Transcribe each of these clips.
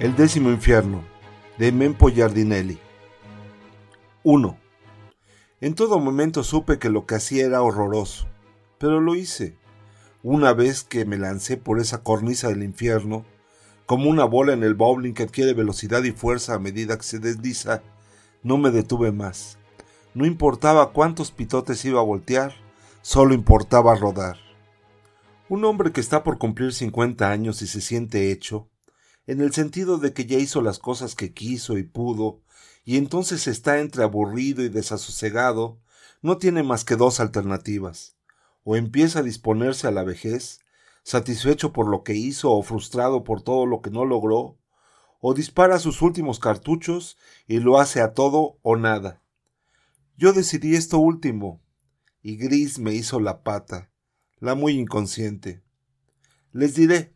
El décimo infierno, de Mempo Giardinelli. 1. En todo momento supe que lo que hacía era horroroso, pero lo hice. Una vez que me lancé por esa cornisa del infierno, como una bola en el bowling que adquiere velocidad y fuerza a medida que se desliza, no me detuve más. No importaba cuántos pitotes iba a voltear, solo importaba rodar. Un hombre que está por cumplir 50 años y se siente hecho, en el sentido de que ya hizo las cosas que quiso y pudo, y entonces está entre aburrido y desasosegado, no tiene más que dos alternativas. O empieza a disponerse a la vejez, satisfecho por lo que hizo o frustrado por todo lo que no logró, o dispara sus últimos cartuchos y lo hace a todo o nada. Yo decidí esto último, y Gris me hizo la pata, la muy inconsciente. Les diré,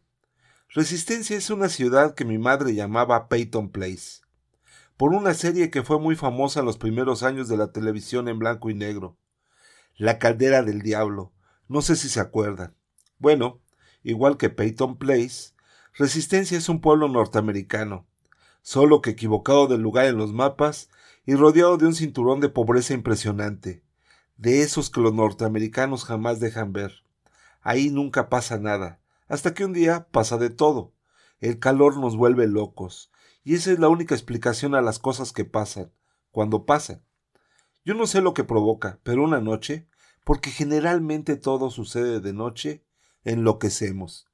Resistencia es una ciudad que mi madre llamaba Peyton Place, por una serie que fue muy famosa en los primeros años de la televisión en blanco y negro. La Caldera del Diablo, no sé si se acuerdan. Bueno, igual que Peyton Place, Resistencia es un pueblo norteamericano, solo que equivocado del lugar en los mapas y rodeado de un cinturón de pobreza impresionante, de esos que los norteamericanos jamás dejan ver. Ahí nunca pasa nada, hasta que un día pasa de todo. El calor nos vuelve locos, y esa es la única explicación a las cosas que pasan, cuando pasan. Yo no sé lo que provoca, pero una noche, porque generalmente todo sucede de noche, enloquecemos.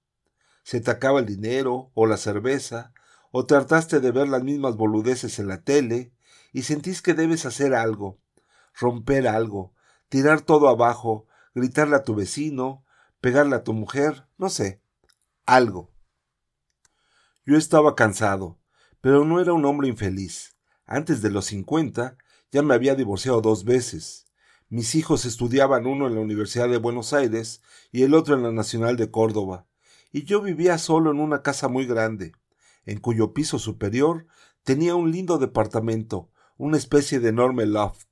Se te acaba el dinero, o la cerveza, o trataste de ver las mismas boludeces en la tele, y sentís que debes hacer algo, romper algo, tirar todo abajo, gritarle a tu vecino, pegarle a tu mujer, no sé, algo. Yo estaba cansado, pero no era un hombre infeliz. Antes de los cincuenta ya me había divorciado dos veces. Mis hijos estudiaban uno en la Universidad de Buenos Aires y el otro en la Nacional de Córdoba, y yo vivía solo en una casa muy grande, en cuyo piso superior tenía un lindo departamento, una especie de enorme loft.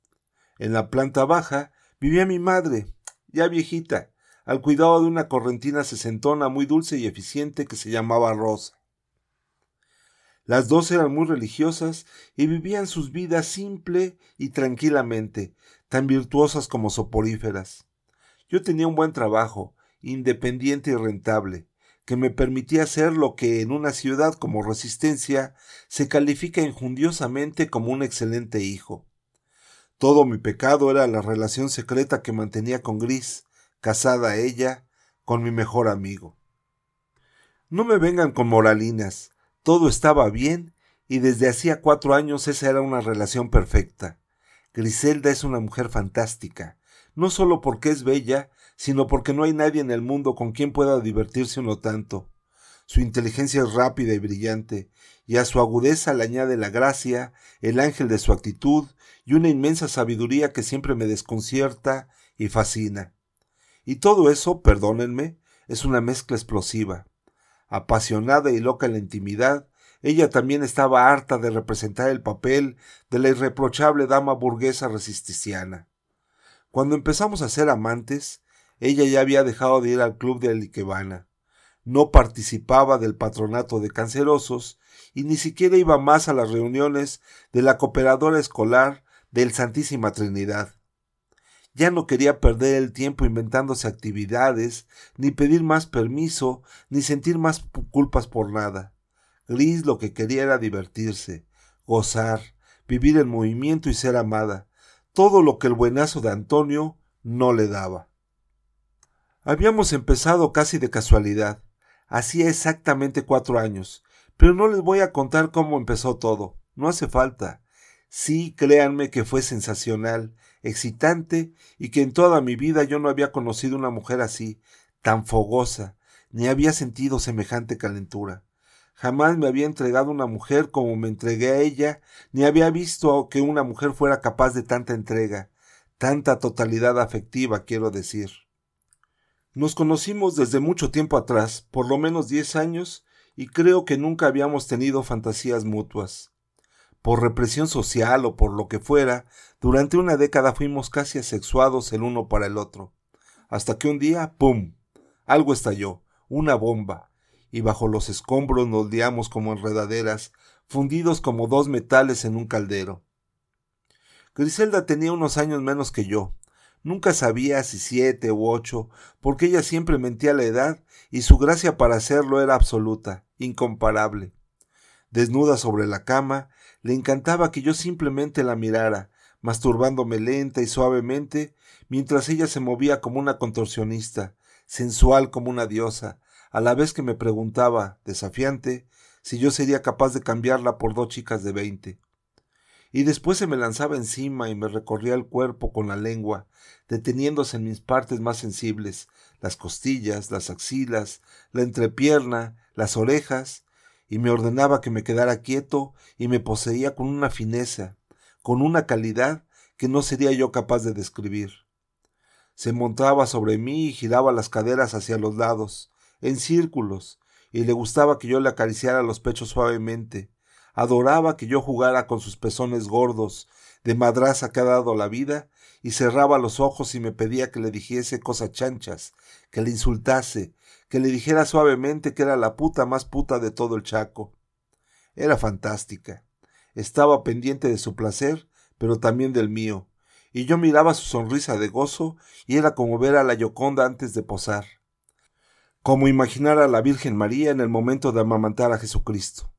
En la planta baja vivía mi madre, ya viejita, al cuidado de una correntina sesentona muy dulce y eficiente que se llamaba Rosa. Las dos eran muy religiosas y vivían sus vidas simple y tranquilamente, tan virtuosas como soporíferas. Yo tenía un buen trabajo, independiente y rentable, que me permitía hacer lo que en una ciudad como Resistencia se califica injundiosamente como un excelente hijo. Todo mi pecado era la relación secreta que mantenía con Gris, casada ella, con mi mejor amigo. No me vengan con moralinas, todo estaba bien y desde hacía cuatro años esa era una relación perfecta. Griselda es una mujer fantástica, no solo porque es bella, sino porque no hay nadie en el mundo con quien pueda divertirse uno tanto. Su inteligencia es rápida y brillante, y a su agudeza le añade la gracia, el ángel de su actitud y una inmensa sabiduría que siempre me desconcierta y fascina. Y todo eso, perdónenme, es una mezcla explosiva. Apasionada y loca en la intimidad, ella también estaba harta de representar el papel de la irreprochable dama burguesa resisticiana. Cuando empezamos a ser amantes, ella ya había dejado de ir al club de Aliquebana. No participaba del patronato de cancerosos y ni siquiera iba más a las reuniones de la cooperadora escolar del Santísima Trinidad. Ya no quería perder el tiempo inventándose actividades, ni pedir más permiso, ni sentir más culpas por nada. Gris lo que quería era divertirse, gozar, vivir el movimiento y ser amada, todo lo que el buenazo de Antonio no le daba. Habíamos empezado casi de casualidad, hacía exactamente cuatro años, pero no les voy a contar cómo empezó todo, no hace falta. Sí, créanme que fue sensacional, excitante y que en toda mi vida yo no había conocido una mujer así, tan fogosa, ni había sentido semejante calentura. Jamás me había entregado una mujer como me entregué a ella, ni había visto que una mujer fuera capaz de tanta entrega, tanta totalidad afectiva, quiero decir. Nos conocimos desde mucho tiempo atrás, por lo menos diez años, y creo que nunca habíamos tenido fantasías mutuas por represión social o por lo que fuera, durante una década fuimos casi asexuados el uno para el otro, hasta que un día, ¡pum! algo estalló, una bomba, y bajo los escombros nos liamos como enredaderas, fundidos como dos metales en un caldero. Griselda tenía unos años menos que yo. Nunca sabía si siete u ocho, porque ella siempre mentía la edad y su gracia para hacerlo era absoluta, incomparable. Desnuda sobre la cama, le encantaba que yo simplemente la mirara, masturbándome lenta y suavemente, mientras ella se movía como una contorsionista, sensual como una diosa, a la vez que me preguntaba, desafiante, si yo sería capaz de cambiarla por dos chicas de veinte. Y después se me lanzaba encima y me recorría el cuerpo con la lengua, deteniéndose en mis partes más sensibles, las costillas, las axilas, la entrepierna, las orejas, y me ordenaba que me quedara quieto y me poseía con una fineza, con una calidad que no sería yo capaz de describir. Se montaba sobre mí y giraba las caderas hacia los lados, en círculos, y le gustaba que yo le acariciara los pechos suavemente, adoraba que yo jugara con sus pezones gordos, de madraza que ha dado la vida, y cerraba los ojos y me pedía que le dijese cosas chanchas, que le insultase, que le dijera suavemente que era la puta más puta de todo el Chaco. Era fantástica. Estaba pendiente de su placer, pero también del mío, y yo miraba su sonrisa de gozo y era como ver a la Yoconda antes de posar, como imaginar a la Virgen María en el momento de amamantar a Jesucristo.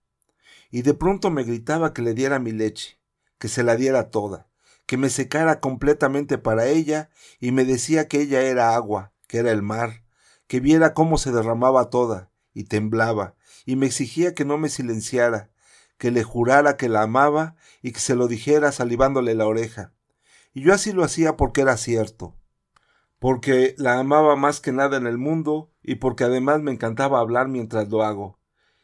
Y de pronto me gritaba que le diera mi leche, que se la diera toda, que me secara completamente para ella, y me decía que ella era agua, que era el mar, que viera cómo se derramaba toda, y temblaba, y me exigía que no me silenciara, que le jurara que la amaba y que se lo dijera salivándole la oreja. Y yo así lo hacía porque era cierto, porque la amaba más que nada en el mundo y porque además me encantaba hablar mientras lo hago.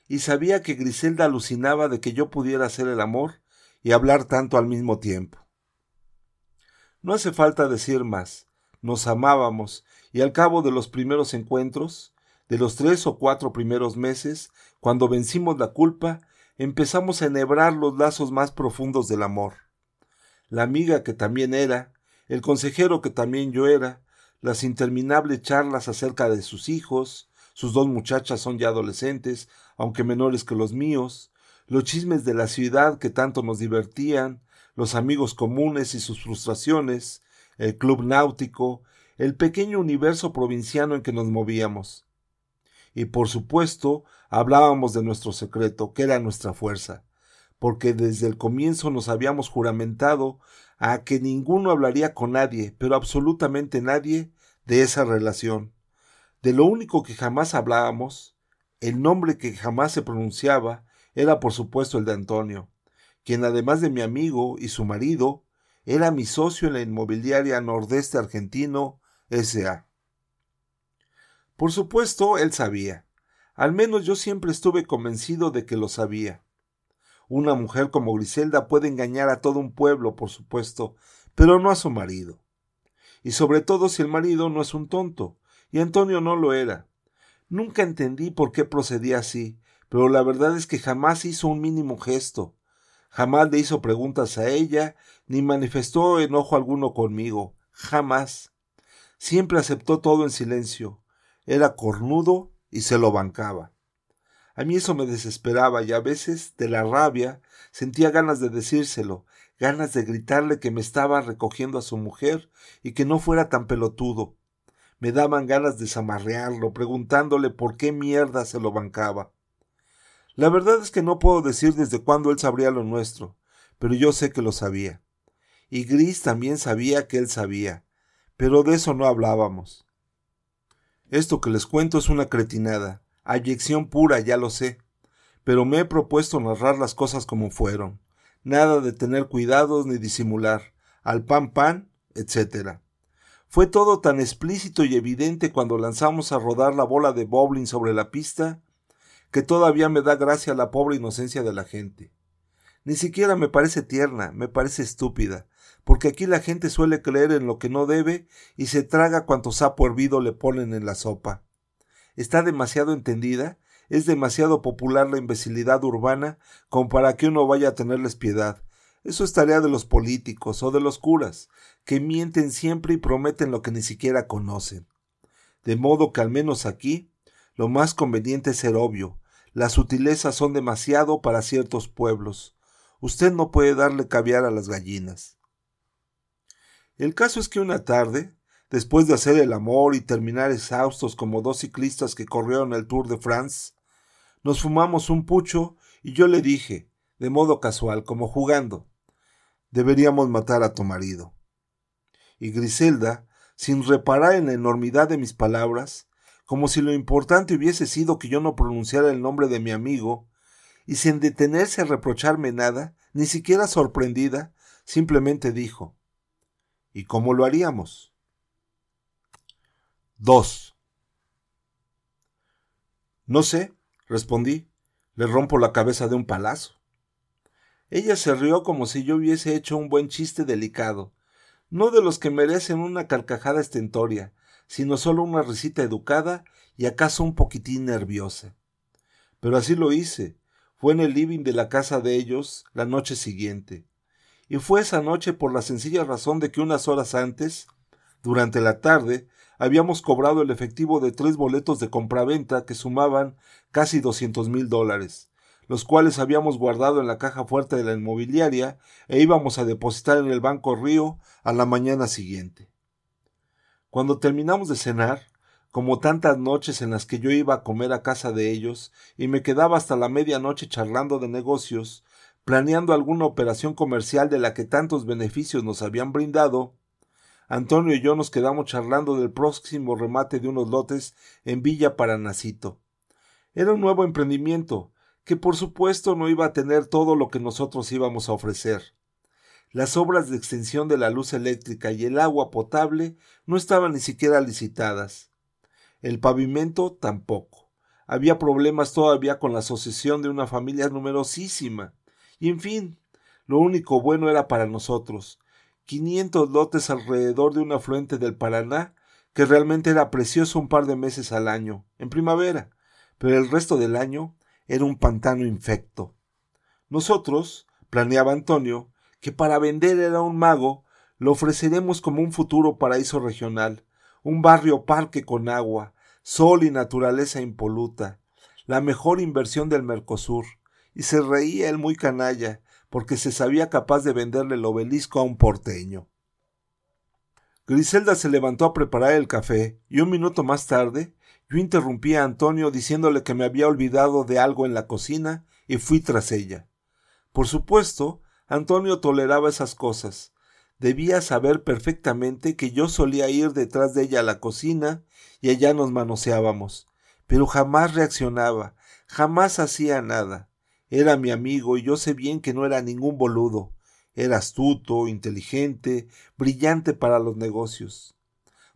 Y sabía que Griselda alucinaba de que yo pudiera hacer el amor y hablar tanto al mismo tiempo. No hace falta decir más. Nos amábamos y al cabo de los primeros encuentros, de los tres o cuatro primeros meses, cuando vencimos la culpa, empezamos a enhebrar los lazos más profundos del amor. La amiga que también era, el consejero que también yo era, las interminables charlas acerca de sus hijos, sus dos muchachas son ya adolescentes, aunque menores que los míos, los chismes de la ciudad que tanto nos divertían, los amigos comunes y sus frustraciones, el club náutico, el pequeño universo provinciano en que nos movíamos y por supuesto hablábamos de nuestro secreto, que era nuestra fuerza, porque desde el comienzo nos habíamos juramentado a que ninguno hablaría con nadie, pero absolutamente nadie, de esa relación. De lo único que jamás hablábamos, el nombre que jamás se pronunciaba, era por supuesto el de Antonio, quien además de mi amigo y su marido, era mi socio en la inmobiliaria Nordeste Argentino S.A. Por supuesto, él sabía. Al menos yo siempre estuve convencido de que lo sabía. Una mujer como Griselda puede engañar a todo un pueblo, por supuesto, pero no a su marido. Y sobre todo si el marido no es un tonto, y Antonio no lo era. Nunca entendí por qué procedía así, pero la verdad es que jamás hizo un mínimo gesto, jamás le hizo preguntas a ella, ni manifestó enojo alguno conmigo, jamás. Siempre aceptó todo en silencio, era cornudo y se lo bancaba. A mí eso me desesperaba y a veces, de la rabia, sentía ganas de decírselo, ganas de gritarle que me estaba recogiendo a su mujer y que no fuera tan pelotudo. Me daban ganas de zamarrearlo, preguntándole por qué mierda se lo bancaba. La verdad es que no puedo decir desde cuándo él sabría lo nuestro, pero yo sé que lo sabía. Y Gris también sabía que él sabía, pero de eso no hablábamos. Esto que les cuento es una cretinada, abyección pura, ya lo sé, pero me he propuesto narrar las cosas como fueron, nada de tener cuidados ni disimular, al pan pan, etc. Fue todo tan explícito y evidente cuando lanzamos a rodar la bola de bowling sobre la pista, que todavía me da gracia la pobre inocencia de la gente. Ni siquiera me parece tierna, me parece estúpida, porque aquí la gente suele creer en lo que no debe y se traga cuanto sapo hervido le ponen en la sopa. Está demasiado entendida, es demasiado popular la imbecilidad urbana como para que uno vaya a tenerles piedad. Eso es tarea de los políticos o de los curas, que mienten siempre y prometen lo que ni siquiera conocen. De modo que al menos aquí, Lo más conveniente es ser obvio. Las sutilezas son demasiado para ciertos pueblos. Usted no puede darle caviar a las gallinas. El caso es que una tarde, después de hacer el amor y terminar exhaustos como dos ciclistas que corrieron el Tour de France, nos fumamos un pucho y yo le dije, de modo casual, como jugando, deberíamos matar a tu marido. Y Griselda, sin reparar en la enormidad de mis palabras, como si lo importante hubiese sido que yo no pronunciara el nombre de mi amigo, y sin detenerse a reprocharme nada, ni siquiera sorprendida, simplemente dijo ¿Y cómo lo haríamos? 2. No sé, respondí. Le rompo la cabeza de un palazo. Ella se rió como si yo hubiese hecho un buen chiste delicado, no de los que merecen una carcajada estentoria, sino solo una risita educada y acaso un poquitín nerviosa. Pero así lo hice. Fue en el living de la casa de ellos la noche siguiente. Y fue esa noche por la sencilla razón de que unas horas antes, durante la tarde, habíamos cobrado el efectivo de tres boletos de compraventa que sumaban casi doscientos mil dólares, los cuales habíamos guardado en la caja fuerte de la inmobiliaria e íbamos a depositar en el Banco Río a la mañana siguiente. Cuando terminamos de cenar, como tantas noches en las que yo iba a comer a casa de ellos y me quedaba hasta la medianoche charlando de negocios, planeando alguna operación comercial de la que tantos beneficios nos habían brindado, Antonio y yo nos quedamos charlando del próximo remate de unos lotes en Villa Paranacito. Era un nuevo emprendimiento, que por supuesto no iba a tener todo lo que nosotros íbamos a ofrecer. Las obras de extensión de la luz eléctrica y el agua potable no estaban ni siquiera licitadas. El pavimento tampoco. Había problemas todavía con la asociación de una familia numerosísima. Y en fin, lo único bueno era para nosotros. Quinientos lotes alrededor de un afluente del Paraná, que realmente era precioso un par de meses al año, en primavera, pero el resto del año era un pantano infecto. Nosotros, planeaba Antonio, que para vender era un mago, lo ofreceremos como un futuro paraíso regional, un barrio parque con agua, sol y naturaleza impoluta, la mejor inversión del Mercosur, y se reía él muy canalla, porque se sabía capaz de venderle el obelisco a un porteño. Griselda se levantó a preparar el café, y un minuto más tarde yo interrumpí a Antonio diciéndole que me había olvidado de algo en la cocina y fui tras ella. Por supuesto, Antonio toleraba esas cosas. Debía saber perfectamente que yo solía ir detrás de ella a la cocina y allá nos manoseábamos, pero jamás reaccionaba, jamás hacía nada. Era mi amigo y yo sé bien que no era ningún boludo. Era astuto, inteligente, brillante para los negocios.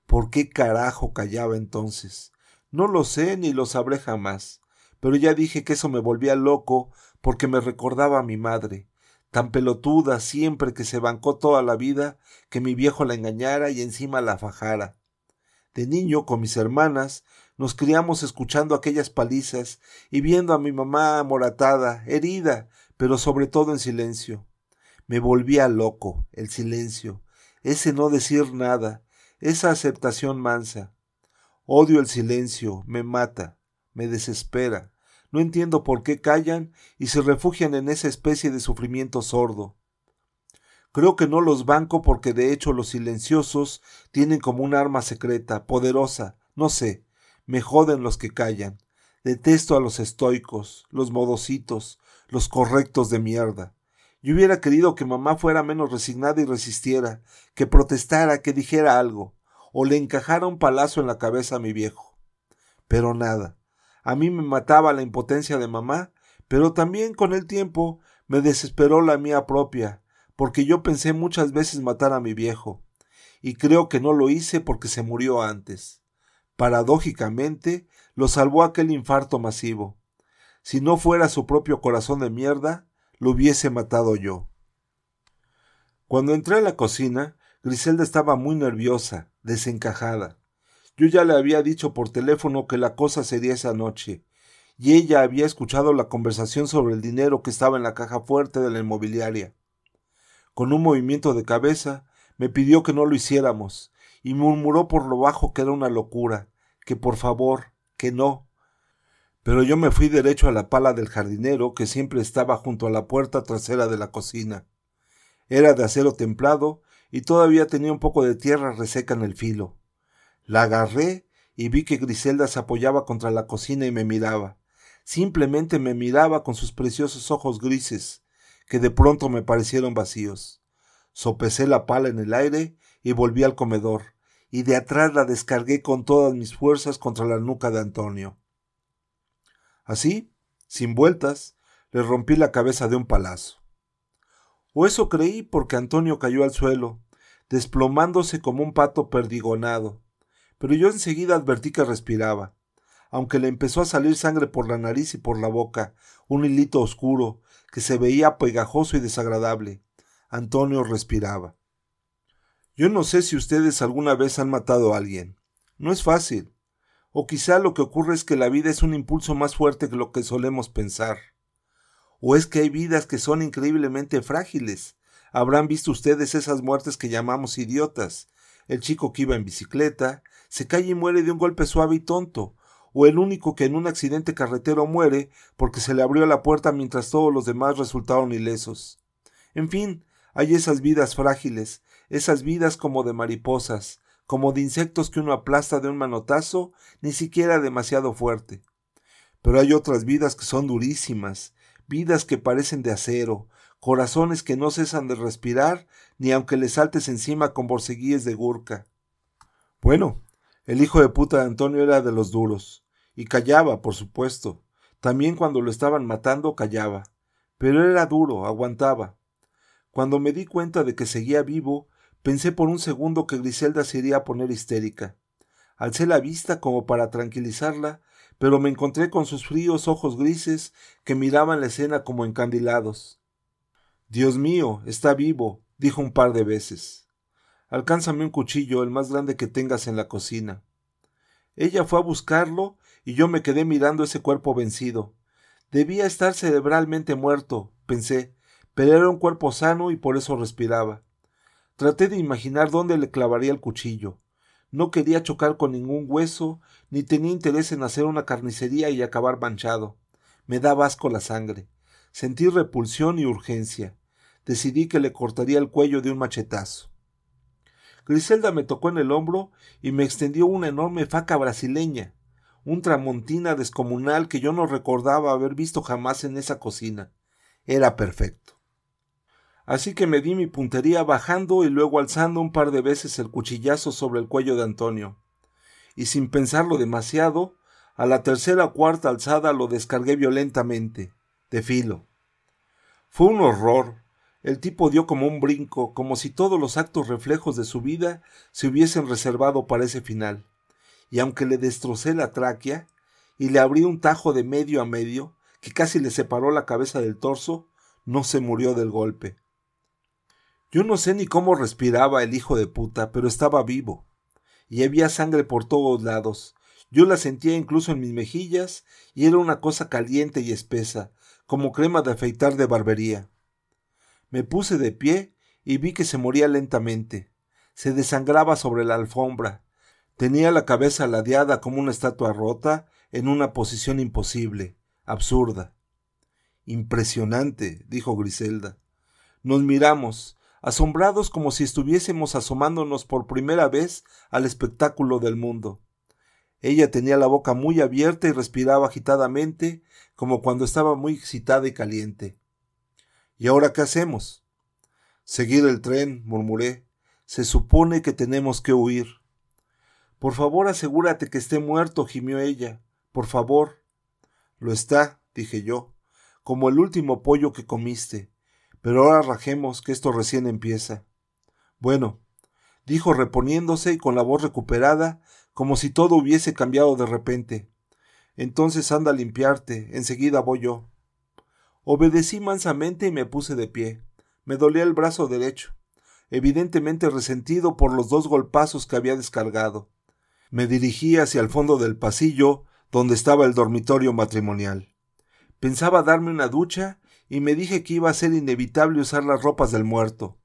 ¿Por qué carajo callaba entonces? No lo sé ni lo sabré jamás, pero ya dije que eso me volvía loco porque me recordaba a mi madre, tan pelotuda siempre que se bancó toda la vida que mi viejo la engañara y encima la fajara. De niño, con mis hermanas, nos criamos escuchando aquellas palizas y viendo a mi mamá amoratada, herida, pero sobre todo en silencio. Me volvía loco, el silencio, ese no decir nada, esa aceptación mansa. Odio el silencio, me mata, me desespera. No entiendo por qué callan y se refugian en esa especie de sufrimiento sordo. Creo que no los banco porque de hecho los silenciosos tienen como un arma secreta, poderosa, no sé, me joden los que callan. Detesto a los estoicos, los modositos, los correctos de mierda. Yo hubiera querido que mamá fuera menos resignada y resistiera, que protestara, que dijera algo o le encajara un palazo en la cabeza a mi viejo. Pero nada. A mí me mataba la impotencia de mamá, pero también con el tiempo me desesperó la mía propia, porque yo pensé muchas veces matar a mi viejo, y creo que no lo hice porque se murió antes. Paradójicamente, lo salvó aquel infarto masivo. Si no fuera su propio corazón de mierda, lo hubiese matado yo. Cuando entré a la cocina, Griselda estaba muy nerviosa, desencajada. Yo ya le había dicho por teléfono que la cosa sería esa noche, y ella había escuchado la conversación sobre el dinero que estaba en la caja fuerte de la inmobiliaria. Con un movimiento de cabeza, me pidió que no lo hiciéramos, y murmuró por lo bajo que era una locura, que por favor, que no, Pero yo me fui derecho a la pala del jardinero que siempre estaba junto a la puerta trasera de la cocina. Era de acero templado y todavía tenía un poco de tierra reseca en el filo. La agarré y vi que Griselda se apoyaba contra la cocina y me miraba. Simplemente me miraba con sus preciosos ojos grises, que de pronto me parecieron vacíos. Sopesé la pala en el aire y volví al comedor, y de atrás la descargué con todas mis fuerzas contra la nuca de Antonio. Así, sin vueltas, le rompí la cabeza de un palazo. O eso creí porque Antonio cayó al suelo, desplomándose como un pato perdigonado, pero yo enseguida advertí que respiraba aunque le empezó a salir sangre por la nariz y por la boca, un hilito oscuro, que se veía pegajoso y desagradable. Antonio respiraba. Yo no sé si ustedes alguna vez han matado a alguien. No es fácil. O quizá lo que ocurre es que la vida es un impulso más fuerte que lo que solemos pensar. O es que hay vidas que son increíblemente frágiles. Habrán visto ustedes esas muertes que llamamos idiotas. El chico que iba en bicicleta, se cae y muere de un golpe suave y tonto, o el único que en un accidente carretero muere porque se le abrió la puerta mientras todos los demás resultaron ilesos. En fin, hay esas vidas frágiles, esas vidas como de mariposas, como de insectos que uno aplasta de un manotazo, ni siquiera demasiado fuerte. Pero hay otras vidas que son durísimas, vidas que parecen de acero, corazones que no cesan de respirar, ni aunque le saltes encima con borceguíes de gurka. Bueno, el hijo de puta de Antonio era de los duros. Y callaba, por supuesto. También cuando lo estaban matando callaba. Pero era duro, aguantaba. Cuando me di cuenta de que seguía vivo, pensé por un segundo que Griselda se iría a poner histérica. Alcé la vista como para tranquilizarla, pero me encontré con sus fríos ojos grises que miraban la escena como encandilados. Dios mío, está vivo, dijo un par de veces. Alcánzame un cuchillo, el más grande que tengas en la cocina. Ella fue a buscarlo y yo me quedé mirando ese cuerpo vencido. Debía estar cerebralmente muerto, pensé, pero era un cuerpo sano y por eso respiraba. Traté de imaginar dónde le clavaría el cuchillo. No quería chocar con ningún hueso, ni tenía interés en hacer una carnicería y acabar manchado. Me daba asco la sangre. Sentí repulsión y urgencia. Decidí que le cortaría el cuello de un machetazo. Griselda me tocó en el hombro y me extendió una enorme faca brasileña, un tramontina descomunal que yo no recordaba haber visto jamás en esa cocina. Era perfecto. Así que me di mi puntería bajando y luego alzando un par de veces el cuchillazo sobre el cuello de Antonio. Y sin pensarlo demasiado, a la tercera o cuarta alzada lo descargué violentamente, de filo. Fue un horror, el tipo dio como un brinco, como si todos los actos reflejos de su vida se hubiesen reservado para ese final. Y aunque le destrocé la tráquea y le abrí un tajo de medio a medio, que casi le separó la cabeza del torso, no se murió del golpe. Yo no sé ni cómo respiraba el hijo de puta, pero estaba vivo. Y había sangre por todos lados. Yo la sentía incluso en mis mejillas, y era una cosa caliente y espesa, como crema de afeitar de barbería. Me puse de pie y vi que se moría lentamente. Se desangraba sobre la alfombra. Tenía la cabeza ladeada como una estatua rota en una posición imposible, absurda. Impresionante, dijo Griselda. Nos miramos, asombrados como si estuviésemos asomándonos por primera vez al espectáculo del mundo. Ella tenía la boca muy abierta y respiraba agitadamente, como cuando estaba muy excitada y caliente. ¿Y ahora qué hacemos? Seguir el tren, murmuré. Se supone que tenemos que huir. Por favor, asegúrate que esté muerto, gimió ella. Por favor. Lo está, dije yo, como el último pollo que comiste. Pero ahora rajemos, que esto recién empieza. Bueno, dijo reponiéndose y con la voz recuperada, como si todo hubiese cambiado de repente. Entonces anda a limpiarte, enseguida voy yo. Obedecí mansamente y me puse de pie. Me dolía el brazo derecho, evidentemente resentido por los dos golpazos que había descargado. Me dirigí hacia el fondo del pasillo, donde estaba el dormitorio matrimonial. Pensaba darme una ducha y me dije que iba a ser inevitable usar las ropas del muerto.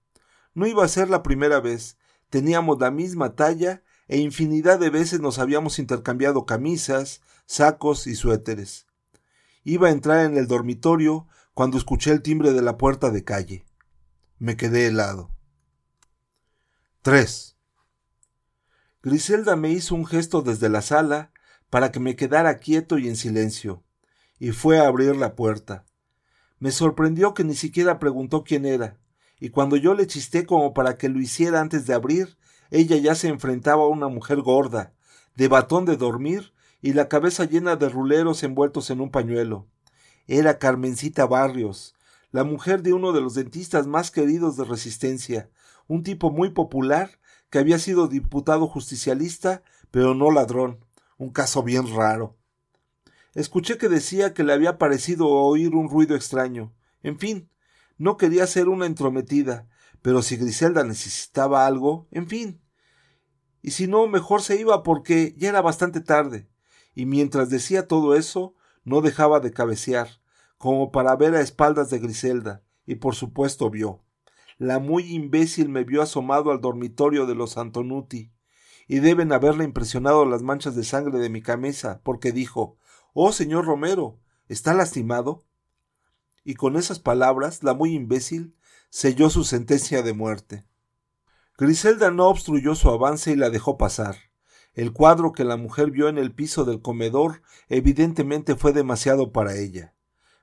No iba a ser la primera vez. Teníamos la misma talla e infinidad de veces nos habíamos intercambiado camisas, sacos y suéteres. Iba a entrar en el dormitorio cuando escuché el timbre de la puerta de calle. Me quedé helado. 3. Griselda me hizo un gesto desde la sala para que me quedara quieto y en silencio, y fue a abrir la puerta. Me sorprendió que ni siquiera preguntó quién era, y cuando yo le chisté como para que lo hiciera antes de abrir, ella ya se enfrentaba a una mujer gorda, de batón de dormir y la cabeza llena de ruleros envueltos en un pañuelo. Era Carmencita Barrios, la mujer de uno de los dentistas más queridos de Resistencia, un tipo muy popular que había sido diputado justicialista, pero no ladrón, un caso bien raro. Escuché que decía que le había parecido oír un ruido extraño. En fin, no quería ser una entrometida, pero si Griselda necesitaba algo, en fin. Y si no, mejor se iba porque ya era bastante tarde. Y mientras decía todo eso, no dejaba de cabecear, como para ver a espaldas de Griselda, y por supuesto vio. La muy imbécil me vio asomado al dormitorio de los Antonuti, y deben haberle impresionado las manchas de sangre de mi camisa, porque dijo Oh, señor Romero, ¿está lastimado? Y con esas palabras, la muy imbécil selló su sentencia de muerte. Griselda no obstruyó su avance y la dejó pasar. El cuadro que la mujer vio en el piso del comedor evidentemente fue demasiado para ella.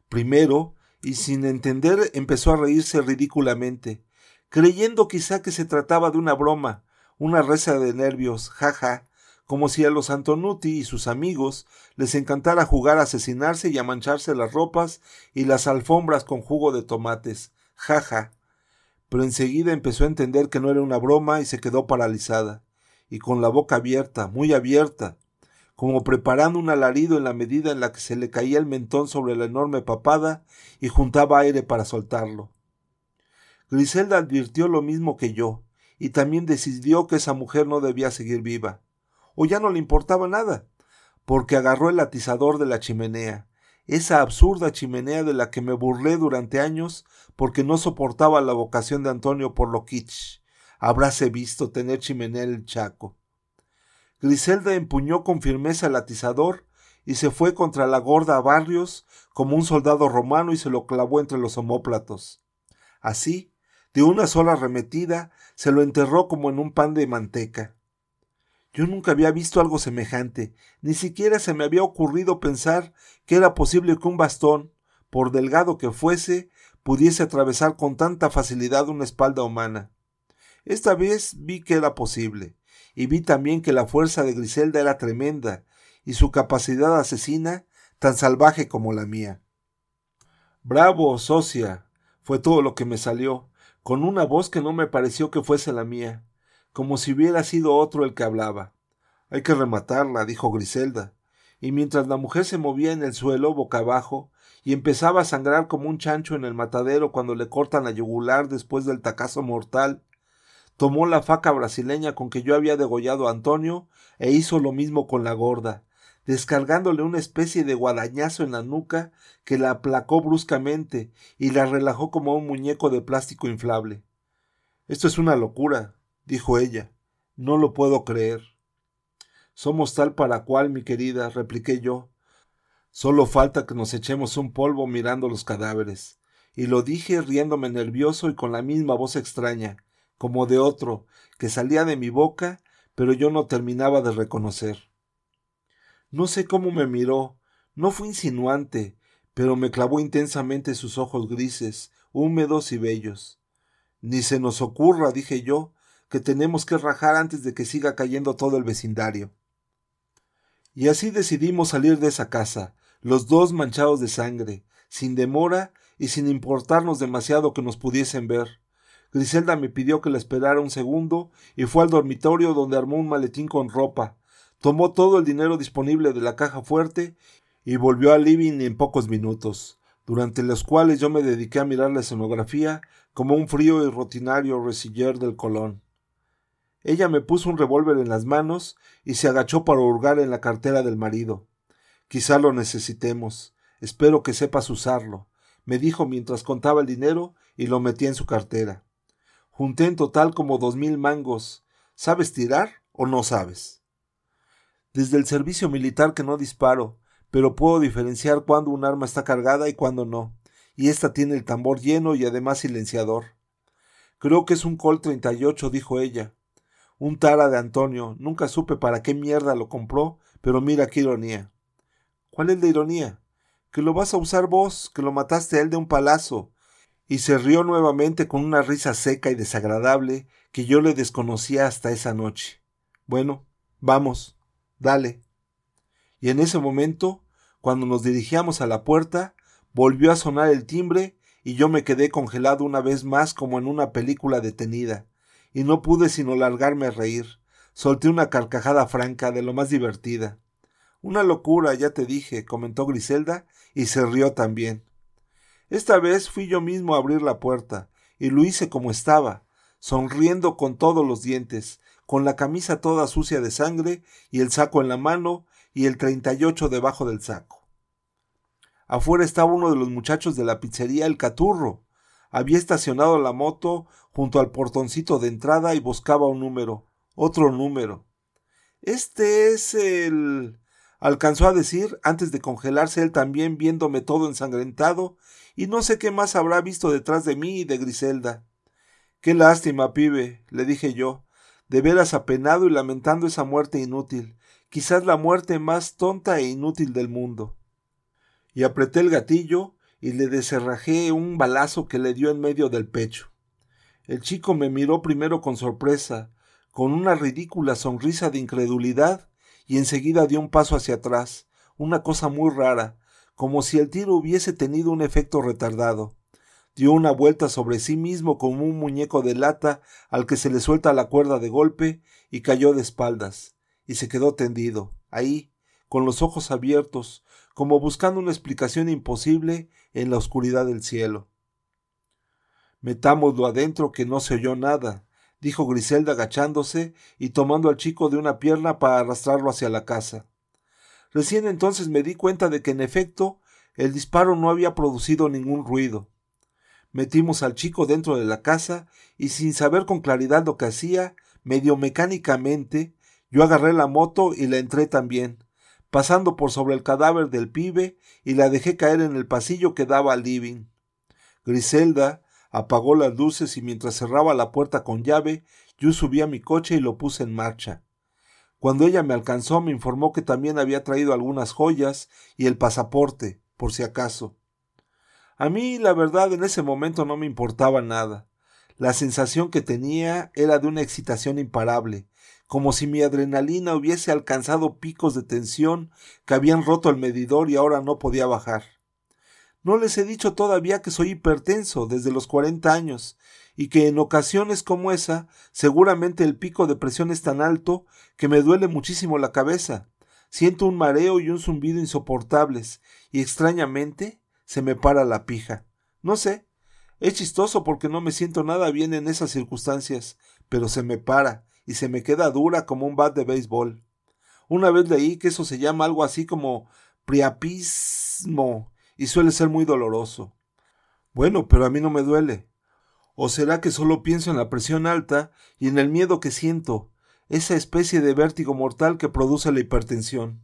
Primero, y sin entender, empezó a reírse ridículamente, creyendo quizá que se trataba de una broma, una reza de nervios, jaja, como si a los Antonuti y sus amigos les encantara jugar a asesinarse y a mancharse las ropas y las alfombras con jugo de tomates, jaja pero enseguida empezó a entender que no era una broma y se quedó paralizada, y con la boca abierta, muy abierta, como preparando un alarido en la medida en la que se le caía el mentón sobre la enorme papada y juntaba aire para soltarlo. Griselda advirtió lo mismo que yo, y también decidió que esa mujer no debía seguir viva, o ya no le importaba nada, porque agarró el atizador de la chimenea, esa absurda chimenea de la que me burlé durante años porque no soportaba la vocación de Antonio por lo kitsch. Habráse visto tener chimenea en el Chaco. Griselda empuñó con firmeza el atizador y se fue contra la gorda Barrios como un soldado romano y se lo clavó entre los omóplatos. Así, de una sola arremetida, se lo enterró como en un pan de manteca. Yo nunca había visto algo semejante, ni siquiera se me había ocurrido pensar que era posible que un bastón, por delgado que fuese, pudiese atravesar con tanta facilidad una espalda humana. Esta vez vi que era posible, y vi también que la fuerza de Griselda era tremenda, y su capacidad asesina tan salvaje como la mía. Bravo, socia, fue todo lo que me salió, con una voz que no me pareció que fuese la mía como si hubiera sido otro el que hablaba. Hay que rematarla, dijo Griselda, y mientras la mujer se movía en el suelo boca abajo y empezaba a sangrar como un chancho en el matadero cuando le cortan la yugular después del tacazo mortal, tomó la faca brasileña con que yo había degollado a Antonio e hizo lo mismo con la gorda, descargándole una especie de guadañazo en la nuca que la aplacó bruscamente y la relajó como un muñeco de plástico inflable. Esto es una locura, dijo ella. No lo puedo creer. Somos tal para cual, mi querida, repliqué yo. Solo falta que nos echemos un polvo mirando los cadáveres. Y lo dije riéndome nervioso y con la misma voz extraña, como de otro, que salía de mi boca, pero yo no terminaba de reconocer. No sé cómo me miró, no fue insinuante, pero me clavó intensamente sus ojos grises, húmedos y bellos. Ni se nos ocurra, dije yo, que tenemos que rajar antes de que siga cayendo todo el vecindario. Y así decidimos salir de esa casa, los dos manchados de sangre, sin demora y sin importarnos demasiado que nos pudiesen ver. Griselda me pidió que la esperara un segundo y fue al dormitorio donde armó un maletín con ropa, tomó todo el dinero disponible de la caja fuerte y volvió al living en pocos minutos, durante los cuales yo me dediqué a mirar la escenografía como un frío y rutinario resiller del Colón. Ella me puso un revólver en las manos y se agachó para hurgar en la cartera del marido. Quizá lo necesitemos. Espero que sepas usarlo, me dijo mientras contaba el dinero y lo metí en su cartera. Junté en total como dos mil mangos. ¿Sabes tirar o no sabes? Desde el servicio militar que no disparo, pero puedo diferenciar cuándo un arma está cargada y cuándo no, y esta tiene el tambor lleno y además silenciador. Creo que es un Colt 38, dijo ella. Un tara de Antonio, nunca supe para qué mierda lo compró, pero mira qué ironía. ¿Cuál es la ironía? Que lo vas a usar vos, que lo mataste a él de un palazo. Y se rió nuevamente con una risa seca y desagradable que yo le desconocía hasta esa noche. Bueno, vamos, dale. Y en ese momento, cuando nos dirigíamos a la puerta, volvió a sonar el timbre y yo me quedé congelado una vez más como en una película detenida, y no pude sino largarme a reír. Solté una carcajada franca de lo más divertida. Una locura, ya te dije, comentó Griselda, y se rió también. Esta vez fui yo mismo a abrir la puerta, y lo hice como estaba, sonriendo con todos los dientes, con la camisa toda sucia de sangre y el saco en la mano y el treinta y ocho debajo del saco. Afuera estaba uno de los muchachos de la pizzería El Caturro. Había estacionado la moto junto al portoncito de entrada y buscaba un número, otro número. Este es el. alcanzó a decir antes de congelarse él también viéndome todo ensangrentado y no sé qué más habrá visto detrás de mí y de Griselda. Qué lástima, pibe, le dije yo, de veras apenado y lamentando esa muerte inútil, quizás la muerte más tonta e inútil del mundo y apreté el gatillo y le deserrajé un balazo que le dio en medio del pecho. El chico me miró primero con sorpresa, con una ridícula sonrisa de incredulidad, y enseguida dio un paso hacia atrás, una cosa muy rara, como si el tiro hubiese tenido un efecto retardado. Dio una vuelta sobre sí mismo como un muñeco de lata al que se le suelta la cuerda de golpe y cayó de espaldas, y se quedó tendido, ahí, con los ojos abiertos, como buscando una explicación imposible en la oscuridad del cielo. Metámoslo adentro que no se oyó nada, dijo Griselda agachándose y tomando al chico de una pierna para arrastrarlo hacia la casa. Recién entonces me di cuenta de que en efecto el disparo no había producido ningún ruido. Metimos al chico dentro de la casa y sin saber con claridad lo que hacía, medio mecánicamente, yo agarré la moto y la entré también, pasando por sobre el cadáver del pibe y la dejé caer en el pasillo que daba al living. Griselda apagó las luces y mientras cerraba la puerta con llave, yo subí a mi coche y lo puse en marcha. Cuando ella me alcanzó me informó que también había traído algunas joyas y el pasaporte, por si acaso. A mí, la verdad, en ese momento no me importaba nada. La sensación que tenía era de una excitación imparable, como si mi adrenalina hubiese alcanzado picos de tensión que habían roto el medidor y ahora no podía bajar. No les he dicho todavía que soy hipertenso desde los cuarenta años, y que en ocasiones como esa seguramente el pico de presión es tan alto que me duele muchísimo la cabeza. Siento un mareo y un zumbido insoportables, y extrañamente se me para la pija. No sé, es chistoso porque no me siento nada bien en esas circunstancias, pero se me para, y se me queda dura como un bat de béisbol. Una vez leí que eso se llama algo así como priapismo y suele ser muy doloroso. Bueno, pero a mí no me duele. ¿O será que solo pienso en la presión alta y en el miedo que siento, esa especie de vértigo mortal que produce la hipertensión?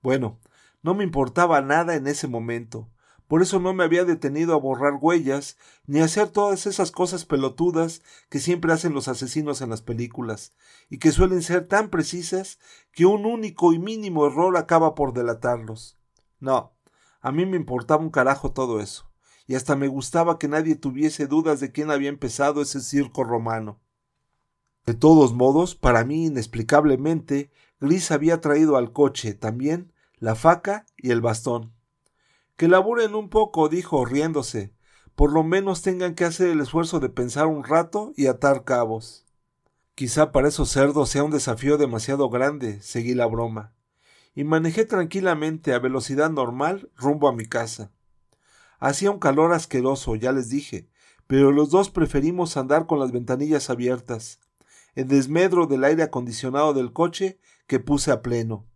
Bueno, no me importaba nada en ese momento. Por eso no me había detenido a borrar huellas, ni a hacer todas esas cosas pelotudas que siempre hacen los asesinos en las películas, y que suelen ser tan precisas que un único y mínimo error acaba por delatarlos. No, a mí me importaba un carajo todo eso, y hasta me gustaba que nadie tuviese dudas de quién había empezado ese circo romano. De todos modos, para mí inexplicablemente, Gris había traído al coche también la faca y el bastón. Que laburen un poco, dijo, riéndose. Por lo menos tengan que hacer el esfuerzo de pensar un rato y atar cabos. Quizá para esos cerdos sea un desafío demasiado grande, seguí la broma. Y manejé tranquilamente a velocidad normal rumbo a mi casa. Hacía un calor asqueroso, ya les dije, pero los dos preferimos andar con las ventanillas abiertas, en desmedro del aire acondicionado del coche que puse a pleno.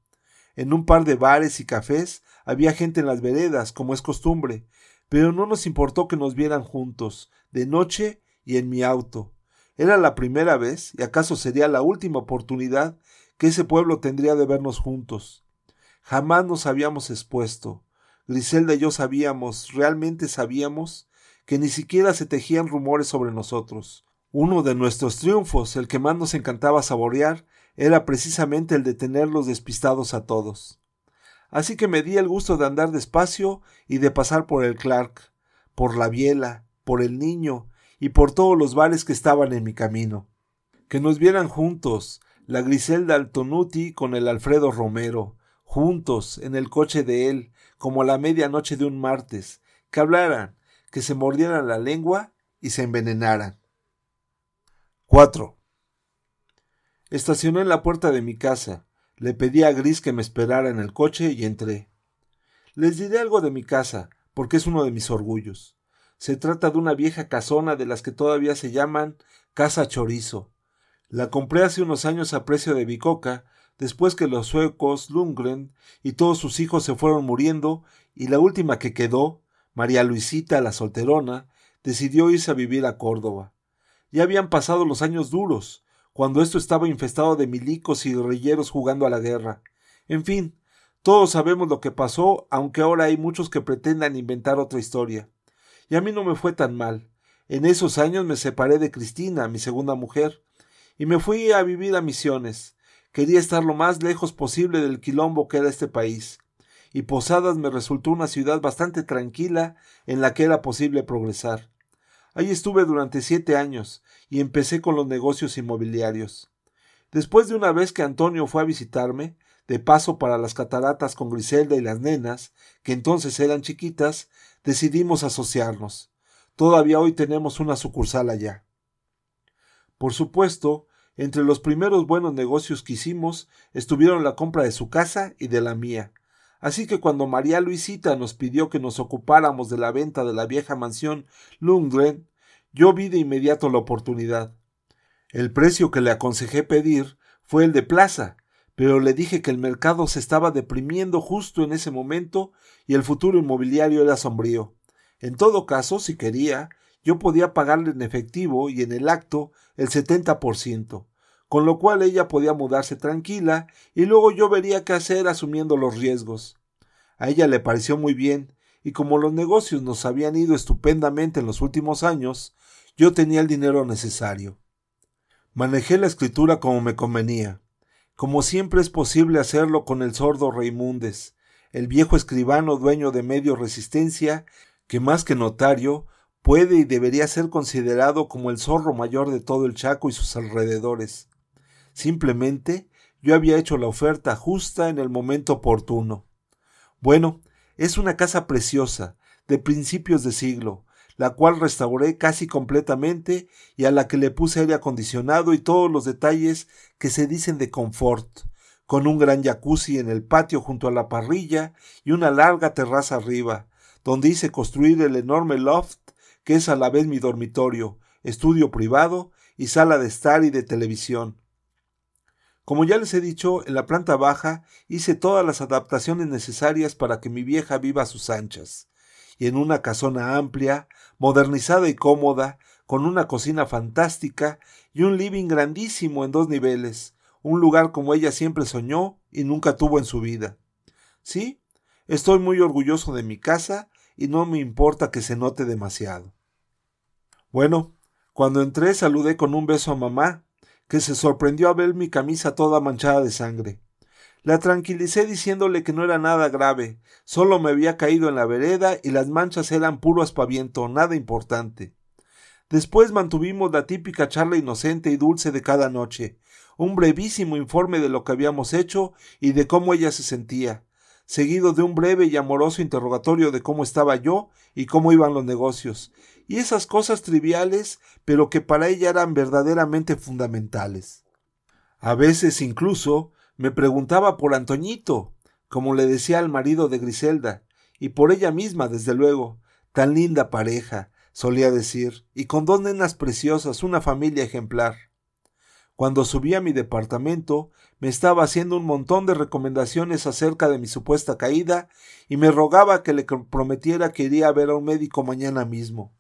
En un par de bares y cafés había gente en las veredas, como es costumbre, pero no nos importó que nos vieran juntos, de noche y en mi auto. Era la primera vez, y acaso sería la última oportunidad, que ese pueblo tendría de vernos juntos. Jamás nos habíamos expuesto. Griselda y yo sabíamos, realmente sabíamos, que ni siquiera se tejían rumores sobre nosotros. Uno de nuestros triunfos, el que más nos encantaba saborear, era precisamente el de tenerlos despistados a todos. Así que me di el gusto de andar despacio y de pasar por el Clark, por la Biela, por el Niño y por todos los bares que estaban en mi camino. Que nos vieran juntos, la Griselda Altonuti con el Alfredo Romero, juntos, en el coche de él, como a la medianoche de un martes, que hablaran, que se mordieran la lengua y se envenenaran. 4. Estacioné en la puerta de mi casa. Le pedí a Gris que me esperara en el coche y entré. Les diré algo de mi casa, porque es uno de mis orgullos. Se trata de una vieja casona de las que todavía se llaman Casa Chorizo. La compré hace unos años a precio de bicoca, después que los suecos, Lundgren y todos sus hijos se fueron muriendo, y la última que quedó, María Luisita la solterona, decidió irse a vivir a Córdoba. Ya habían pasado los años duros, cuando esto estaba infestado de milicos y guerrilleros jugando a la guerra. En fin, todos sabemos lo que pasó, aunque ahora hay muchos que pretendan inventar otra historia. Y a mí no me fue tan mal. En esos años me separé de Cristina, mi segunda mujer, y me fui a vivir a Misiones. Quería estar lo más lejos posible del quilombo que era este país, y Posadas me resultó una ciudad bastante tranquila en la que era posible progresar. Ahí estuve durante siete años y empecé con los negocios inmobiliarios. Después de una vez que Antonio fue a visitarme, de paso para las cataratas con Griselda y las nenas, que entonces eran chiquitas, decidimos asociarnos. Todavía hoy tenemos una sucursal allá. Por supuesto, entre los primeros buenos negocios que hicimos estuvieron la compra de su casa y de la mía, Así que cuando María Luisita nos pidió que nos ocupáramos de la venta de la vieja mansión Lundgren, yo vi de inmediato la oportunidad. El precio que le aconsejé pedir fue el de plaza, pero le dije que el mercado se estaba deprimiendo justo en ese momento y el futuro inmobiliario era sombrío. En todo caso, si quería, yo podía pagarle en efectivo y en el acto el setenta por ciento, con lo cual ella podía mudarse tranquila y luego yo vería qué hacer asumiendo los riesgos. A ella le pareció muy bien, y como los negocios nos habían ido estupendamente en los últimos años, yo tenía el dinero necesario. Manejé la escritura como me convenía, como siempre es posible hacerlo con el sordo Reimundes, el viejo escribano dueño de medio resistencia, que más que notario, puede y debería ser considerado como el zorro mayor de todo el Chaco y sus alrededores. Simplemente yo había hecho la oferta justa en el momento oportuno. Bueno, es una casa preciosa, de principios de siglo, la cual restauré casi completamente y a la que le puse aire acondicionado y todos los detalles que se dicen de confort, con un gran jacuzzi en el patio junto a la parrilla y una larga terraza arriba, donde hice construir el enorme loft que es a la vez mi dormitorio, estudio privado y sala de estar y de televisión. Como ya les he dicho, en la planta baja hice todas las adaptaciones necesarias para que mi vieja viva a sus anchas, y en una casona amplia, modernizada y cómoda, con una cocina fantástica y un living grandísimo en dos niveles, un lugar como ella siempre soñó y nunca tuvo en su vida. Sí, estoy muy orgulloso de mi casa y no me importa que se note demasiado. Bueno, cuando entré saludé con un beso a mamá, que se sorprendió a ver mi camisa toda manchada de sangre. La tranquilicé diciéndole que no era nada grave, solo me había caído en la vereda y las manchas eran puro aspaviento, nada importante. Después mantuvimos la típica charla inocente y dulce de cada noche, un brevísimo informe de lo que habíamos hecho y de cómo ella se sentía, seguido de un breve y amoroso interrogatorio de cómo estaba yo y cómo iban los negocios, y esas cosas triviales, pero que para ella eran verdaderamente fundamentales. A veces incluso me preguntaba por Antoñito, como le decía al marido de Griselda, y por ella misma, desde luego, tan linda pareja, solía decir, y con dos nenas preciosas, una familia ejemplar. Cuando subí a mi departamento, me estaba haciendo un montón de recomendaciones acerca de mi supuesta caída y me rogaba que le prometiera que iría a ver a un médico mañana mismo.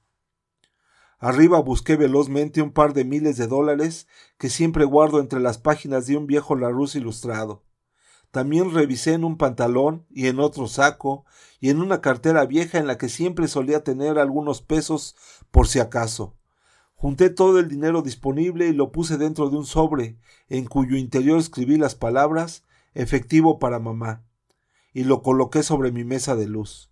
Arriba busqué velozmente un par de miles de dólares que siempre guardo entre las páginas de un viejo Larousse ilustrado. También revisé en un pantalón y en otro saco y en una cartera vieja en la que siempre solía tener algunos pesos por si acaso. Junté todo el dinero disponible y lo puse dentro de un sobre, en cuyo interior escribí las palabras efectivo para mamá, y lo coloqué sobre mi mesa de luz.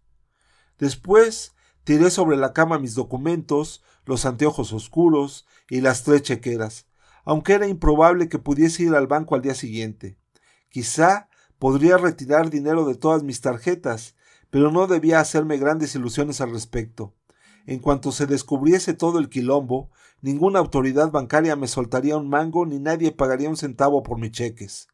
Después tiré sobre la cama mis documentos, los anteojos oscuros y las tres chequeras, aunque era improbable que pudiese ir al banco al día siguiente. Quizá Podría retirar dinero de todas mis tarjetas, pero no debía hacerme grandes ilusiones al respecto. En cuanto se descubriese todo el quilombo, ninguna autoridad bancaria me soltaría un mango ni nadie pagaría un centavo por mis cheques.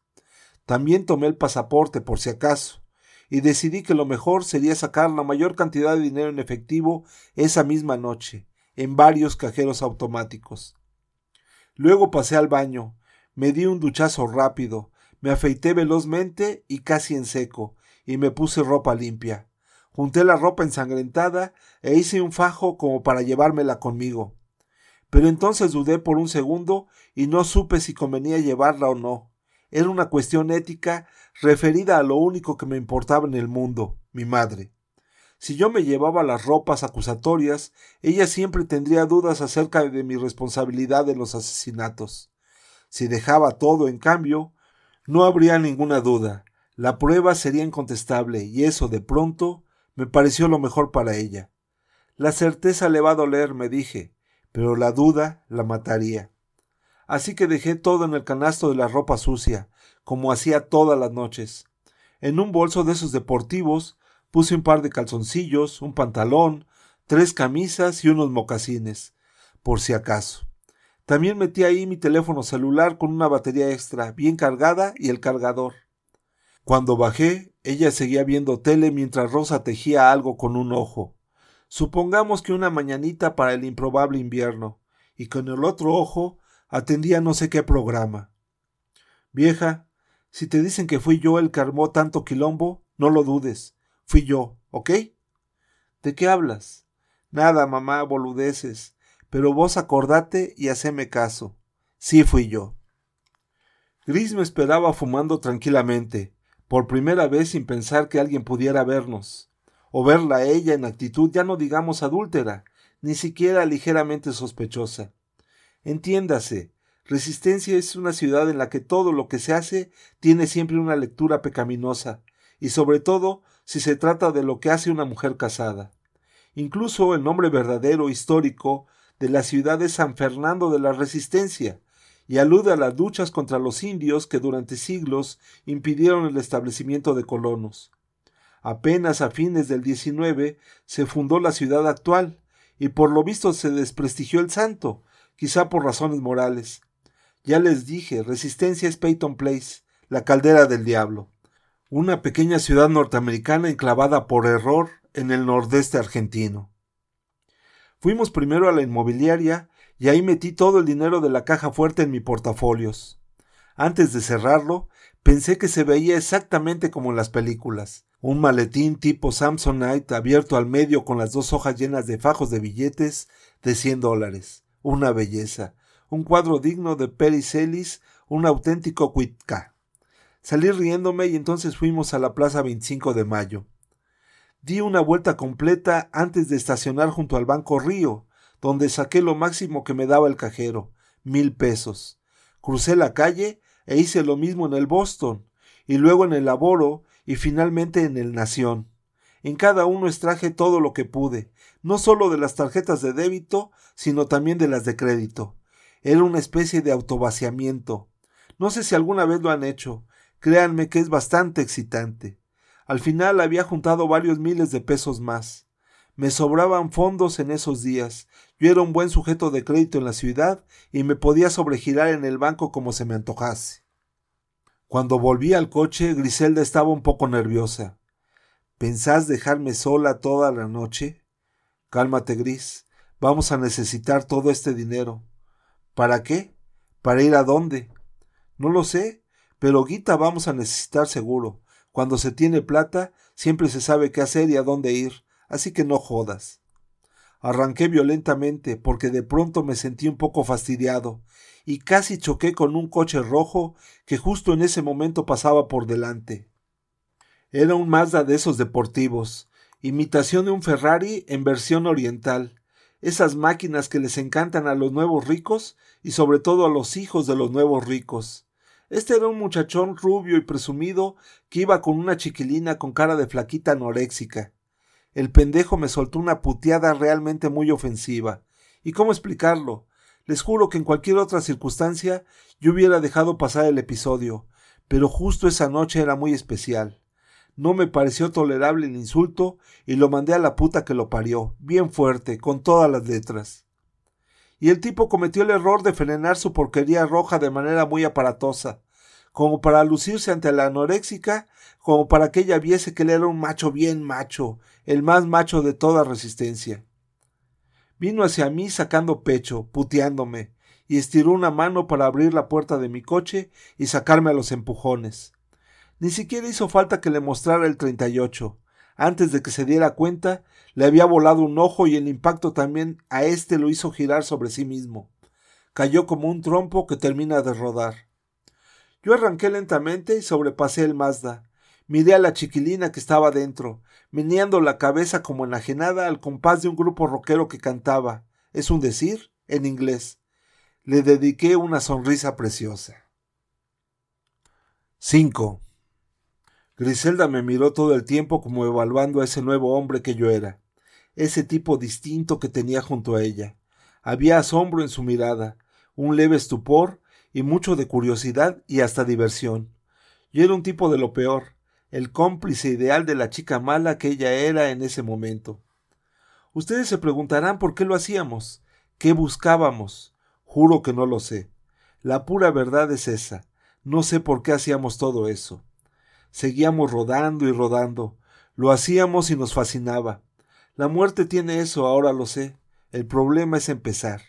También tomé el pasaporte por si acaso, y decidí que lo mejor sería sacar la mayor cantidad de dinero en efectivo esa misma noche, en varios cajeros automáticos. Luego pasé al baño, me di un duchazo rápido, me afeité velozmente y casi en seco, y me puse ropa limpia. Junté la ropa ensangrentada e hice un fajo como para llevármela conmigo. Pero entonces dudé por un segundo y no supe si convenía llevarla o no. Era una cuestión ética referida a lo único que me importaba en el mundo, mi madre. Si yo me llevaba las ropas acusatorias, ella siempre tendría dudas acerca de mi responsabilidad en los asesinatos. Si dejaba todo, en cambio, no habría ninguna duda. La prueba sería incontestable y eso de pronto me pareció lo mejor para ella. La certeza le va a doler, me dije, pero la duda la mataría. Así que dejé todo en el canasto de la ropa sucia, como hacía todas las noches. En un bolso de esos deportivos puse un par de calzoncillos, un pantalón, tres camisas y unos mocasines, por si acaso. También metí ahí mi teléfono celular con una batería extra bien cargada y el cargador. Cuando bajé, ella seguía viendo tele mientras Rosa tejía algo con un ojo. Supongamos que una mañanita para el improbable invierno, y con el otro ojo atendía no sé qué programa. Vieja, si te dicen que fui yo el que armó tanto quilombo, no lo dudes. Fui yo, ¿ok? ¿De qué hablas? Nada, mamá, boludeces pero vos acordate y haceme caso. Sí fui yo. Gris me esperaba fumando tranquilamente, por primera vez sin pensar que alguien pudiera vernos, o verla a ella en actitud ya no digamos adúltera, ni siquiera ligeramente sospechosa. Entiéndase, Resistencia es una ciudad en la que todo lo que se hace tiene siempre una lectura pecaminosa, y sobre todo si se trata de lo que hace una mujer casada. Incluso el nombre verdadero histórico de la ciudad de San Fernando de la Resistencia, y alude a las luchas contra los indios que durante siglos impidieron el establecimiento de colonos. Apenas a fines del XIX se fundó la ciudad actual, y por lo visto se desprestigió el santo, quizá por razones morales. Ya les dije, Resistencia es Peyton Place, la caldera del diablo, una pequeña ciudad norteamericana enclavada por error en el nordeste argentino. Fuimos primero a la inmobiliaria y ahí metí todo el dinero de la caja fuerte en mi portafolios. Antes de cerrarlo, pensé que se veía exactamente como en las películas. Un maletín tipo Samsonite abierto al medio con las dos hojas llenas de fajos de billetes de cien dólares. Una belleza. Un cuadro digno de Celis, un auténtico cuitca. Salí riéndome y entonces fuimos a la Plaza 25 de Mayo. Di una vuelta completa antes de estacionar junto al Banco Río, donde saqué lo máximo que me daba el cajero, mil pesos. Crucé la calle e hice lo mismo en el Boston, y luego en el Laboro y finalmente en el Nación. En cada uno extraje todo lo que pude, no solo de las tarjetas de débito, sino también de las de crédito. Era una especie de autovaciamiento. No sé si alguna vez lo han hecho. Créanme que es bastante excitante. Al final había juntado varios miles de pesos más. Me sobraban fondos en esos días. Yo era un buen sujeto de crédito en la ciudad y me podía sobregirar en el banco como se me antojase. Cuando volví al coche, Griselda estaba un poco nerviosa. ¿Pensás dejarme sola toda la noche? Cálmate, Gris. Vamos a necesitar todo este dinero. ¿Para qué? ¿Para ir a dónde? No lo sé, pero guita vamos a necesitar seguro. Cuando se tiene plata, siempre se sabe qué hacer y a dónde ir, así que no jodas. Arranqué violentamente porque de pronto me sentí un poco fastidiado y casi choqué con un coche rojo que justo en ese momento pasaba por delante. Era un Mazda de esos deportivos, imitación de un Ferrari en versión oriental, esas máquinas que les encantan a los nuevos ricos y sobre todo a los hijos de los nuevos ricos. Este era un muchachón rubio y presumido que iba con una chiquilina con cara de flaquita anoréxica. El pendejo me soltó una puteada realmente muy ofensiva. ¿Y cómo explicarlo? Les juro que en cualquier otra circunstancia yo hubiera dejado pasar el episodio, pero justo esa noche era muy especial. No me pareció tolerable el insulto y lo mandé a la puta que lo parió, bien fuerte, con todas las letras. Y el tipo cometió el error de frenar su porquería roja de manera muy aparatosa, como para lucirse ante la anoréxica, como para que ella viese que él era un macho bien macho, el más macho de toda resistencia. Vino hacia mí sacando pecho, puteándome, y estiró una mano para abrir la puerta de mi coche y sacarme a los empujones. Ni siquiera hizo falta que le mostrara el 38. Antes de que se diera cuenta, le había volado un ojo y el impacto también a éste lo hizo girar sobre sí mismo. Cayó como un trompo que termina de rodar. Yo arranqué lentamente y sobrepasé el Mazda. Miré a la chiquilina que estaba dentro, meneando la cabeza como enajenada al compás de un grupo rockero que cantaba, es un decir, en inglés. Le dediqué una sonrisa preciosa. 5. Griselda me miró todo el tiempo como evaluando a ese nuevo hombre que yo era, ese tipo distinto que tenía junto a ella. Había asombro en su mirada, un leve estupor y mucho de curiosidad y hasta diversión. Yo era un tipo de lo peor, el cómplice ideal de la chica mala que ella era en ese momento. Ustedes se preguntarán por qué lo hacíamos, qué buscábamos. Juro que no lo sé. La pura verdad es esa. No sé por qué hacíamos todo eso. Seguíamos rodando y rodando. Lo hacíamos y nos fascinaba. La muerte tiene eso, ahora lo sé. El problema es empezar.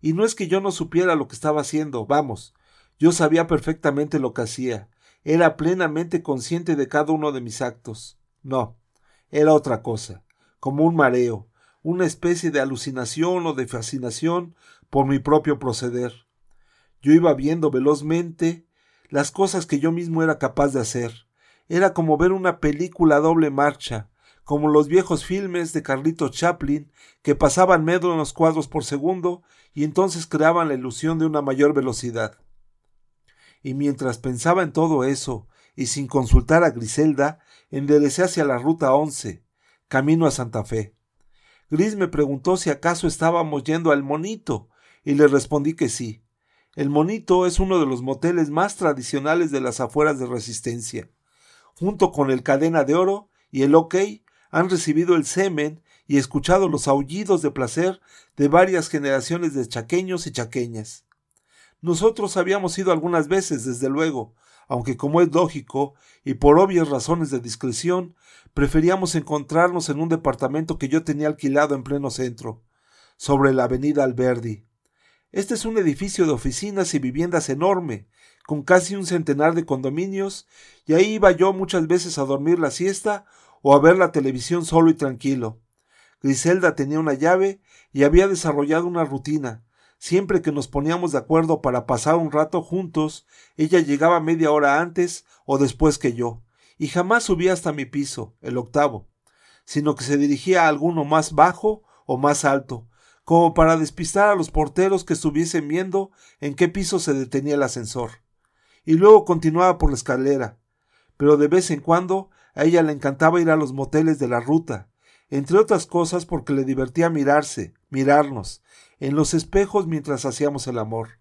Y no es que yo no supiera lo que estaba haciendo, vamos. Yo sabía perfectamente lo que hacía. Era plenamente consciente de cada uno de mis actos. No, era otra cosa, como un mareo, una especie de alucinación o de fascinación por mi propio proceder. Yo iba viendo velozmente las cosas que yo mismo era capaz de hacer, era como ver una película a doble marcha, como los viejos filmes de Carlitos Chaplin que pasaban los cuadros por segundo y entonces creaban la ilusión de una mayor velocidad. Y mientras pensaba en todo eso, y sin consultar a Griselda, enderecé hacia la ruta once, camino a Santa Fe. Gris me preguntó si acaso estábamos yendo al Monito, y le respondí que sí. El Monito es uno de los moteles más tradicionales de las afueras de Resistencia junto con el Cadena de Oro y el OK, han recibido el semen y escuchado los aullidos de placer de varias generaciones de chaqueños y chaqueñas. Nosotros habíamos ido algunas veces, desde luego, aunque como es lógico, y por obvias razones de discreción, preferíamos encontrarnos en un departamento que yo tenía alquilado en pleno centro, sobre la avenida Alberdi. Este es un edificio de oficinas y viviendas enorme, con casi un centenar de condominios, y ahí iba yo muchas veces a dormir la siesta o a ver la televisión solo y tranquilo. Griselda tenía una llave y había desarrollado una rutina. Siempre que nos poníamos de acuerdo para pasar un rato juntos, ella llegaba media hora antes o después que yo, y jamás subía hasta mi piso, el octavo, sino que se dirigía a alguno más bajo o más alto, como para despistar a los porteros que estuviesen viendo en qué piso se detenía el ascensor y luego continuaba por la escalera. Pero de vez en cuando a ella le encantaba ir a los moteles de la ruta, entre otras cosas porque le divertía mirarse, mirarnos, en los espejos mientras hacíamos el amor.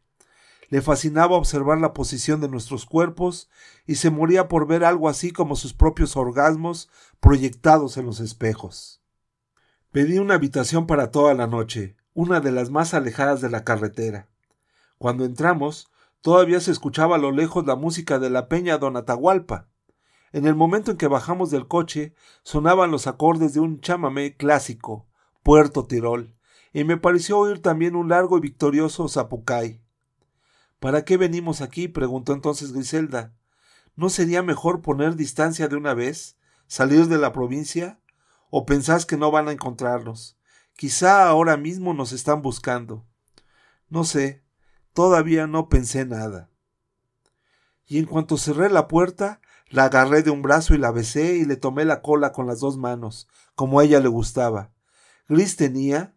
Le fascinaba observar la posición de nuestros cuerpos y se moría por ver algo así como sus propios orgasmos proyectados en los espejos. Pedí una habitación para toda la noche, una de las más alejadas de la carretera. Cuando entramos, Todavía se escuchaba a lo lejos la música de la peña Don Atahualpa. En el momento en que bajamos del coche, sonaban los acordes de un chamamé clásico, Puerto Tirol, y me pareció oír también un largo y victorioso zapucay. ¿Para qué venimos aquí? preguntó entonces Griselda. ¿No sería mejor poner distancia de una vez? ¿Salir de la provincia? ¿O pensás que no van a encontrarnos? Quizá ahora mismo nos están buscando. No sé, todavía no pensé nada. Y en cuanto cerré la puerta, la agarré de un brazo y la besé y le tomé la cola con las dos manos, como a ella le gustaba. Gris tenía,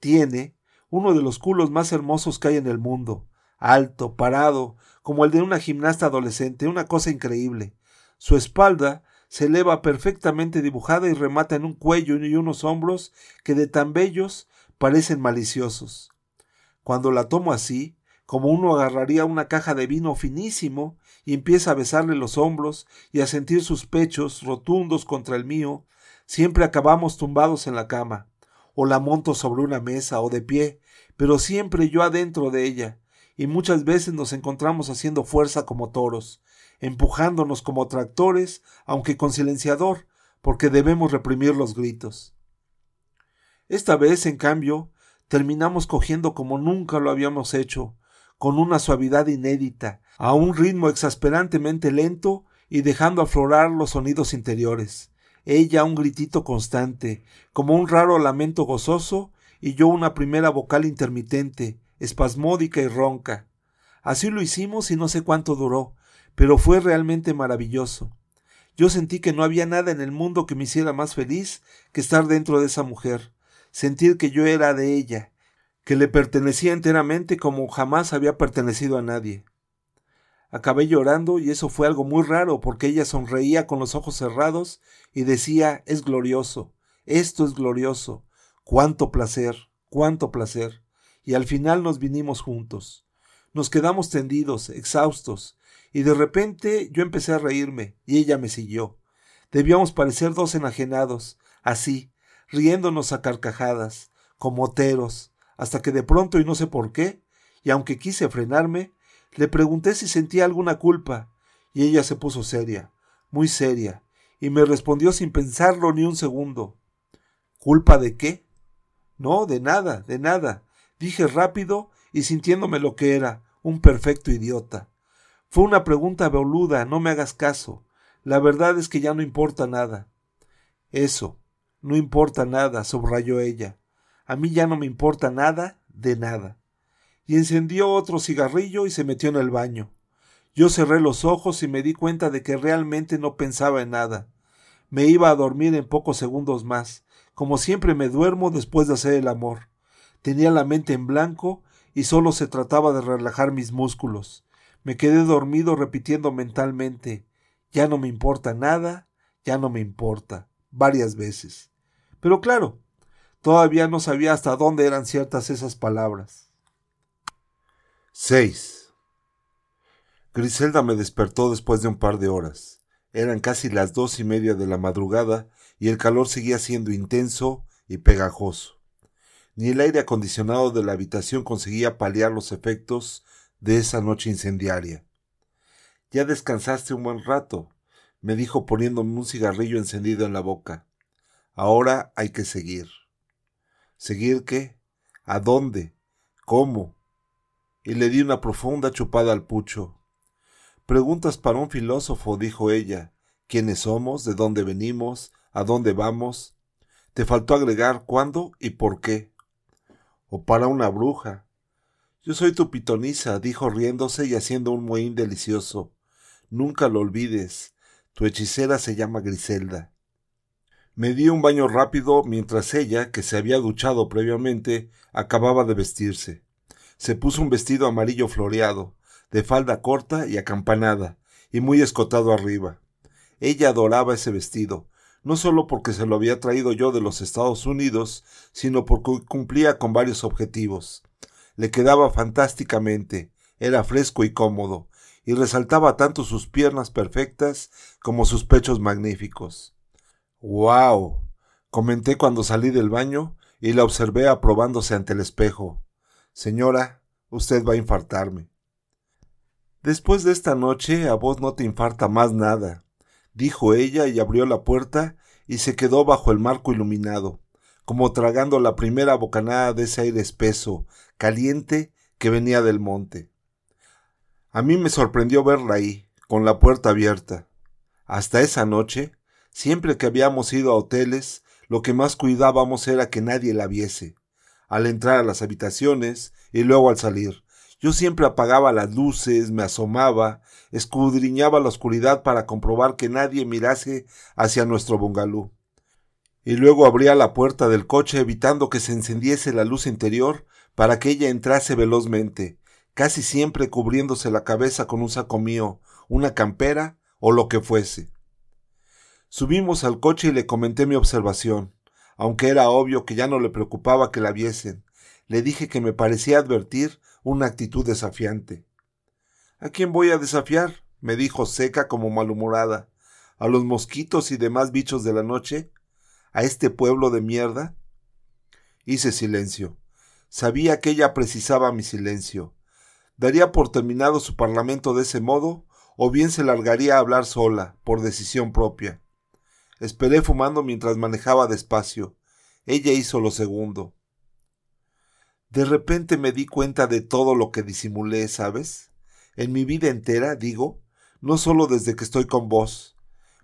tiene, uno de los culos más hermosos que hay en el mundo, alto, parado, como el de una gimnasta adolescente, una cosa increíble. Su espalda se eleva perfectamente dibujada y remata en un cuello y unos hombros que de tan bellos parecen maliciosos. Cuando la tomo así, como uno agarraría una caja de vino finísimo y empieza a besarle los hombros y a sentir sus pechos rotundos contra el mío, siempre acabamos tumbados en la cama, o la monto sobre una mesa o de pie, pero siempre yo adentro de ella, y muchas veces nos encontramos haciendo fuerza como toros, empujándonos como tractores, aunque con silenciador, porque debemos reprimir los gritos. Esta vez, en cambio, terminamos cogiendo como nunca lo habíamos hecho, con una suavidad inédita, a un ritmo exasperantemente lento y dejando aflorar los sonidos interiores. Ella un gritito constante, como un raro lamento gozoso, y yo una primera vocal intermitente, espasmódica y ronca. Así lo hicimos y no sé cuánto duró, pero fue realmente maravilloso. Yo sentí que no había nada en el mundo que me hiciera más feliz que estar dentro de esa mujer, sentir que yo era de ella, que le pertenecía enteramente como jamás había pertenecido a nadie. Acabé llorando y eso fue algo muy raro porque ella sonreía con los ojos cerrados y decía es glorioso, esto es glorioso, cuánto placer, cuánto placer. Y al final nos vinimos juntos. Nos quedamos tendidos, exhaustos, y de repente yo empecé a reírme, y ella me siguió. Debíamos parecer dos enajenados, así, riéndonos a carcajadas, como oteros, hasta que de pronto, y no sé por qué, y aunque quise frenarme, le pregunté si sentía alguna culpa, y ella se puso seria, muy seria, y me respondió sin pensarlo ni un segundo. ¿Culpa de qué? No, de nada, de nada, dije rápido y sintiéndome lo que era, un perfecto idiota. Fue una pregunta boluda, no me hagas caso. La verdad es que ya no importa nada. Eso, no importa nada, subrayó ella. A mí ya no me importa nada de nada. Y encendió otro cigarrillo y se metió en el baño. Yo cerré los ojos y me di cuenta de que realmente no pensaba en nada. Me iba a dormir en pocos segundos más, como siempre me duermo después de hacer el amor. Tenía la mente en blanco y solo se trataba de relajar mis músculos. Me quedé dormido repitiendo mentalmente ya no me importa nada, ya no me importa, varias veces. Pero claro, todavía no sabía hasta dónde eran ciertas esas palabras. 6. Griselda me despertó después de un par de horas. Eran casi las dos y media de la madrugada y el calor seguía siendo intenso y pegajoso. Ni el aire acondicionado de la habitación conseguía paliar los efectos de esa noche incendiaria. Ya descansaste un buen rato, me dijo poniéndome un cigarrillo encendido en la boca. Ahora hay que seguir. ¿Seguir qué? ¿A dónde? ¿Cómo? Y le di una profunda chupada al pucho. Preguntas para un filósofo, dijo ella. ¿Quiénes somos? ¿De dónde venimos? ¿A dónde vamos? Te faltó agregar cuándo y por qué. O para una bruja, yo soy tu pitonisa, dijo riéndose y haciendo un mohín delicioso. Nunca lo olvides. Tu hechicera se llama Griselda. Me di un baño rápido mientras ella, que se había duchado previamente, acababa de vestirse. Se puso un vestido amarillo floreado, de falda corta y acampanada, y muy escotado arriba. Ella adoraba ese vestido, no solo porque se lo había traído yo de los Estados Unidos, sino porque cumplía con varios objetivos le quedaba fantásticamente, era fresco y cómodo, y resaltaba tanto sus piernas perfectas como sus pechos magníficos. ¡Wow! comenté cuando salí del baño y la observé aprobándose ante el espejo. Señora, usted va a infartarme. Después de esta noche a vos no te infarta más nada, dijo ella y abrió la puerta y se quedó bajo el marco iluminado, como tragando la primera bocanada de ese aire espeso, caliente que venía del monte. A mí me sorprendió verla ahí, con la puerta abierta. Hasta esa noche, siempre que habíamos ido a hoteles, lo que más cuidábamos era que nadie la viese. Al entrar a las habitaciones y luego al salir, Yo siempre apagaba las luces, me asomaba, escudriñaba la oscuridad para comprobar que nadie mirase hacia nuestro bungalú. Y luego abría la puerta del coche evitando que se encendiese la luz interior para que ella entrase velozmente, casi siempre cubriéndose la cabeza con un saco mío, una campera o lo que fuese. Subimos al coche y le comenté mi observación, aunque era obvio que ya no le preocupaba que la viesen. Le dije que me parecía advertir una actitud desafiante. ¿A quién voy a desafiar? me dijo seca como malhumorada. ¿A los mosquitos y demás bichos de la noche? ¿A este pueblo de mierda? Hice silencio. Sabía que ella precisaba mi silencio. Daría por terminado su parlamento de ese modo, o bien se largaría a hablar sola, por decisión propia. Esperé fumando mientras manejaba despacio. Ella hizo lo segundo. De repente me di cuenta de todo lo que disimulé, ¿sabes? En mi vida entera, digo, no solo desde que estoy con vos.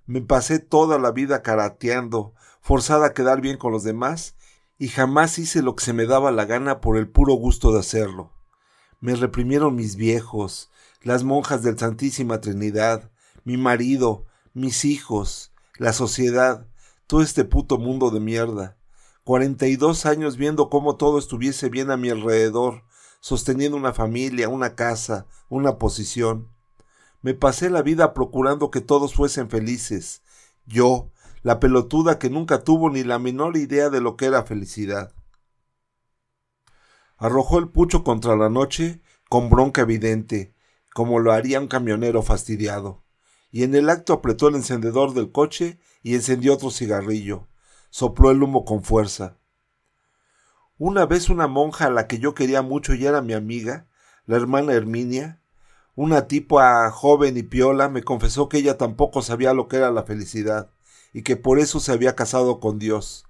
Me pasé toda la vida karateando, forzada a quedar bien con los demás, y jamás hice lo que se me daba la gana por el puro gusto de hacerlo. Me reprimieron mis viejos, las monjas del Santísima Trinidad, mi marido, mis hijos, la sociedad, todo este puto mundo de mierda. Cuarenta y dos años viendo cómo todo estuviese bien a mi alrededor, sosteniendo una familia, una casa, una posición. Me pasé la vida procurando que todos fuesen felices. Yo, la pelotuda que nunca tuvo ni la menor idea de lo que era felicidad. Arrojó el pucho contra la noche con bronca evidente, como lo haría un camionero fastidiado, y en el acto apretó el encendedor del coche y encendió otro cigarrillo sopló el humo con fuerza. Una vez una monja a la que yo quería mucho y era mi amiga, la hermana Herminia, una tipa joven y piola, me confesó que ella tampoco sabía lo que era la felicidad y que por eso se había casado con Dios.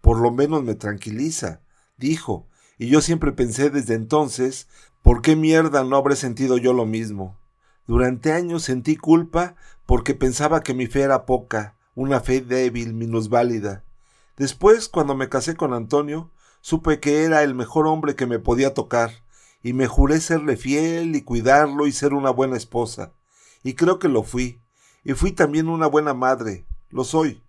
Por lo menos me tranquiliza, dijo, y yo siempre pensé desde entonces, ¿por qué mierda no habré sentido yo lo mismo? Durante años sentí culpa porque pensaba que mi fe era poca, una fe débil, minusválida. Después, cuando me casé con Antonio, supe que era el mejor hombre que me podía tocar, y me juré serle fiel y cuidarlo y ser una buena esposa. Y creo que lo fui, y fui también una buena madre, lo soy.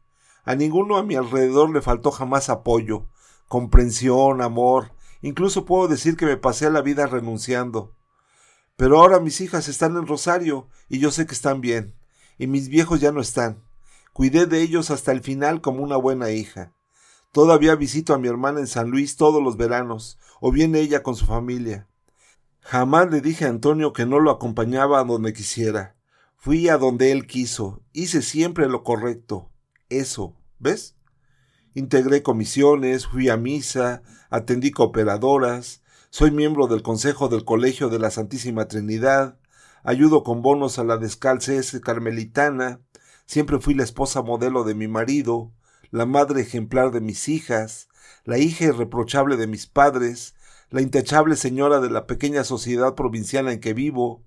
A ninguno a mi alrededor le faltó jamás apoyo, comprensión, amor, incluso puedo decir que me pasé la vida renunciando. Pero ahora mis hijas están en Rosario, y yo sé que están bien, y mis viejos ya no están. Cuidé de ellos hasta el final como una buena hija. Todavía visito a mi hermana en San Luis todos los veranos, o viene ella con su familia. Jamás le dije a Antonio que no lo acompañaba a donde quisiera. Fui a donde él quiso, hice siempre lo correcto. Eso, ¿ves? Integré comisiones, fui a misa, atendí cooperadoras, soy miembro del Consejo del Colegio de la Santísima Trinidad, ayudo con bonos a la descalcese carmelitana, Siempre fui la esposa modelo de mi marido, la madre ejemplar de mis hijas, la hija irreprochable de mis padres, la intachable señora de la pequeña sociedad provinciana en que vivo,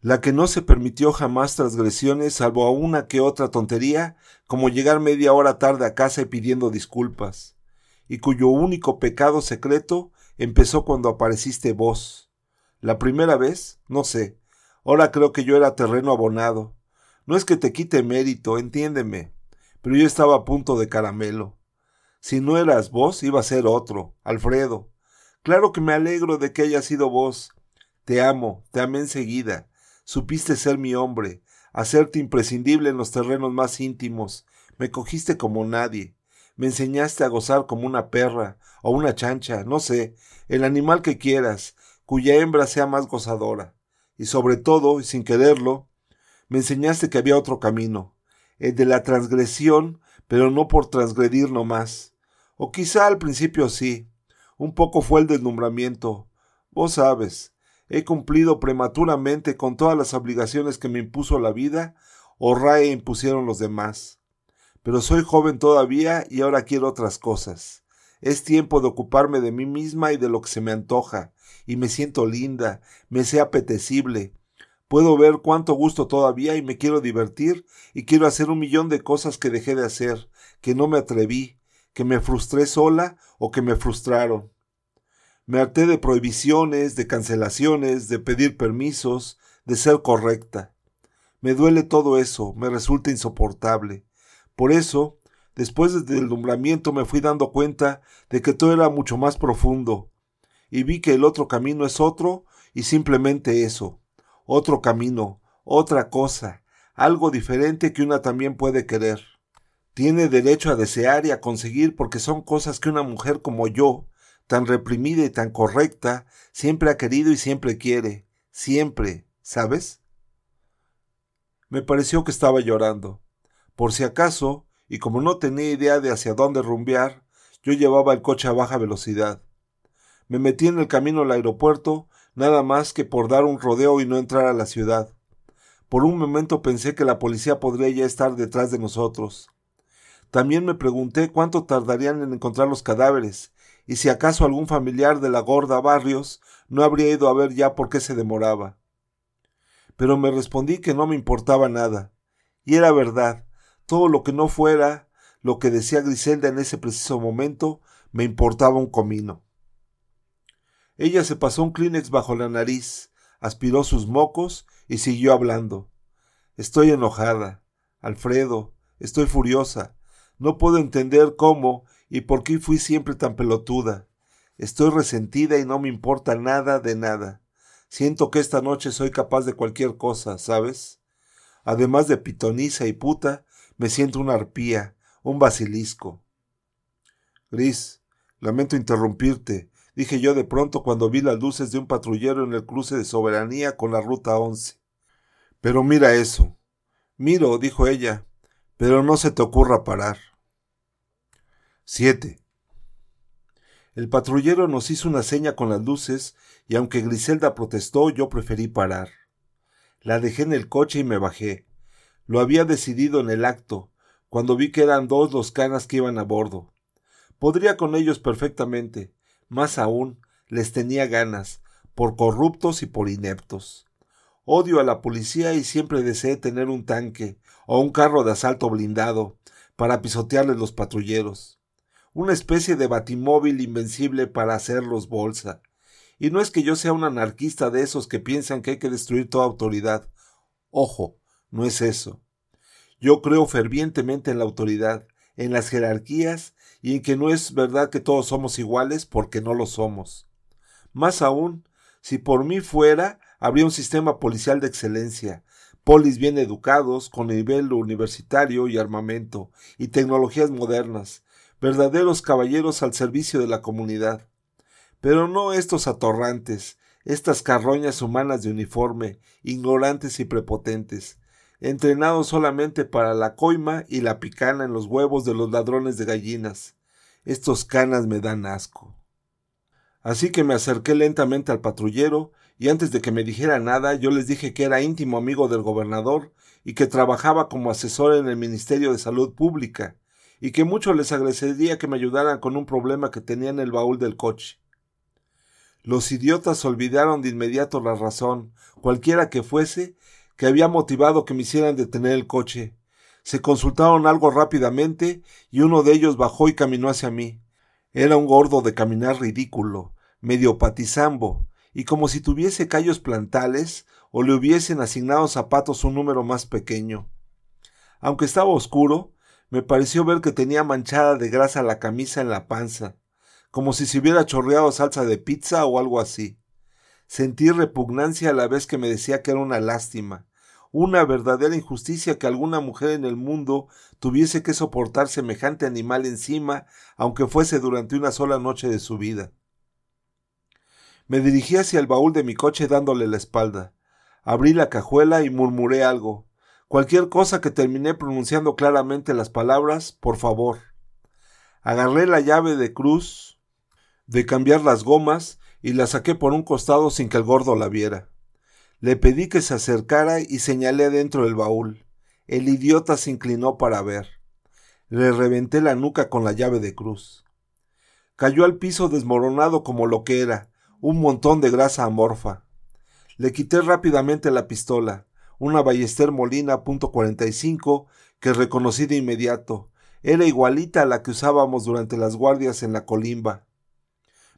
la que no se permitió jamás transgresiones salvo a una que otra tontería, como llegar media hora tarde a casa y pidiendo disculpas, y cuyo único pecado secreto empezó cuando apareciste vos. La primera vez, no sé, ahora creo que yo era terreno abonado, no es que te quite mérito, entiéndeme, pero yo estaba a punto de caramelo. Si no eras vos, iba a ser otro, Alfredo. Claro que me alegro de que haya sido vos. Te amo, te amé enseguida. Supiste ser mi hombre, hacerte imprescindible en los terrenos más íntimos. Me cogiste como nadie. Me enseñaste a gozar como una perra o una chancha, no sé, el animal que quieras, cuya hembra sea más gozadora. Y sobre todo, y sin quererlo, me enseñaste que había otro camino, el de la transgresión, pero no por transgredir no más. O quizá al principio sí. Un poco fue el deslumbramiento. Vos sabes, he cumplido prematuramente con todas las obligaciones que me impuso la vida o RAE impusieron los demás. Pero soy joven todavía y ahora quiero otras cosas. Es tiempo de ocuparme de mí misma y de lo que se me antoja, y me siento linda, me sé apetecible, Puedo ver cuánto gusto todavía y me quiero divertir y quiero hacer un millón de cosas que dejé de hacer, que no me atreví, que me frustré sola o que me frustraron. Me harté de prohibiciones, de cancelaciones, de pedir permisos, de ser correcta. Me duele todo eso, me resulta insoportable. Por eso, después del deslumbramiento me fui dando cuenta de que todo era mucho más profundo, y vi que el otro camino es otro y simplemente eso, otro camino, otra cosa, algo diferente que una también puede querer. Tiene derecho a desear y a conseguir porque son cosas que una mujer como yo, tan reprimida y tan correcta, siempre ha querido y siempre quiere, siempre, ¿sabes? Me pareció que estaba llorando. Por si acaso, y como no tenía idea de hacia dónde rumbear, yo llevaba el coche a baja velocidad. Me metí en el camino al aeropuerto, nada más que por dar un rodeo y no entrar a la ciudad. Por un momento pensé que la policía podría ya estar detrás de nosotros. También me pregunté cuánto tardarían en encontrar los cadáveres, y si acaso algún familiar de la gorda Barrios no habría ido a ver ya por qué se demoraba pero me respondí que no me importaba nada. Y era verdad, todo lo que no fuera lo que decía Griselda en ese preciso momento, me importaba un comino. Ella se pasó un Kleenex bajo la nariz, aspiró sus mocos y siguió hablando. Estoy enojada. Alfredo, estoy furiosa. No puedo entender cómo y por qué fui siempre tan pelotuda. Estoy resentida y no me importa nada de nada. Siento que esta noche soy capaz de cualquier cosa, ¿sabes? Además de pitoniza y puta, me siento una arpía, un basilisco. Gris, lamento interrumpirte, dije yo de pronto cuando vi las luces de un patrullero en el cruce de soberanía con la ruta once. Pero mira eso. Miro, dijo ella, pero no se te ocurra parar. 7. El patrullero nos hizo una seña con las luces y aunque Griselda protestó, yo preferí parar. La dejé en el coche y me bajé. Lo había decidido en el acto, cuando vi que eran dos los canas que iban a bordo. Podría con ellos perfectamente, más aún, les tenía ganas, por corruptos y por ineptos. Odio a la policía y siempre deseé tener un tanque o un carro de asalto blindado para pisotearles los patrulleros una especie de batimóvil invencible para hacerlos bolsa. Y no es que yo sea un anarquista de esos que piensan que hay que destruir toda autoridad. Ojo, no es eso. Yo creo fervientemente en la autoridad, en las jerarquías y en que no es verdad que todos somos iguales porque no lo somos. Más aún, si por mí fuera, habría un sistema policial de excelencia, polis bien educados, con nivel universitario y armamento, y tecnologías modernas, verdaderos caballeros al servicio de la comunidad. Pero no estos atorrantes, estas carroñas humanas de uniforme, ignorantes y prepotentes, entrenados solamente para la coima y la picana en los huevos de los ladrones de gallinas. Estos canas me dan asco. Así que me acerqué lentamente al patrullero y antes de que me dijera nada yo les dije que era íntimo amigo del gobernador y que trabajaba como asesor en el Ministerio de Salud Pública y que mucho les agradecería que me ayudaran con un problema que tenía en el baúl del coche. Los idiotas olvidaron de inmediato la razón, cualquiera que fuese, que había motivado que me hicieran detener el coche. Se consultaron algo rápidamente y uno de ellos bajó y caminó hacia mí. Era un gordo de caminar ridículo, medio patizambo, y como si tuviese callos plantales o le hubiesen asignado zapatos un número más pequeño. Aunque estaba oscuro, me pareció ver que tenía manchada de grasa la camisa en la panza, como si se hubiera chorreado salsa de pizza o algo así. Sentí repugnancia a la vez que me decía que era una lástima, una verdadera injusticia que alguna mujer en el mundo tuviese que soportar semejante animal encima, aunque fuese durante una sola noche de su vida. Me dirigí hacia el baúl de mi coche dándole la espalda. Abrí la cajuela y murmuré algo, Cualquier cosa que terminé pronunciando claramente las palabras, por favor. Agarré la llave de cruz de cambiar las gomas y la saqué por un costado sin que el gordo la viera. Le pedí que se acercara y señalé dentro del baúl. El idiota se inclinó para ver. Le reventé la nuca con la llave de cruz. Cayó al piso desmoronado como lo que era, un montón de grasa amorfa. Le quité rápidamente la pistola una Ballester Molina .45 que reconocí de inmediato. Era igualita a la que usábamos durante las guardias en la colimba.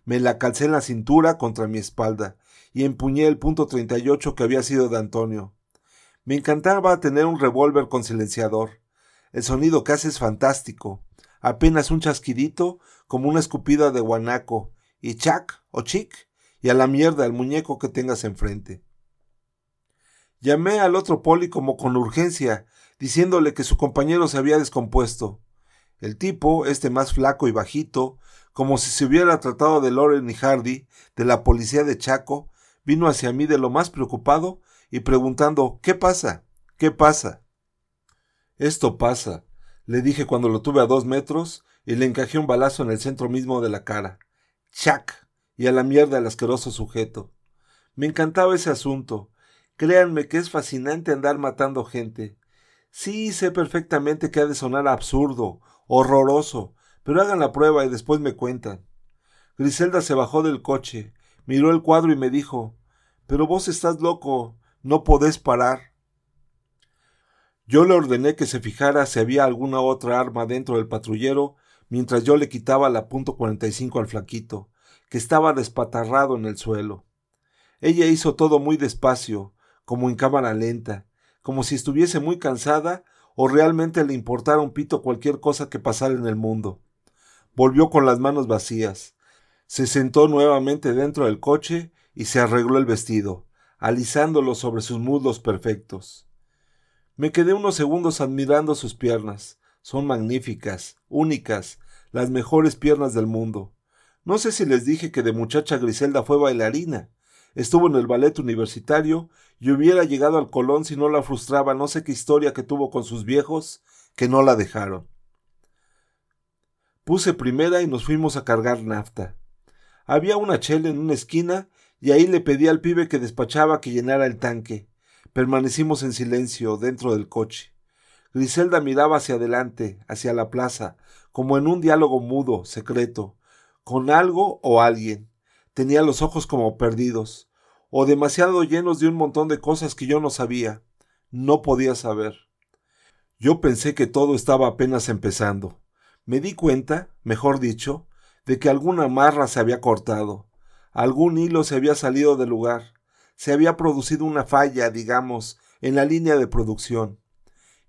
Me la calcé en la cintura contra mi espalda y empuñé el punto 38 que había sido de Antonio. Me encantaba tener un revólver con silenciador. El sonido que hace es fantástico. Apenas un chasquidito como una escupida de guanaco y chac o chic y a la mierda el muñeco que tengas enfrente. Llamé al otro poli como con urgencia, diciéndole que su compañero se había descompuesto. El tipo, este más flaco y bajito, como si se hubiera tratado de Loren y Hardy, de la policía de Chaco, vino hacia mí de lo más preocupado y preguntando ¿Qué pasa? ¿Qué pasa? Esto pasa, le dije cuando lo tuve a dos metros y le encajé un balazo en el centro mismo de la cara. ¡Chac! Y a la mierda el asqueroso sujeto. Me encantaba ese asunto. Créanme que es fascinante andar matando gente. Sí, sé perfectamente que ha de sonar absurdo, horroroso, pero hagan la prueba y después me cuentan. Griselda se bajó del coche, miró el cuadro y me dijo Pero vos estás loco, no podés parar. Yo le ordené que se fijara si había alguna otra arma dentro del patrullero, mientras yo le quitaba la punto cinco al flaquito, que estaba despatarrado en el suelo. Ella hizo todo muy despacio, como en cámara lenta, como si estuviese muy cansada o realmente le importara un pito cualquier cosa que pasara en el mundo. Volvió con las manos vacías. Se sentó nuevamente dentro del coche y se arregló el vestido, alisándolo sobre sus muslos perfectos. Me quedé unos segundos admirando sus piernas. Son magníficas, únicas, las mejores piernas del mundo. No sé si les dije que de muchacha Griselda fue bailarina. Estuvo en el ballet universitario y hubiera llegado al Colón si no la frustraba no sé qué historia que tuvo con sus viejos que no la dejaron. Puse primera y nos fuimos a cargar nafta. Había una chela en una esquina y ahí le pedí al pibe que despachaba que llenara el tanque. Permanecimos en silencio dentro del coche. Griselda miraba hacia adelante, hacia la plaza, como en un diálogo mudo, secreto, con algo o alguien. Tenía los ojos como perdidos, o demasiado llenos de un montón de cosas que yo no sabía, no podía saber. Yo pensé que todo estaba apenas empezando. Me di cuenta, mejor dicho, de que alguna marra se había cortado, algún hilo se había salido del lugar, se había producido una falla, digamos, en la línea de producción.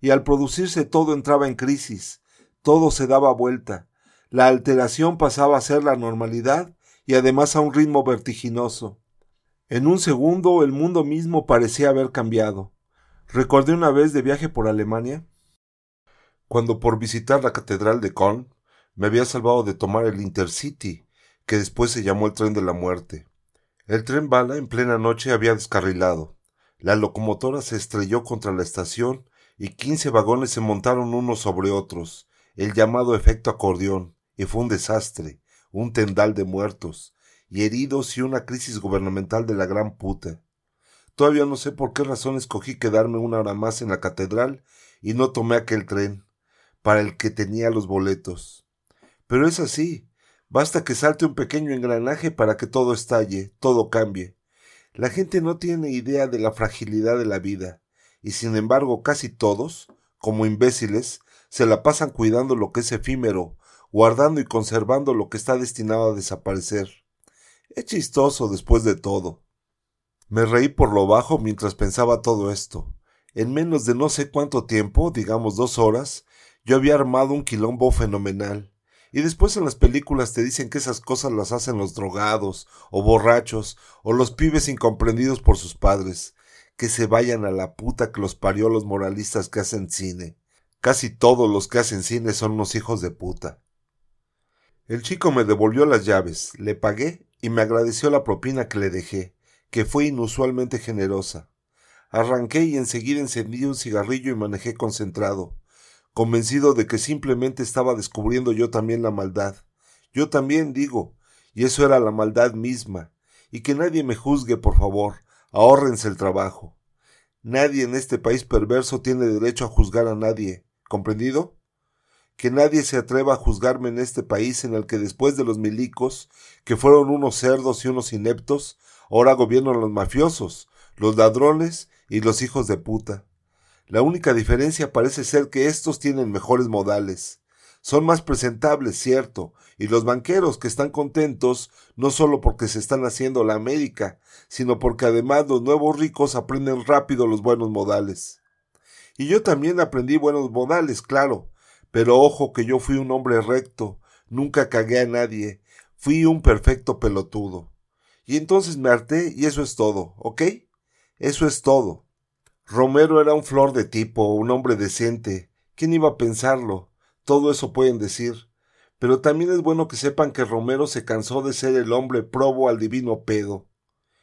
Y al producirse todo entraba en crisis, todo se daba vuelta, la alteración pasaba a ser la normalidad y además a un ritmo vertiginoso. En un segundo el mundo mismo parecía haber cambiado. Recordé una vez de viaje por Alemania, cuando por visitar la Catedral de Köln me había salvado de tomar el Intercity, que después se llamó el tren de la muerte. El tren bala en plena noche había descarrilado. La locomotora se estrelló contra la estación y quince vagones se montaron unos sobre otros, el llamado efecto acordeón, y fue un desastre un tendal de muertos y heridos y una crisis gubernamental de la gran puta. Todavía no sé por qué razón escogí quedarme una hora más en la catedral y no tomé aquel tren, para el que tenía los boletos. Pero es así, basta que salte un pequeño engranaje para que todo estalle, todo cambie. La gente no tiene idea de la fragilidad de la vida, y sin embargo casi todos, como imbéciles, se la pasan cuidando lo que es efímero, guardando y conservando lo que está destinado a desaparecer. Es chistoso después de todo. Me reí por lo bajo mientras pensaba todo esto. En menos de no sé cuánto tiempo, digamos dos horas, yo había armado un quilombo fenomenal. Y después en las películas te dicen que esas cosas las hacen los drogados, o borrachos, o los pibes incomprendidos por sus padres. Que se vayan a la puta que los parió los moralistas que hacen cine. Casi todos los que hacen cine son unos hijos de puta. El chico me devolvió las llaves, le pagué y me agradeció la propina que le dejé, que fue inusualmente generosa. Arranqué y enseguida encendí un cigarrillo y manejé concentrado, convencido de que simplemente estaba descubriendo yo también la maldad. Yo también digo, y eso era la maldad misma, y que nadie me juzgue, por favor, ahórrense el trabajo. Nadie en este país perverso tiene derecho a juzgar a nadie, ¿comprendido? que nadie se atreva a juzgarme en este país en el que después de los milicos, que fueron unos cerdos y unos ineptos, ahora gobiernan los mafiosos, los ladrones y los hijos de puta. La única diferencia parece ser que estos tienen mejores modales. Son más presentables, cierto, y los banqueros que están contentos no solo porque se están haciendo la América, sino porque además los nuevos ricos aprenden rápido los buenos modales. Y yo también aprendí buenos modales, claro, pero ojo que yo fui un hombre recto, nunca cagué a nadie, fui un perfecto pelotudo. Y entonces me harté y eso es todo, ¿ok? Eso es todo. Romero era un flor de tipo, un hombre decente. ¿Quién iba a pensarlo? Todo eso pueden decir. Pero también es bueno que sepan que Romero se cansó de ser el hombre probo al divino pedo.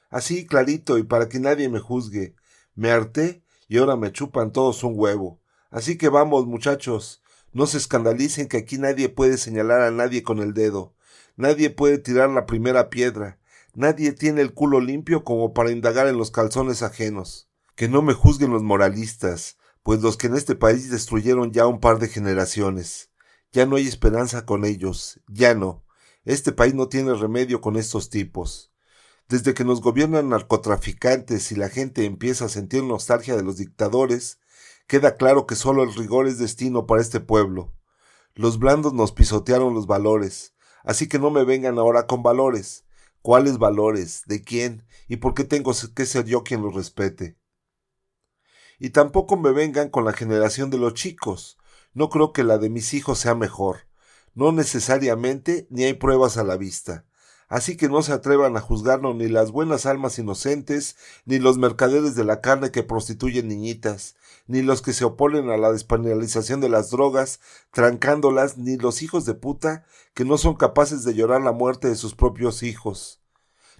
Así clarito y para que nadie me juzgue. Me harté y ahora me chupan todos un huevo. Así que vamos, muchachos. No se escandalicen que aquí nadie puede señalar a nadie con el dedo. Nadie puede tirar la primera piedra. Nadie tiene el culo limpio como para indagar en los calzones ajenos. Que no me juzguen los moralistas pues los que en este país destruyeron ya un par de generaciones. Ya no hay esperanza con ellos, ya no. Este país no tiene remedio con estos tipos. Desde que nos gobiernan narcotraficantes y la gente empieza a sentir nostalgia de los dictadores, queda claro que solo el rigor es destino para este pueblo. Los blandos nos pisotearon los valores, así que no me vengan ahora con valores. ¿Cuáles valores? ¿De quién? ¿Y por qué tengo que ser yo quien los respete? Y tampoco me vengan con la generación de los chicos. No creo que la de mis hijos sea mejor. No necesariamente ni hay pruebas a la vista. Así que no se atrevan a juzgarnos ni las buenas almas inocentes, ni los mercaderes de la carne que prostituyen niñitas, ni los que se oponen a la despenalización de las drogas, trancándolas, ni los hijos de puta que no son capaces de llorar la muerte de sus propios hijos,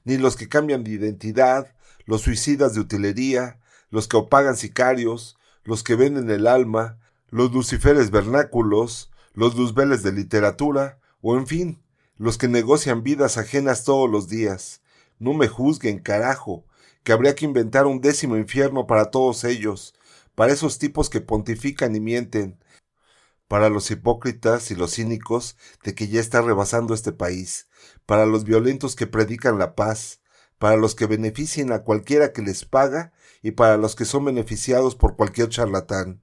ni los que cambian de identidad, los suicidas de utilería, los que opagan sicarios, los que venden el alma, los luciferes vernáculos, los luzbeles de literatura, o en fin, los que negocian vidas ajenas todos los días. No me juzguen, carajo, que habría que inventar un décimo infierno para todos ellos, para esos tipos que pontifican y mienten, para los hipócritas y los cínicos de que ya está rebasando este país, para los violentos que predican la paz, para los que beneficien a cualquiera que les paga y para los que son beneficiados por cualquier charlatán.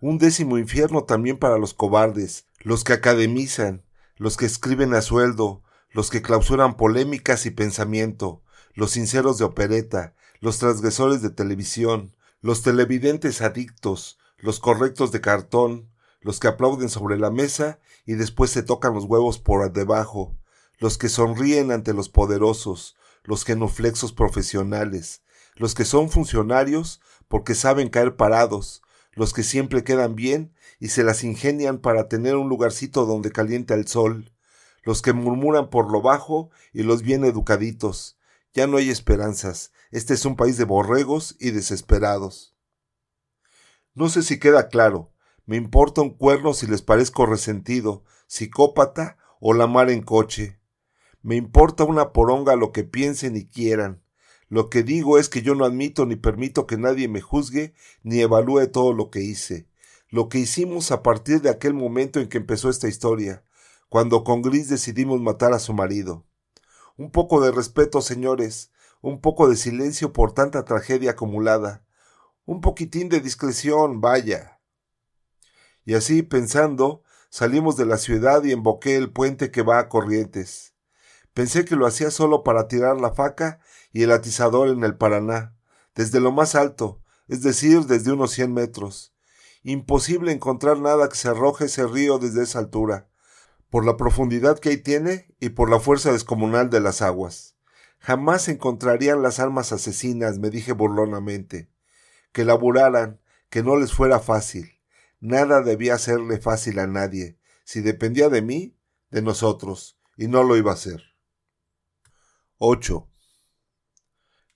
Un décimo infierno también para los cobardes, los que academizan, los que escriben a sueldo, los que clausuran polémicas y pensamiento, los sinceros de opereta, los transgresores de televisión, los televidentes adictos, los correctos de cartón, los que aplauden sobre la mesa y después se tocan los huevos por debajo, los que sonríen ante los poderosos, los genuflexos profesionales, los que son funcionarios porque saben caer parados, los que siempre quedan bien y se las ingenian para tener un lugarcito donde calienta el sol, los que murmuran por lo bajo y los bien educaditos. Ya no hay esperanzas, este es un país de borregos y desesperados. No sé si queda claro, me importa un cuerno si les parezco resentido, psicópata o la mar en coche. Me importa una poronga lo que piensen y quieran. Lo que digo es que yo no admito ni permito que nadie me juzgue ni evalúe todo lo que hice. Lo que hicimos a partir de aquel momento en que empezó esta historia, cuando con Gris decidimos matar a su marido. Un poco de respeto, señores, un poco de silencio por tanta tragedia acumulada, un poquitín de discreción, vaya. Y así, pensando, salimos de la ciudad y emboqué el puente que va a Corrientes. Pensé que lo hacía solo para tirar la faca y el atizador en el Paraná, desde lo más alto, es decir, desde unos cien metros. Imposible encontrar nada que se arroje ese río desde esa altura, por la profundidad que ahí tiene y por la fuerza descomunal de las aguas. Jamás encontrarían las almas asesinas, me dije burlonamente. Que laburaran, que no les fuera fácil. Nada debía serle fácil a nadie. Si dependía de mí, de nosotros, y no lo iba a hacer. 8.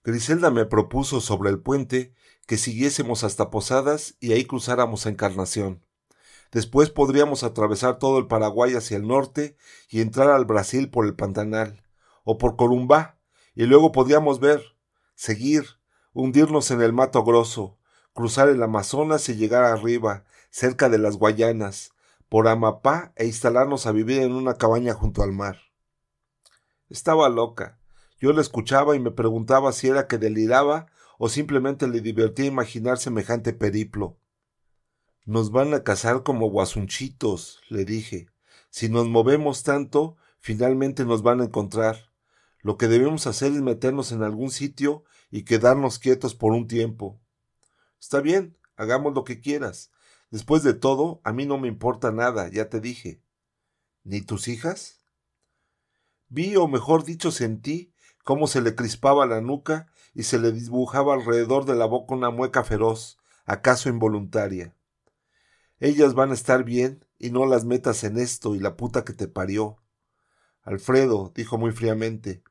Griselda me propuso sobre el puente que siguiésemos hasta Posadas y ahí cruzáramos a Encarnación. Después podríamos atravesar todo el Paraguay hacia el norte y entrar al Brasil por el Pantanal, o por Corumbá, y luego podríamos ver, seguir, hundirnos en el Mato Grosso, cruzar el Amazonas y llegar arriba, cerca de las Guayanas, por Amapá e instalarnos a vivir en una cabaña junto al mar. Estaba loca, yo le escuchaba y me preguntaba si era que deliraba o simplemente le divertía imaginar semejante periplo. Nos van a cazar como guasunchitos, le dije. Si nos movemos tanto, finalmente nos van a encontrar. Lo que debemos hacer es meternos en algún sitio y quedarnos quietos por un tiempo. Está bien, hagamos lo que quieras. Después de todo, a mí no me importa nada, ya te dije. ¿Ni tus hijas? Vi, o mejor dicho, sentí cómo se le crispaba la nuca y se le dibujaba alrededor de la boca una mueca feroz, acaso involuntaria. Ellas van a estar bien y no las metas en esto y la puta que te parió. Alfredo, dijo muy fríamente,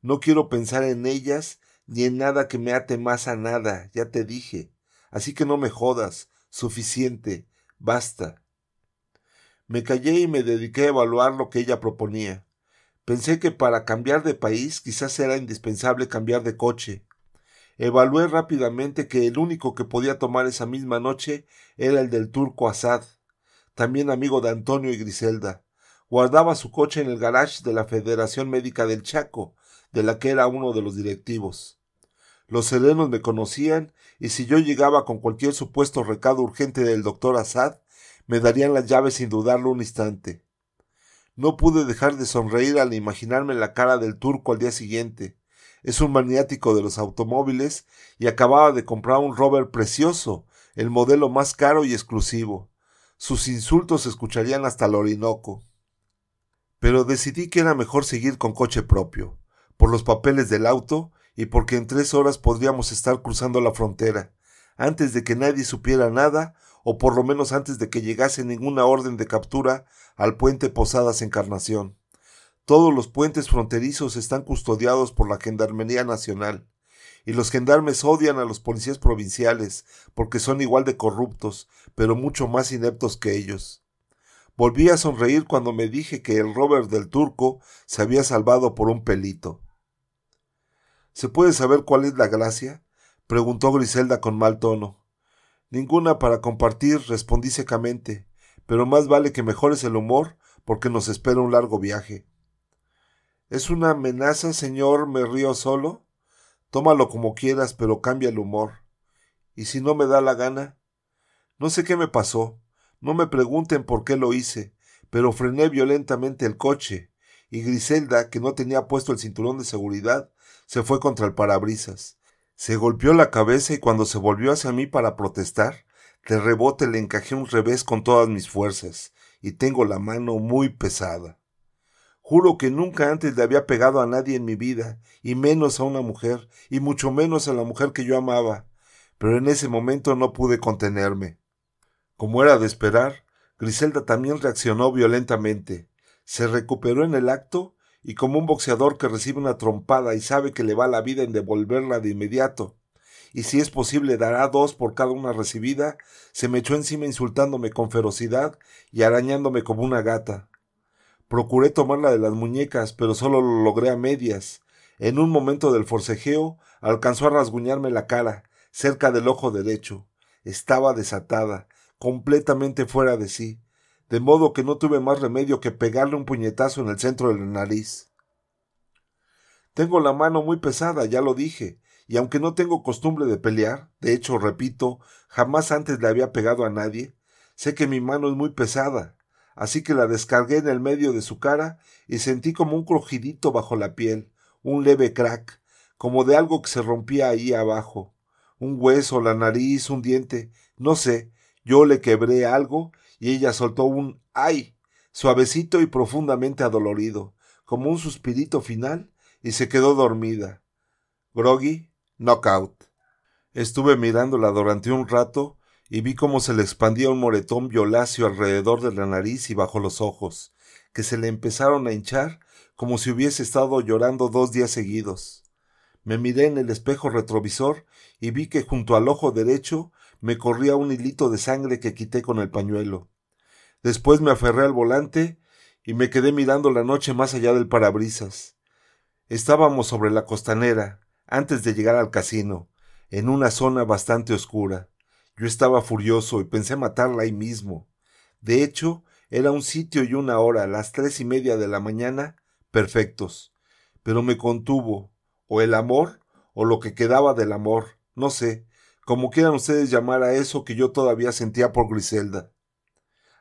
no quiero pensar en ellas ni en nada que me ate más a nada, ya te dije. Así que no me jodas, suficiente, basta. Me callé y me dediqué a evaluar lo que ella proponía. Pensé que para cambiar de país quizás era indispensable cambiar de coche, Evalué rápidamente que el único que podía tomar esa misma noche era el del turco Asad, también amigo de Antonio y Griselda. Guardaba su coche en el garage de la Federación Médica del Chaco, de la que era uno de los directivos. Los serenos me conocían y si yo llegaba con cualquier supuesto recado urgente del doctor Assad, me darían las llaves sin dudarlo un instante. No pude dejar de sonreír al imaginarme la cara del turco al día siguiente, es un maniático de los automóviles y acababa de comprar un rover precioso, el modelo más caro y exclusivo. Sus insultos se escucharían hasta el Orinoco. Pero decidí que era mejor seguir con coche propio, por los papeles del auto y porque en tres horas podríamos estar cruzando la frontera, antes de que nadie supiera nada o por lo menos antes de que llegase ninguna orden de captura al puente Posadas Encarnación. Todos los puentes fronterizos están custodiados por la Gendarmería Nacional, y los gendarmes odian a los policías provinciales porque son igual de corruptos, pero mucho más ineptos que ellos. Volví a sonreír cuando me dije que el Robert del Turco se había salvado por un pelito. ¿Se puede saber cuál es la gracia? preguntó Griselda con mal tono. Ninguna para compartir, respondí secamente, pero más vale que mejores el humor porque nos espera un largo viaje. ¿Es una amenaza, señor? ¿Me río solo? Tómalo como quieras, pero cambia el humor. ¿Y si no me da la gana? No sé qué me pasó. No me pregunten por qué lo hice, pero frené violentamente el coche, y Griselda, que no tenía puesto el cinturón de seguridad, se fue contra el parabrisas. Se golpeó la cabeza y cuando se volvió hacia mí para protestar, de rebote le encajé un revés con todas mis fuerzas, y tengo la mano muy pesada. Juro que nunca antes le había pegado a nadie en mi vida, y menos a una mujer, y mucho menos a la mujer que yo amaba, pero en ese momento no pude contenerme. Como era de esperar, Griselda también reaccionó violentamente. Se recuperó en el acto y como un boxeador que recibe una trompada y sabe que le va la vida en devolverla de inmediato, y si es posible dará dos por cada una recibida, se me echó encima insultándome con ferocidad y arañándome como una gata. Procuré tomarla de las muñecas, pero solo lo logré a medias. En un momento del forcejeo, alcanzó a rasguñarme la cara, cerca del ojo derecho. Estaba desatada, completamente fuera de sí, de modo que no tuve más remedio que pegarle un puñetazo en el centro de la nariz. Tengo la mano muy pesada, ya lo dije, y aunque no tengo costumbre de pelear, de hecho, repito, jamás antes le había pegado a nadie, sé que mi mano es muy pesada, así que la descargué en el medio de su cara y sentí como un crujidito bajo la piel, un leve crack, como de algo que se rompía ahí abajo. Un hueso, la nariz, un diente, no sé, yo le quebré algo y ella soltó un ay, suavecito y profundamente adolorido, como un suspirito final, y se quedó dormida. Groggy, knockout. Estuve mirándola durante un rato y vi cómo se le expandía un moretón violáceo alrededor de la nariz y bajo los ojos, que se le empezaron a hinchar como si hubiese estado llorando dos días seguidos. Me miré en el espejo retrovisor y vi que junto al ojo derecho me corría un hilito de sangre que quité con el pañuelo. Después me aferré al volante y me quedé mirando la noche más allá del parabrisas. Estábamos sobre la costanera, antes de llegar al casino, en una zona bastante oscura. Yo estaba furioso y pensé matarla ahí mismo. De hecho, era un sitio y una hora, las tres y media de la mañana, perfectos. Pero me contuvo, o el amor, o lo que quedaba del amor, no sé, como quieran ustedes llamar a eso que yo todavía sentía por Griselda.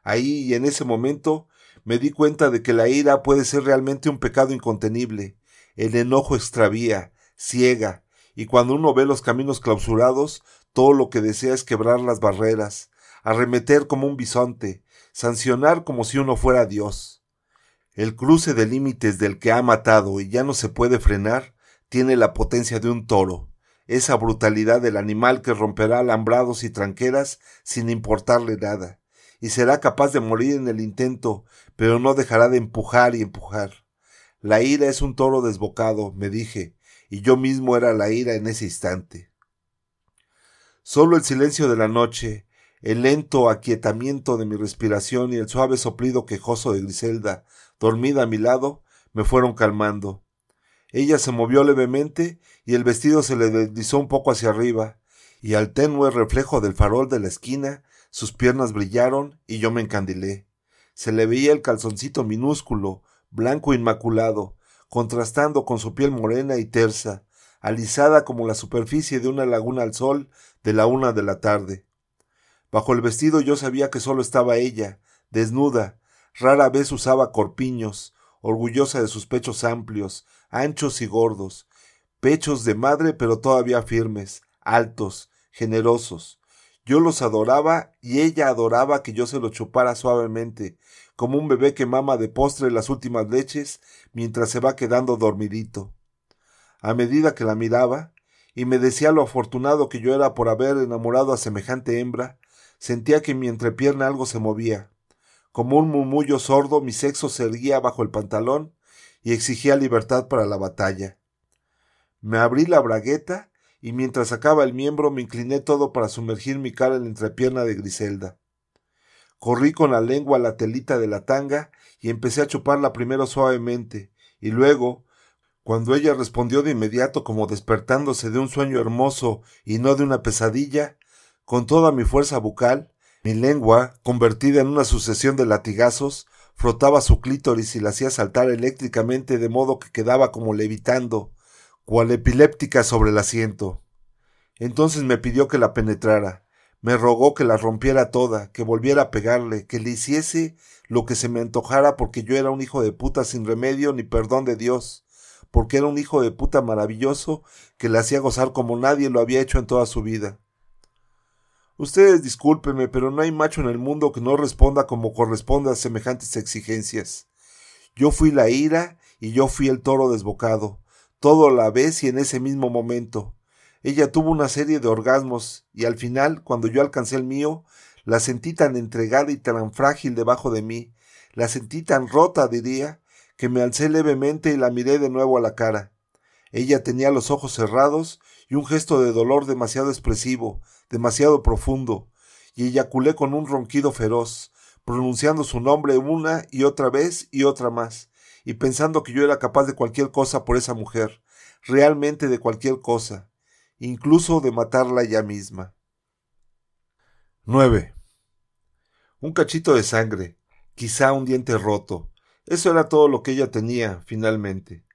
Ahí y en ese momento me di cuenta de que la ira puede ser realmente un pecado incontenible. El enojo extravía, ciega, y cuando uno ve los caminos clausurados, todo lo que desea es quebrar las barreras, arremeter como un bisonte, sancionar como si uno fuera Dios. El cruce de límites del que ha matado y ya no se puede frenar tiene la potencia de un toro, esa brutalidad del animal que romperá alambrados y tranqueras sin importarle nada, y será capaz de morir en el intento, pero no dejará de empujar y empujar. La ira es un toro desbocado, me dije, y yo mismo era la ira en ese instante. Solo el silencio de la noche, el lento aquietamiento de mi respiración y el suave soplido quejoso de Griselda, dormida a mi lado, me fueron calmando. Ella se movió levemente y el vestido se le deslizó un poco hacia arriba, y al tenue reflejo del farol de la esquina, sus piernas brillaron y yo me encandilé. Se le veía el calzoncito minúsculo, blanco inmaculado, contrastando con su piel morena y tersa, alisada como la superficie de una laguna al sol de la una de la tarde. Bajo el vestido yo sabía que solo estaba ella, desnuda, rara vez usaba corpiños, orgullosa de sus pechos amplios, anchos y gordos, pechos de madre pero todavía firmes, altos, generosos. Yo los adoraba y ella adoraba que yo se los chupara suavemente, como un bebé que mama de postre las últimas leches mientras se va quedando dormidito. A medida que la miraba, y me decía lo afortunado que yo era por haber enamorado a semejante hembra, sentía que en mi entrepierna algo se movía. Como un murmullo sordo mi sexo se erguía bajo el pantalón y exigía libertad para la batalla. Me abrí la bragueta y mientras sacaba el miembro me incliné todo para sumergir mi cara en la entrepierna de Griselda. Corrí con la lengua la telita de la tanga y empecé a chuparla primero suavemente, y luego, cuando ella respondió de inmediato como despertándose de un sueño hermoso y no de una pesadilla, con toda mi fuerza bucal, mi lengua, convertida en una sucesión de latigazos, frotaba su clítoris y la hacía saltar eléctricamente de modo que quedaba como levitando, cual epiléptica sobre el asiento. Entonces me pidió que la penetrara, me rogó que la rompiera toda, que volviera a pegarle, que le hiciese lo que se me antojara porque yo era un hijo de puta sin remedio ni perdón de Dios, porque era un hijo de puta maravilloso que le hacía gozar como nadie lo había hecho en toda su vida. Ustedes discúlpenme, pero no hay macho en el mundo que no responda como corresponde a semejantes exigencias. Yo fui la ira y yo fui el toro desbocado, todo a la vez y en ese mismo momento. Ella tuvo una serie de orgasmos y al final, cuando yo alcancé el mío, la sentí tan entregada y tan frágil debajo de mí, la sentí tan rota, diría, que me alcé levemente y la miré de nuevo a la cara. Ella tenía los ojos cerrados y un gesto de dolor demasiado expresivo, demasiado profundo, y eyaculé con un ronquido feroz, pronunciando su nombre una y otra vez y otra más, y pensando que yo era capaz de cualquier cosa por esa mujer, realmente de cualquier cosa incluso de matarla ella misma. 9. Un cachito de sangre, quizá un diente roto. Eso era todo lo que ella tenía, finalmente.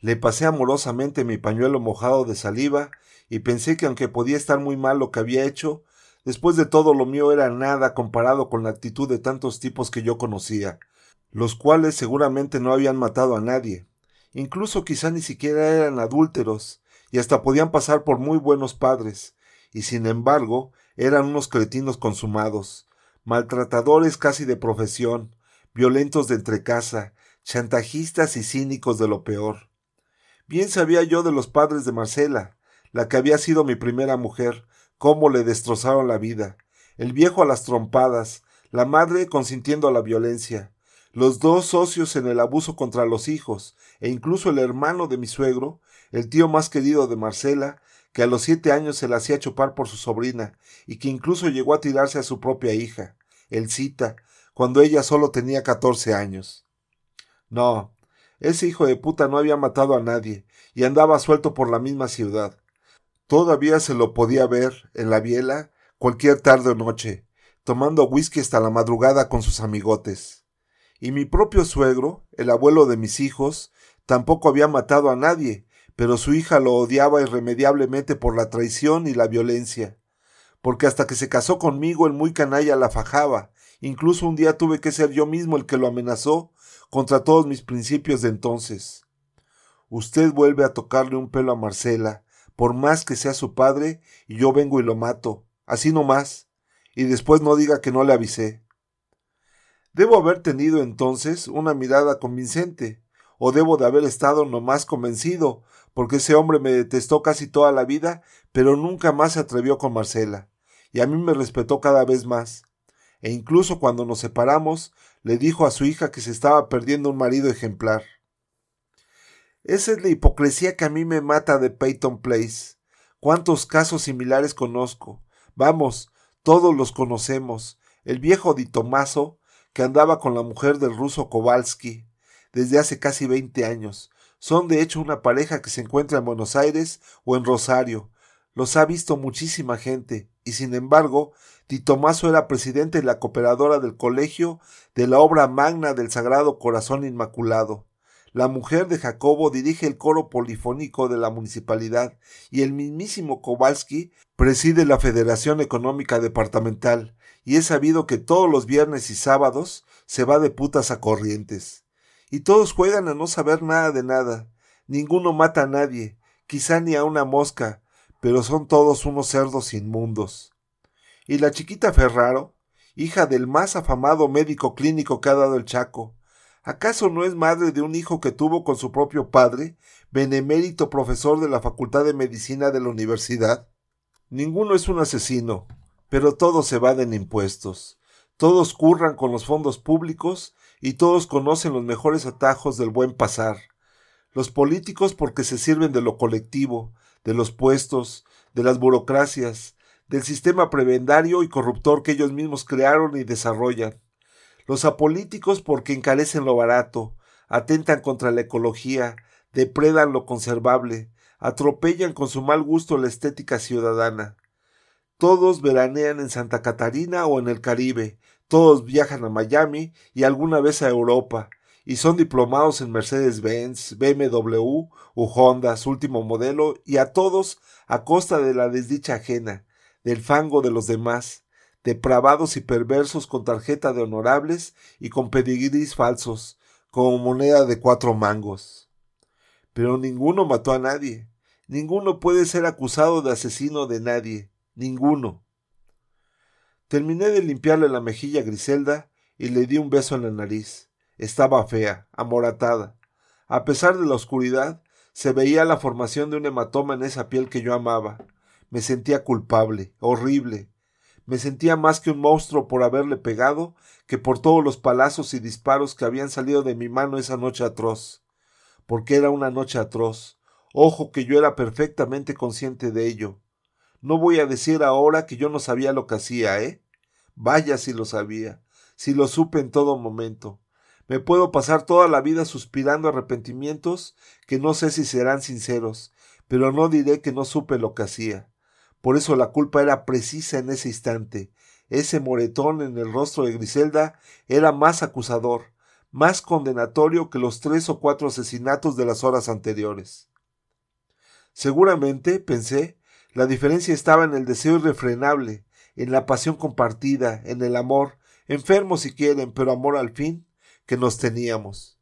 Le pasé amorosamente mi pañuelo mojado de saliva y pensé que aunque podía estar muy mal lo que había hecho, después de todo lo mío era nada comparado con la actitud de tantos tipos que yo conocía, los cuales seguramente no habían matado a nadie, incluso quizá ni siquiera eran adúlteros, y hasta podían pasar por muy buenos padres, y sin embargo eran unos cretinos consumados, maltratadores casi de profesión, violentos de entrecasa, chantajistas y cínicos de lo peor. Bien sabía yo de los padres de Marcela, la que había sido mi primera mujer, cómo le destrozaron la vida, el viejo a las trompadas, la madre consintiendo la violencia, los dos socios en el abuso contra los hijos, e incluso el hermano de mi suegro, el tío más querido de Marcela, que a los siete años se la hacía chupar por su sobrina, y que incluso llegó a tirarse a su propia hija, el Cita, cuando ella solo tenía catorce años. No, ese hijo de puta no había matado a nadie, y andaba suelto por la misma ciudad. Todavía se lo podía ver, en la biela, cualquier tarde o noche, tomando whisky hasta la madrugada con sus amigotes. Y mi propio suegro, el abuelo de mis hijos, tampoco había matado a nadie, pero su hija lo odiaba irremediablemente por la traición y la violencia. porque hasta que se casó conmigo el muy canalla la fajaba, incluso un día tuve que ser yo mismo el que lo amenazó contra todos mis principios de entonces. Usted vuelve a tocarle un pelo a Marcela, por más que sea su padre, y yo vengo y lo mato, así no más, y después no diga que no le avisé. Debo haber tenido entonces una mirada convincente, o debo de haber estado nomás convencido, porque ese hombre me detestó casi toda la vida, pero nunca más se atrevió con Marcela, y a mí me respetó cada vez más. E incluso cuando nos separamos, le dijo a su hija que se estaba perdiendo un marido ejemplar. Esa es la hipocresía que a mí me mata de Peyton Place. ¿Cuántos casos similares conozco? Vamos, todos los conocemos. El viejo Di Tomaso, que andaba con la mujer del ruso Kowalski desde hace casi veinte años. Son de hecho una pareja que se encuentra en Buenos Aires o en Rosario. Los ha visto muchísima gente, y sin embargo, Di Tomaso era presidente de la cooperadora del colegio de la obra magna del Sagrado Corazón Inmaculado. La mujer de Jacobo dirige el coro polifónico de la municipalidad y el mismísimo Kowalski preside la Federación Económica Departamental y es sabido que todos los viernes y sábados se va de putas a corrientes. Y todos juegan a no saber nada de nada. Ninguno mata a nadie, quizá ni a una mosca, pero son todos unos cerdos inmundos. Y la chiquita Ferraro, hija del más afamado médico clínico que ha dado el Chaco, ¿Acaso no es madre de un hijo que tuvo con su propio padre, benemérito profesor de la Facultad de Medicina de la Universidad? Ninguno es un asesino, pero todos evaden impuestos, todos curran con los fondos públicos y todos conocen los mejores atajos del buen pasar. Los políticos porque se sirven de lo colectivo, de los puestos, de las burocracias, del sistema prebendario y corruptor que ellos mismos crearon y desarrollan los apolíticos porque encarecen lo barato, atentan contra la ecología, depredan lo conservable, atropellan con su mal gusto la estética ciudadana. Todos veranean en Santa Catarina o en el Caribe, todos viajan a Miami y alguna vez a Europa, y son diplomados en Mercedes-Benz, BMW u Honda, su último modelo, y a todos a costa de la desdicha ajena, del fango de los demás, depravados y perversos con tarjeta de honorables y con pedigris falsos, como moneda de cuatro mangos. Pero ninguno mató a nadie, ninguno puede ser acusado de asesino de nadie, ninguno. Terminé de limpiarle la mejilla a Griselda y le di un beso en la nariz. Estaba fea, amoratada. A pesar de la oscuridad, se veía la formación de un hematoma en esa piel que yo amaba. Me sentía culpable, horrible, me sentía más que un monstruo por haberle pegado que por todos los palazos y disparos que habían salido de mi mano esa noche atroz. Porque era una noche atroz. Ojo que yo era perfectamente consciente de ello. No voy a decir ahora que yo no sabía lo que hacía, ¿eh? Vaya si lo sabía, si lo supe en todo momento. Me puedo pasar toda la vida suspirando arrepentimientos que no sé si serán sinceros, pero no diré que no supe lo que hacía. Por eso la culpa era precisa en ese instante. Ese moretón en el rostro de Griselda era más acusador, más condenatorio que los tres o cuatro asesinatos de las horas anteriores. Seguramente, pensé, la diferencia estaba en el deseo irrefrenable, en la pasión compartida, en el amor, enfermo si quieren, pero amor al fin, que nos teníamos.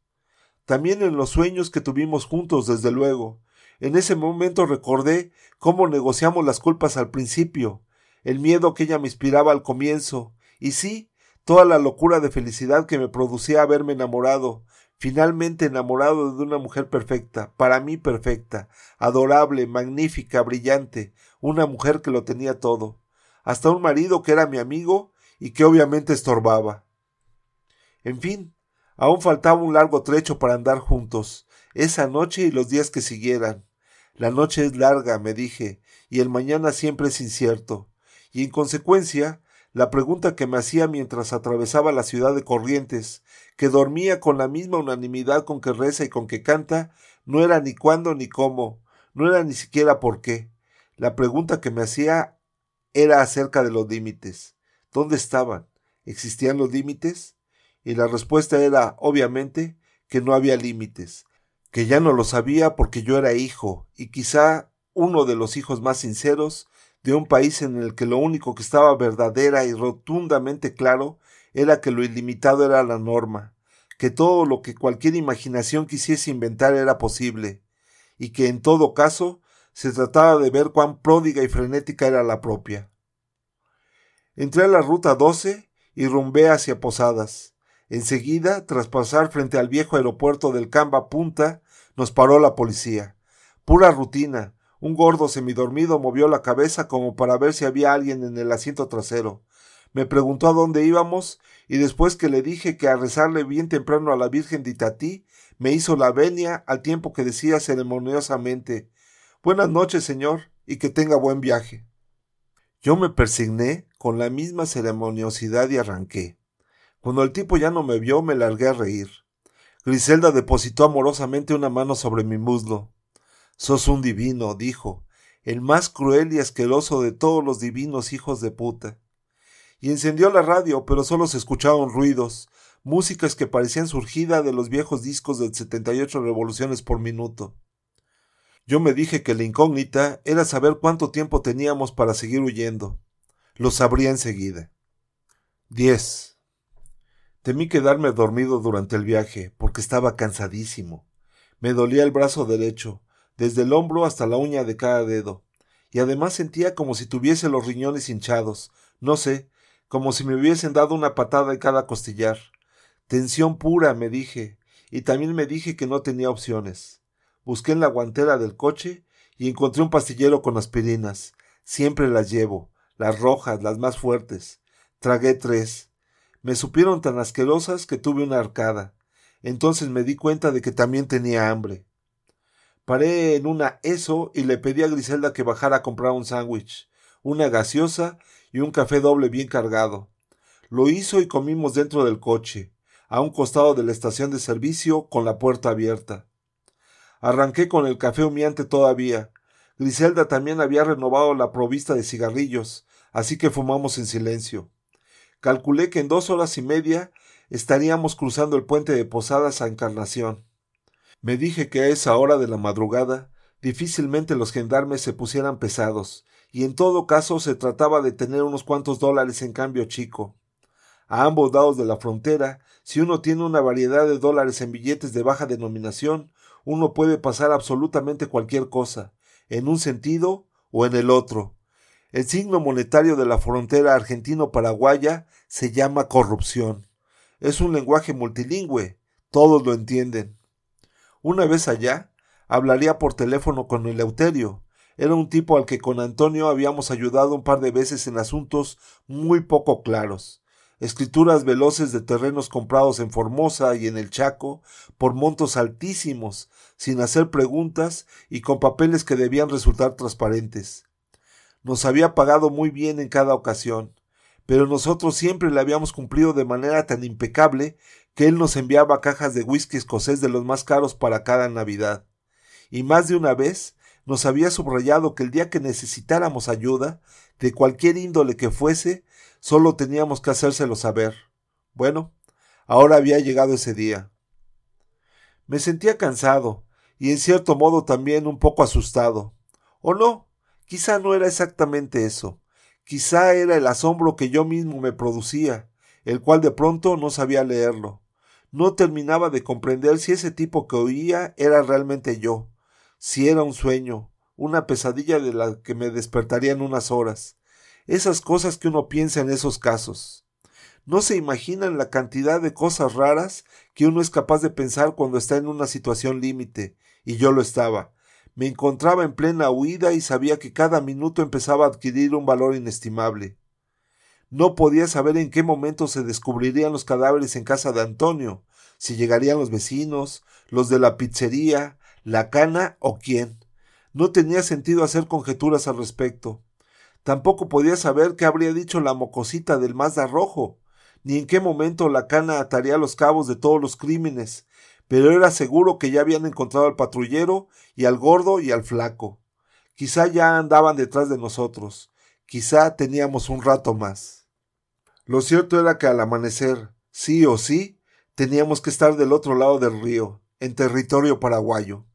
También en los sueños que tuvimos juntos, desde luego, en ese momento recordé cómo negociamos las culpas al principio, el miedo que ella me inspiraba al comienzo, y sí, toda la locura de felicidad que me producía haberme enamorado, finalmente enamorado de una mujer perfecta, para mí perfecta, adorable, magnífica, brillante, una mujer que lo tenía todo, hasta un marido que era mi amigo y que obviamente estorbaba. En fin, aún faltaba un largo trecho para andar juntos, esa noche y los días que siguieran. La noche es larga, me dije, y el mañana siempre es incierto, y en consecuencia, la pregunta que me hacía mientras atravesaba la ciudad de Corrientes, que dormía con la misma unanimidad con que reza y con que canta, no era ni cuándo ni cómo, no era ni siquiera por qué. La pregunta que me hacía era acerca de los límites. ¿Dónde estaban? ¿Existían los límites? Y la respuesta era, obviamente, que no había límites, que ya no lo sabía porque yo era hijo, y quizá uno de los hijos más sinceros de un país en el que lo único que estaba verdadera y rotundamente claro era que lo ilimitado era la norma, que todo lo que cualquier imaginación quisiese inventar era posible, y que en todo caso se trataba de ver cuán pródiga y frenética era la propia. Entré a la ruta 12 y rumbé hacia Posadas. Enseguida, tras pasar frente al viejo aeropuerto del Camba Punta, nos paró la policía. Pura rutina. Un gordo semidormido movió la cabeza como para ver si había alguien en el asiento trasero. Me preguntó a dónde íbamos y después que le dije que a rezarle bien temprano a la Virgen de Itatí, me hizo la venia al tiempo que decía ceremoniosamente Buenas noches, señor, y que tenga buen viaje. Yo me persigné con la misma ceremoniosidad y arranqué. Cuando el tipo ya no me vio, me largué a reír. Griselda depositó amorosamente una mano sobre mi muslo. Sos un divino, dijo, el más cruel y asqueroso de todos los divinos hijos de puta. Y encendió la radio, pero solo se escuchaban ruidos, músicas que parecían surgida de los viejos discos de 78 revoluciones por minuto. Yo me dije que la incógnita era saber cuánto tiempo teníamos para seguir huyendo. Lo sabría enseguida. 10. Temí quedarme dormido durante el viaje, porque estaba cansadísimo. Me dolía el brazo derecho, desde el hombro hasta la uña de cada dedo, y además sentía como si tuviese los riñones hinchados, no sé, como si me hubiesen dado una patada en cada costillar. Tensión pura, me dije, y también me dije que no tenía opciones. Busqué en la guantera del coche y encontré un pastillero con aspirinas. Siempre las llevo, las rojas, las más fuertes. Tragué tres. Me supieron tan asquerosas que tuve una arcada. Entonces me di cuenta de que también tenía hambre. Paré en una eso y le pedí a Griselda que bajara a comprar un sándwich, una gaseosa y un café doble bien cargado. Lo hizo y comimos dentro del coche, a un costado de la estación de servicio con la puerta abierta. Arranqué con el café humeante todavía. Griselda también había renovado la provista de cigarrillos, así que fumamos en silencio. Calculé que en dos horas y media estaríamos cruzando el puente de Posadas a Encarnación. Me dije que a esa hora de la madrugada difícilmente los gendarmes se pusieran pesados, y en todo caso se trataba de tener unos cuantos dólares en cambio chico. A ambos lados de la frontera, si uno tiene una variedad de dólares en billetes de baja denominación, uno puede pasar absolutamente cualquier cosa, en un sentido o en el otro. El signo monetario de la frontera argentino-paraguaya se llama corrupción. Es un lenguaje multilingüe, todos lo entienden. Una vez allá, hablaría por teléfono con Eleuterio. Era un tipo al que con Antonio habíamos ayudado un par de veces en asuntos muy poco claros escrituras veloces de terrenos comprados en Formosa y en el Chaco por montos altísimos, sin hacer preguntas y con papeles que debían resultar transparentes. Nos había pagado muy bien en cada ocasión, pero nosotros siempre le habíamos cumplido de manera tan impecable que él nos enviaba cajas de whisky escocés de los más caros para cada Navidad. Y más de una vez nos había subrayado que el día que necesitáramos ayuda, de cualquier índole que fuese, Solo teníamos que hacérselo saber. Bueno, ahora había llegado ese día. Me sentía cansado, y en cierto modo también un poco asustado. O no, quizá no era exactamente eso. Quizá era el asombro que yo mismo me producía, el cual de pronto no sabía leerlo. No terminaba de comprender si ese tipo que oía era realmente yo, si era un sueño, una pesadilla de la que me despertaría en unas horas, esas cosas que uno piensa en esos casos. No se imaginan la cantidad de cosas raras que uno es capaz de pensar cuando está en una situación límite, y yo lo estaba. Me encontraba en plena huida y sabía que cada minuto empezaba a adquirir un valor inestimable. No podía saber en qué momento se descubrirían los cadáveres en casa de Antonio, si llegarían los vecinos, los de la pizzería, la cana o quién. No tenía sentido hacer conjeturas al respecto. Tampoco podía saber qué habría dicho la mocosita del Mazda rojo, ni en qué momento la cana ataría los cabos de todos los crímenes, pero era seguro que ya habían encontrado al patrullero y al gordo y al flaco. Quizá ya andaban detrás de nosotros, quizá teníamos un rato más. Lo cierto era que al amanecer, sí o sí, teníamos que estar del otro lado del río, en territorio paraguayo.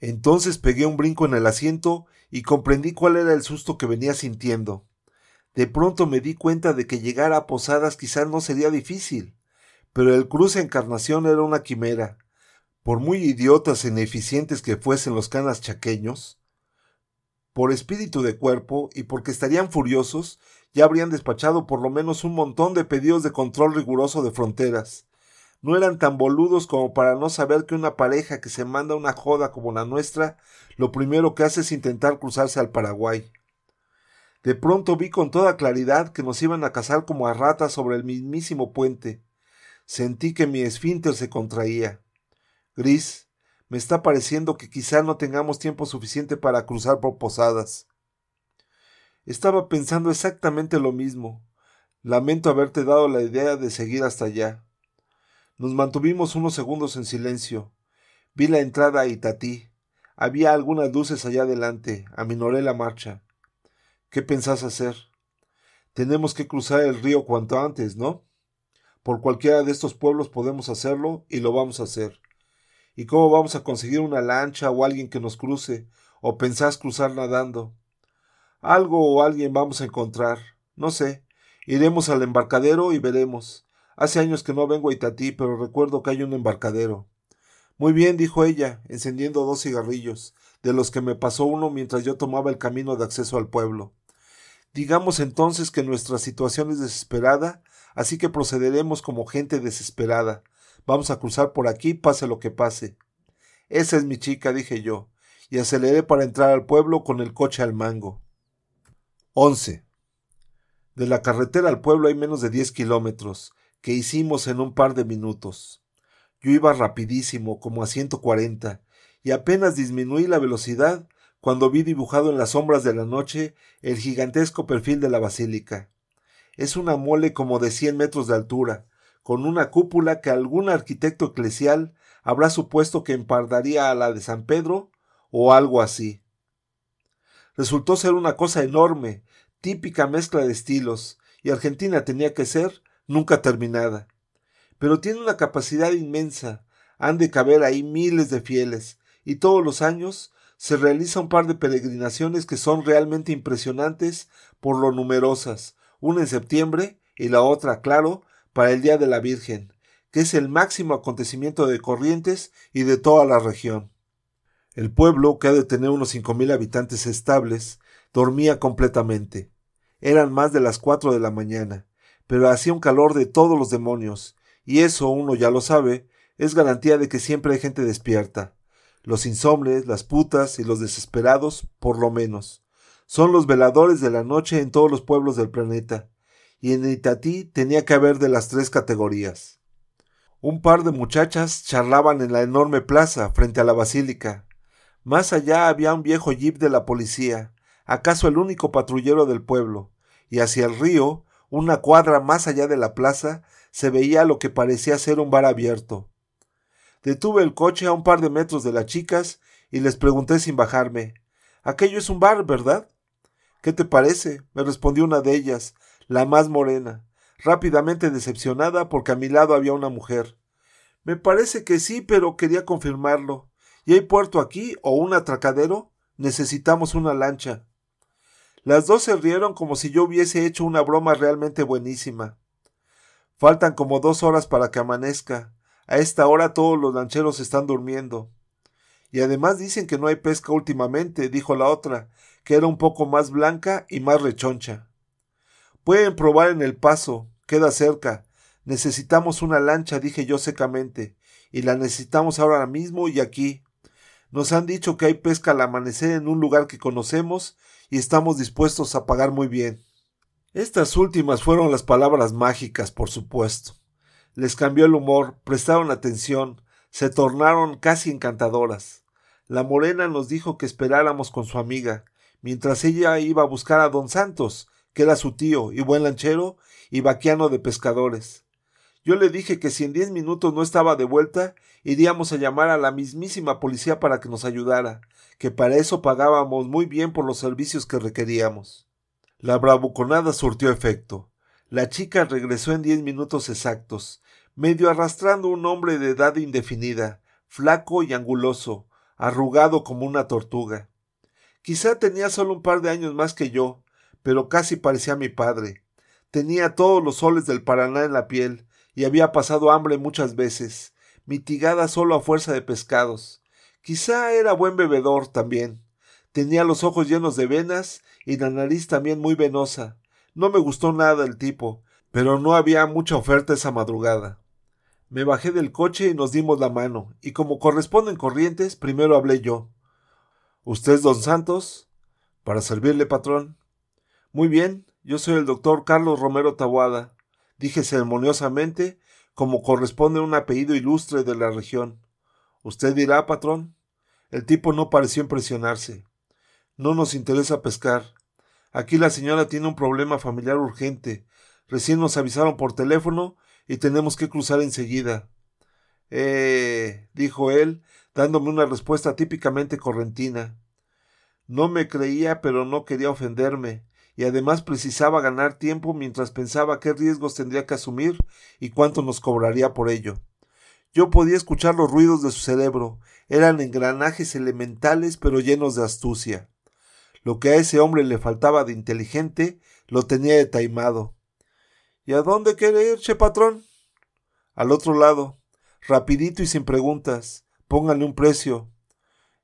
Entonces pegué un brinco en el asiento y comprendí cuál era el susto que venía sintiendo. De pronto me di cuenta de que llegar a Posadas quizás no sería difícil, pero el cruce Encarnación era una quimera. Por muy idiotas e ineficientes que fuesen los canas chaqueños, por espíritu de cuerpo y porque estarían furiosos, ya habrían despachado por lo menos un montón de pedidos de control riguroso de fronteras. No eran tan boludos como para no saber que una pareja que se manda una joda como la nuestra, lo primero que hace es intentar cruzarse al Paraguay. De pronto vi con toda claridad que nos iban a cazar como a ratas sobre el mismísimo puente. Sentí que mi esfínter se contraía. Gris, me está pareciendo que quizá no tengamos tiempo suficiente para cruzar por posadas. Estaba pensando exactamente lo mismo. Lamento haberte dado la idea de seguir hasta allá. Nos mantuvimos unos segundos en silencio. Vi la entrada a Itatí. Había algunas luces allá adelante. Aminoré la marcha. ¿Qué pensás hacer? Tenemos que cruzar el río cuanto antes, ¿no? Por cualquiera de estos pueblos podemos hacerlo y lo vamos a hacer. ¿Y cómo vamos a conseguir una lancha o alguien que nos cruce? ¿O pensás cruzar nadando? Algo o alguien vamos a encontrar. No sé. Iremos al embarcadero y veremos. Hace años que no vengo a Itatí, pero recuerdo que hay un embarcadero. Muy bien, dijo ella, encendiendo dos cigarrillos, de los que me pasó uno mientras yo tomaba el camino de acceso al pueblo. Digamos entonces que nuestra situación es desesperada, así que procederemos como gente desesperada. Vamos a cruzar por aquí, pase lo que pase. Esa es mi chica, dije yo, y aceleré para entrar al pueblo con el coche al mango. 11. De la carretera al pueblo hay menos de diez kilómetros, que hicimos en un par de minutos. Yo iba rapidísimo, como a ciento cuarenta, y apenas disminuí la velocidad cuando vi dibujado en las sombras de la noche el gigantesco perfil de la basílica. Es una mole como de cien metros de altura, con una cúpula que algún arquitecto eclesial habrá supuesto que empardaría a la de San Pedro o algo así. Resultó ser una cosa enorme, típica mezcla de estilos, y Argentina tenía que ser nunca terminada. Pero tiene una capacidad inmensa, han de caber ahí miles de fieles, y todos los años se realiza un par de peregrinaciones que son realmente impresionantes por lo numerosas, una en septiembre y la otra, claro, para el Día de la Virgen, que es el máximo acontecimiento de Corrientes y de toda la región. El pueblo, que ha de tener unos cinco mil habitantes estables, dormía completamente. Eran más de las cuatro de la mañana, pero hacía un calor de todos los demonios, y eso uno ya lo sabe, es garantía de que siempre hay gente despierta los insomnes, las putas y los desesperados, por lo menos. Son los veladores de la noche en todos los pueblos del planeta, y en Itatí tenía que haber de las tres categorías. Un par de muchachas charlaban en la enorme plaza frente a la basílica. Más allá había un viejo jeep de la policía, acaso el único patrullero del pueblo, y hacia el río, una cuadra más allá de la plaza, se veía lo que parecía ser un bar abierto. Detuve el coche a un par de metros de las chicas y les pregunté sin bajarme Aquello es un bar, ¿verdad? ¿Qué te parece? me respondió una de ellas, la más morena, rápidamente decepcionada porque a mi lado había una mujer. Me parece que sí, pero quería confirmarlo. ¿Y hay puerto aquí o un atracadero? Necesitamos una lancha. Las dos se rieron como si yo hubiese hecho una broma realmente buenísima. Faltan como dos horas para que amanezca. A esta hora todos los lancheros están durmiendo. Y además dicen que no hay pesca últimamente, dijo la otra, que era un poco más blanca y más rechoncha. Pueden probar en el paso, queda cerca. Necesitamos una lancha, dije yo secamente, y la necesitamos ahora mismo y aquí. Nos han dicho que hay pesca al amanecer en un lugar que conocemos y estamos dispuestos a pagar muy bien. Estas últimas fueron las palabras mágicas, por supuesto. Les cambió el humor, prestaron atención, se tornaron casi encantadoras. La morena nos dijo que esperáramos con su amiga, mientras ella iba a buscar a don Santos, que era su tío y buen lanchero y vaquiano de pescadores. Yo le dije que si en diez minutos no estaba de vuelta, iríamos a llamar a la mismísima policía para que nos ayudara, que para eso pagábamos muy bien por los servicios que requeríamos. La bravuconada surtió efecto. La chica regresó en diez minutos exactos, medio arrastrando un hombre de edad indefinida, flaco y anguloso, arrugado como una tortuga. Quizá tenía solo un par de años más que yo, pero casi parecía mi padre. Tenía todos los soles del Paraná en la piel, y había pasado hambre muchas veces, mitigada solo a fuerza de pescados. Quizá era buen bebedor también. Tenía los ojos llenos de venas y la nariz también muy venosa. No me gustó nada el tipo, pero no había mucha oferta esa madrugada. Me bajé del coche y nos dimos la mano, y como corresponden corrientes, primero hablé yo. ¿Usted es don Santos? Para servirle, patrón. Muy bien, yo soy el doctor Carlos Romero Tabuada, dije ceremoniosamente, como corresponde a un apellido ilustre de la región. Usted dirá, patrón. El tipo no pareció impresionarse. No nos interesa pescar. Aquí la señora tiene un problema familiar urgente. Recién nos avisaron por teléfono y tenemos que cruzar enseguida. Eh, dijo él, dándome una respuesta típicamente correntina. No me creía, pero no quería ofenderme, y además precisaba ganar tiempo mientras pensaba qué riesgos tendría que asumir y cuánto nos cobraría por ello. Yo podía escuchar los ruidos de su cerebro, eran engranajes elementales pero llenos de astucia. Lo que a ese hombre le faltaba de inteligente, lo tenía de taimado. ¿Y a dónde quiere ir, che patrón? Al otro lado, rapidito y sin preguntas. Pónganle un precio.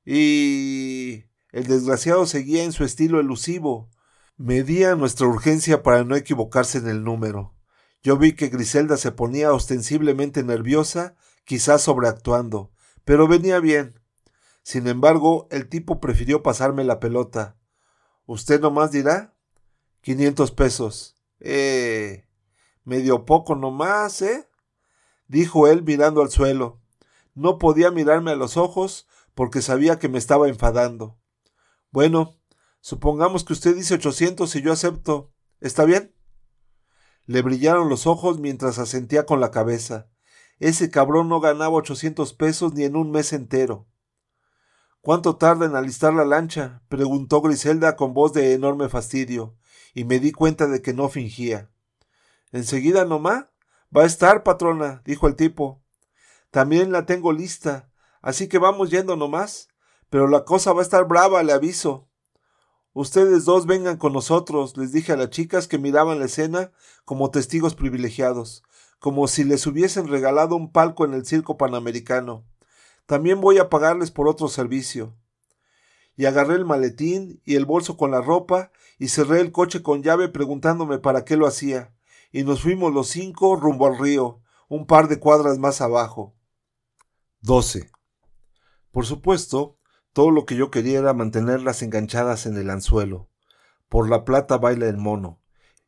Y. El desgraciado seguía en su estilo elusivo, Medía nuestra urgencia para no equivocarse en el número. Yo vi que Griselda se ponía ostensiblemente nerviosa, quizás sobreactuando, pero venía bien. Sin embargo, el tipo prefirió pasarme la pelota. ¿Usted nomás dirá? Quinientos pesos. Eh. Medio poco nomás, ¿eh? dijo él mirando al suelo. No podía mirarme a los ojos porque sabía que me estaba enfadando. Bueno, Supongamos que usted dice ochocientos y yo acepto. ¿Está bien? Le brillaron los ojos mientras asentía con la cabeza. Ese cabrón no ganaba ochocientos pesos ni en un mes entero. ¿Cuánto tarda en alistar la lancha? preguntó Griselda con voz de enorme fastidio, y me di cuenta de que no fingía. Enseguida nomá. Va a estar, patrona, dijo el tipo. También la tengo lista, así que vamos yendo nomás. Pero la cosa va a estar brava, le aviso. Ustedes dos vengan con nosotros, les dije a las chicas que miraban la escena como testigos privilegiados, como si les hubiesen regalado un palco en el circo panamericano. También voy a pagarles por otro servicio. Y agarré el maletín y el bolso con la ropa y cerré el coche con llave preguntándome para qué lo hacía. Y nos fuimos los cinco rumbo al río, un par de cuadras más abajo. 12. Por supuesto, todo lo que yo quería era mantenerlas enganchadas en el anzuelo. Por la plata baila el mono.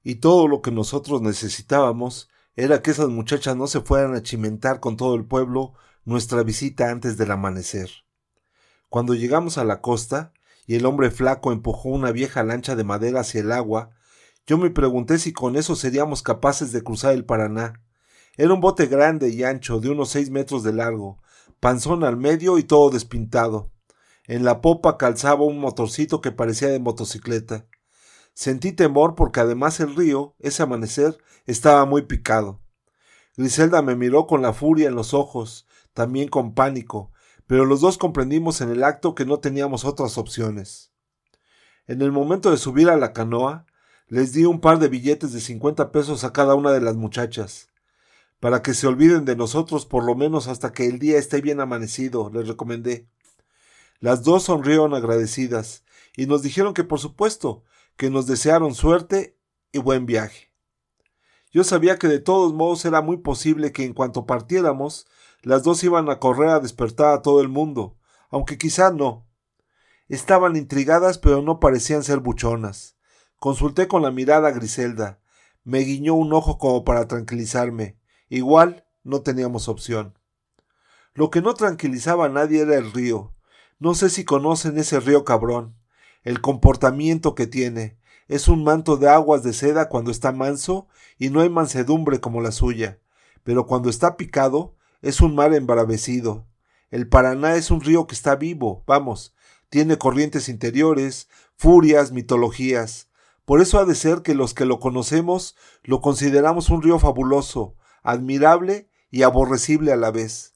Y todo lo que nosotros necesitábamos era que esas muchachas no se fueran a chimentar con todo el pueblo nuestra visita antes del amanecer. Cuando llegamos a la costa, y el hombre flaco empujó una vieja lancha de madera hacia el agua, yo me pregunté si con eso seríamos capaces de cruzar el Paraná. Era un bote grande y ancho, de unos seis metros de largo, panzón al medio y todo despintado. En la popa calzaba un motorcito que parecía de motocicleta. Sentí temor porque además el río, ese amanecer, estaba muy picado. Griselda me miró con la furia en los ojos, también con pánico, pero los dos comprendimos en el acto que no teníamos otras opciones. En el momento de subir a la canoa, les di un par de billetes de cincuenta pesos a cada una de las muchachas. Para que se olviden de nosotros por lo menos hasta que el día esté bien amanecido, les recomendé. Las dos sonrieron agradecidas y nos dijeron que por supuesto, que nos desearon suerte y buen viaje. Yo sabía que de todos modos era muy posible que en cuanto partiéramos, las dos iban a correr a despertar a todo el mundo, aunque quizá no. Estaban intrigadas pero no parecían ser buchonas. Consulté con la mirada a Griselda. Me guiñó un ojo como para tranquilizarme. Igual no teníamos opción. Lo que no tranquilizaba a nadie era el río, no sé si conocen ese río cabrón, el comportamiento que tiene. Es un manto de aguas de seda cuando está manso y no hay mansedumbre como la suya, pero cuando está picado es un mar embravecido. El Paraná es un río que está vivo, vamos, tiene corrientes interiores, furias, mitologías. Por eso ha de ser que los que lo conocemos lo consideramos un río fabuloso, admirable y aborrecible a la vez.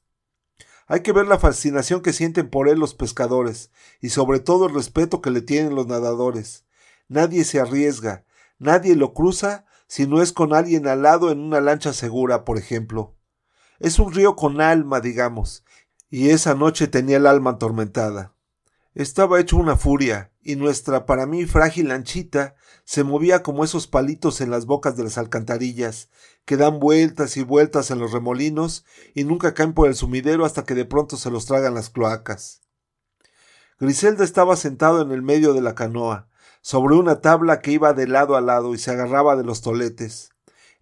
Hay que ver la fascinación que sienten por él los pescadores, y sobre todo el respeto que le tienen los nadadores. Nadie se arriesga, nadie lo cruza si no es con alguien al lado en una lancha segura, por ejemplo. Es un río con alma, digamos, y esa noche tenía el alma atormentada. Estaba hecho una furia, y nuestra para mí frágil lanchita se movía como esos palitos en las bocas de las alcantarillas, que dan vueltas y vueltas en los remolinos y nunca caen por el sumidero hasta que de pronto se los tragan las cloacas. Griselda estaba sentado en el medio de la canoa, sobre una tabla que iba de lado a lado y se agarraba de los toletes.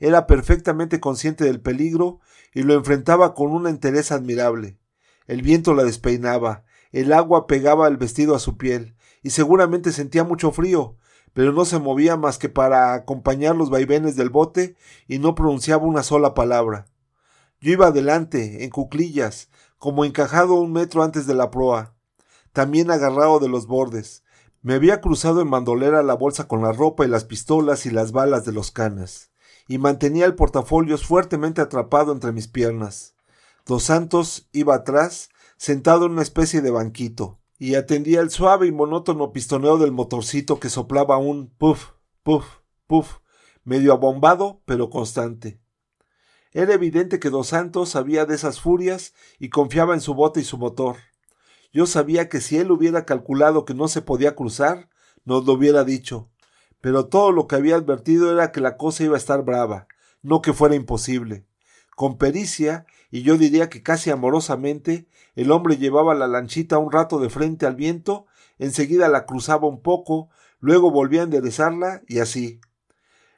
Era perfectamente consciente del peligro y lo enfrentaba con una entereza admirable. El viento la despeinaba, el agua pegaba el vestido a su piel, y seguramente sentía mucho frío, pero no se movía más que para acompañar los vaivenes del bote y no pronunciaba una sola palabra. Yo iba adelante, en cuclillas, como encajado un metro antes de la proa, también agarrado de los bordes. Me había cruzado en bandolera la bolsa con la ropa y las pistolas y las balas de los canas, y mantenía el portafolios fuertemente atrapado entre mis piernas. Dos Santos iba atrás, sentado en una especie de banquito, y atendía el suave y monótono pistoneo del motorcito que soplaba un puff, puff, puff, medio abombado, pero constante. Era evidente que Dos Santos sabía de esas furias y confiaba en su bote y su motor. Yo sabía que si él hubiera calculado que no se podía cruzar, nos lo hubiera dicho, pero todo lo que había advertido era que la cosa iba a estar brava, no que fuera imposible. Con pericia, y yo diría que casi amorosamente, el hombre llevaba la lanchita un rato de frente al viento, enseguida la cruzaba un poco, luego volvía a enderezarla y así.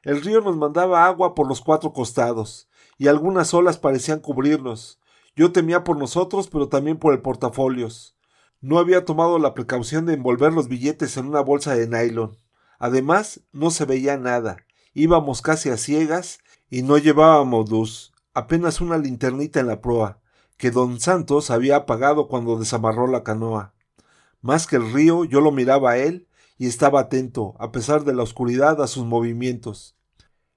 El río nos mandaba agua por los cuatro costados, y algunas olas parecían cubrirnos. Yo temía por nosotros, pero también por el portafolios. No había tomado la precaución de envolver los billetes en una bolsa de nylon. Además, no se veía nada. Íbamos casi a ciegas y no llevábamos luz apenas una linternita en la proa, que don Santos había apagado cuando desamarró la canoa. Más que el río, yo lo miraba a él y estaba atento, a pesar de la oscuridad, a sus movimientos.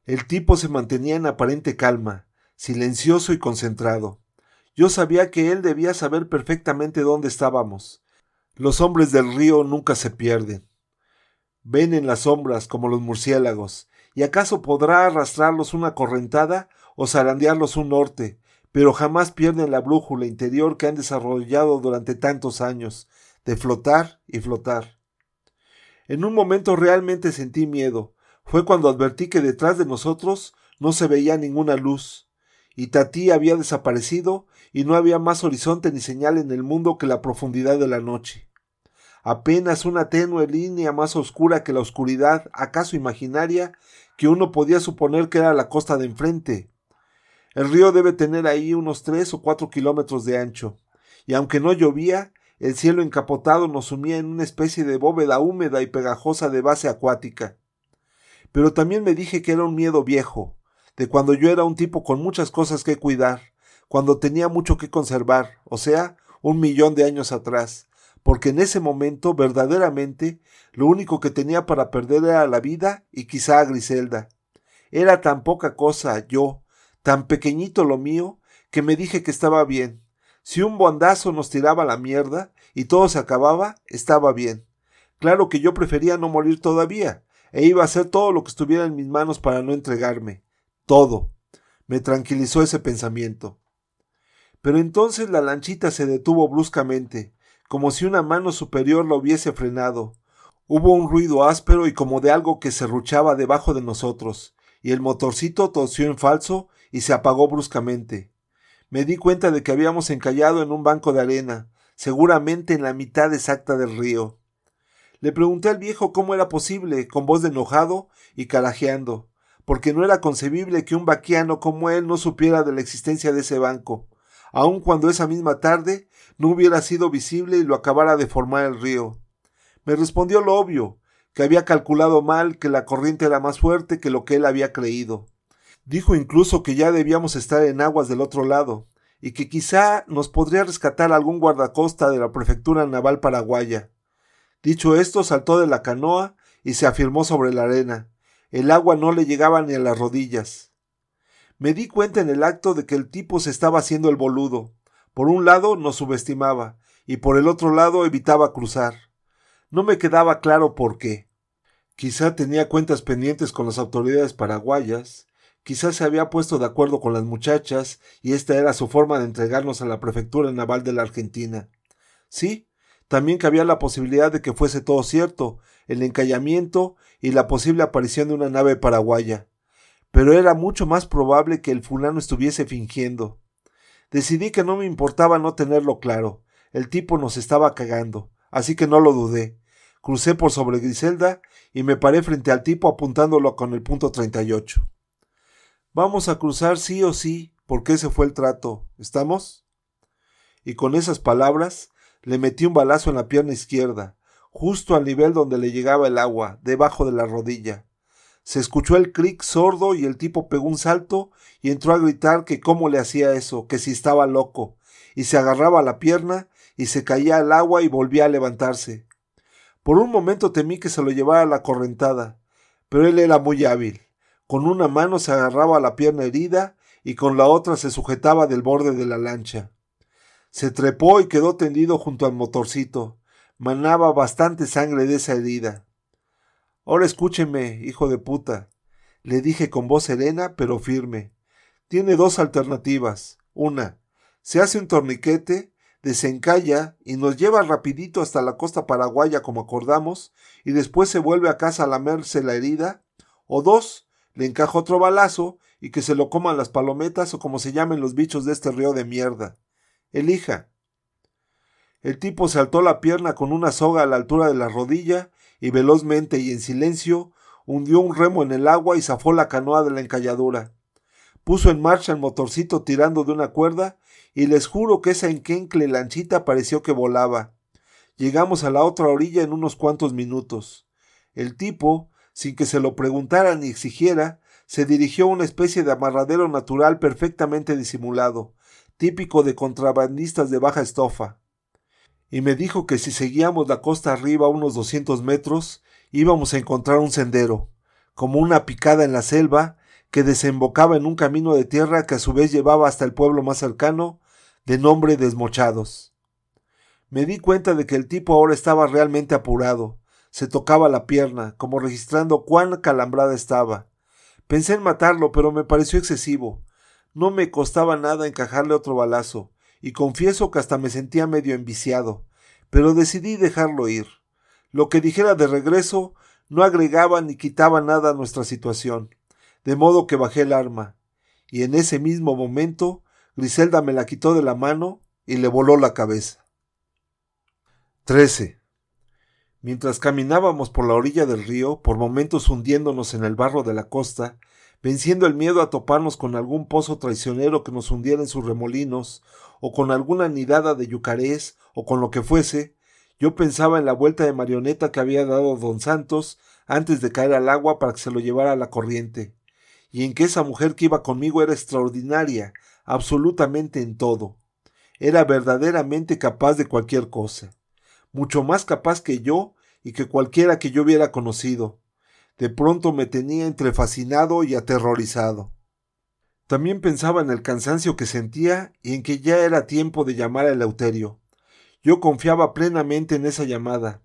El tipo se mantenía en aparente calma, silencioso y concentrado. Yo sabía que él debía saber perfectamente dónde estábamos. Los hombres del río nunca se pierden. Ven en las sombras como los murciélagos, y acaso podrá arrastrarlos una correntada o zarandearlos un norte, pero jamás pierden la brújula interior que han desarrollado durante tantos años, de flotar y flotar. En un momento realmente sentí miedo. Fue cuando advertí que detrás de nosotros no se veía ninguna luz, y Tatí había desaparecido y no había más horizonte ni señal en el mundo que la profundidad de la noche. Apenas una tenue línea más oscura que la oscuridad, acaso imaginaria, que uno podía suponer que era la costa de enfrente, el río debe tener ahí unos tres o cuatro kilómetros de ancho, y aunque no llovía, el cielo encapotado nos sumía en una especie de bóveda húmeda y pegajosa de base acuática. Pero también me dije que era un miedo viejo, de cuando yo era un tipo con muchas cosas que cuidar, cuando tenía mucho que conservar, o sea, un millón de años atrás, porque en ese momento verdaderamente lo único que tenía para perder era la vida y quizá a Griselda. Era tan poca cosa yo, tan pequeñito lo mío, que me dije que estaba bien. Si un bondazo nos tiraba la mierda y todo se acababa, estaba bien. Claro que yo prefería no morir todavía, e iba a hacer todo lo que estuviera en mis manos para no entregarme. Todo. Me tranquilizó ese pensamiento. Pero entonces la lanchita se detuvo bruscamente, como si una mano superior la hubiese frenado. Hubo un ruido áspero y como de algo que se ruchaba debajo de nosotros, y el motorcito tosió en falso y se apagó bruscamente. Me di cuenta de que habíamos encallado en un banco de arena, seguramente en la mitad exacta del río. Le pregunté al viejo cómo era posible, con voz de enojado y carajeando, porque no era concebible que un vaquiano como él no supiera de la existencia de ese banco, aun cuando esa misma tarde no hubiera sido visible y lo acabara de formar el río. Me respondió lo obvio, que había calculado mal que la corriente era más fuerte que lo que él había creído. Dijo incluso que ya debíamos estar en aguas del otro lado, y que quizá nos podría rescatar algún guardacosta de la prefectura naval paraguaya. Dicho esto, saltó de la canoa y se afirmó sobre la arena. El agua no le llegaba ni a las rodillas. Me di cuenta en el acto de que el tipo se estaba haciendo el boludo, Por un lado nos subestimaba y por el otro lado evitaba cruzar. No me quedaba claro por qué. Quizá tenía cuentas pendientes con las autoridades paraguayas, quizá se había puesto de acuerdo con las muchachas y esta era su forma de entregarnos a la prefectura naval de la Argentina. Sí, también cabía la posibilidad de que fuese todo cierto, el encallamiento y la posible aparición de una nave paraguaya. Pero era mucho más probable que el fulano estuviese fingiendo. Decidí que no me importaba no tenerlo claro. El tipo nos estaba cagando, así que no lo dudé. Crucé por sobre Griselda y me paré frente al tipo apuntándolo con el punto 38. Vamos a cruzar sí o sí, porque ese fue el trato. ¿Estamos? Y con esas palabras le metí un balazo en la pierna izquierda, justo al nivel donde le llegaba el agua, debajo de la rodilla. Se escuchó el cric sordo y el tipo pegó un salto y entró a gritar que cómo le hacía eso, que si estaba loco, y se agarraba a la pierna y se caía al agua y volvía a levantarse. Por un momento temí que se lo llevara a la correntada, pero él era muy hábil. Con una mano se agarraba a la pierna herida y con la otra se sujetaba del borde de la lancha. Se trepó y quedó tendido junto al motorcito. Manaba bastante sangre de esa herida. Ahora escúcheme, hijo de puta, le dije con voz serena pero firme. Tiene dos alternativas. Una, se hace un torniquete, desencalla y nos lleva rapidito hasta la costa paraguaya como acordamos, y después se vuelve a casa a lamerse la herida. O dos, le encaja otro balazo y que se lo coman las palometas o como se llamen los bichos de este río de mierda. Elija. El tipo saltó la pierna con una soga a la altura de la rodilla y velozmente y en silencio hundió un remo en el agua y zafó la canoa de la encalladura. Puso en marcha el motorcito tirando de una cuerda y les juro que esa enquencle lanchita pareció que volaba. Llegamos a la otra orilla en unos cuantos minutos. El tipo, sin que se lo preguntara ni exigiera, se dirigió a una especie de amarradero natural perfectamente disimulado, típico de contrabandistas de baja estofa. Y me dijo que si seguíamos la costa arriba unos doscientos metros, íbamos a encontrar un sendero, como una picada en la selva, que desembocaba en un camino de tierra que a su vez llevaba hasta el pueblo más cercano, de nombre Desmochados. Me di cuenta de que el tipo ahora estaba realmente apurado. Se tocaba la pierna, como registrando cuán calambrada estaba. Pensé en matarlo, pero me pareció excesivo. No me costaba nada encajarle otro balazo, y confieso que hasta me sentía medio enviciado, pero decidí dejarlo ir. Lo que dijera de regreso no agregaba ni quitaba nada a nuestra situación, de modo que bajé el arma, y en ese mismo momento Griselda me la quitó de la mano y le voló la cabeza. 13. Mientras caminábamos por la orilla del río, por momentos hundiéndonos en el barro de la costa, venciendo el miedo a toparnos con algún pozo traicionero que nos hundiera en sus remolinos, o con alguna nidada de yucarés, o con lo que fuese, yo pensaba en la vuelta de marioneta que había dado don Santos antes de caer al agua para que se lo llevara a la corriente, y en que esa mujer que iba conmigo era extraordinaria, absolutamente en todo. Era verdaderamente capaz de cualquier cosa, mucho más capaz que yo y que cualquiera que yo hubiera conocido, de pronto me tenía entre fascinado y aterrorizado. También pensaba en el cansancio que sentía y en que ya era tiempo de llamar a Eleuterio. Yo confiaba plenamente en esa llamada.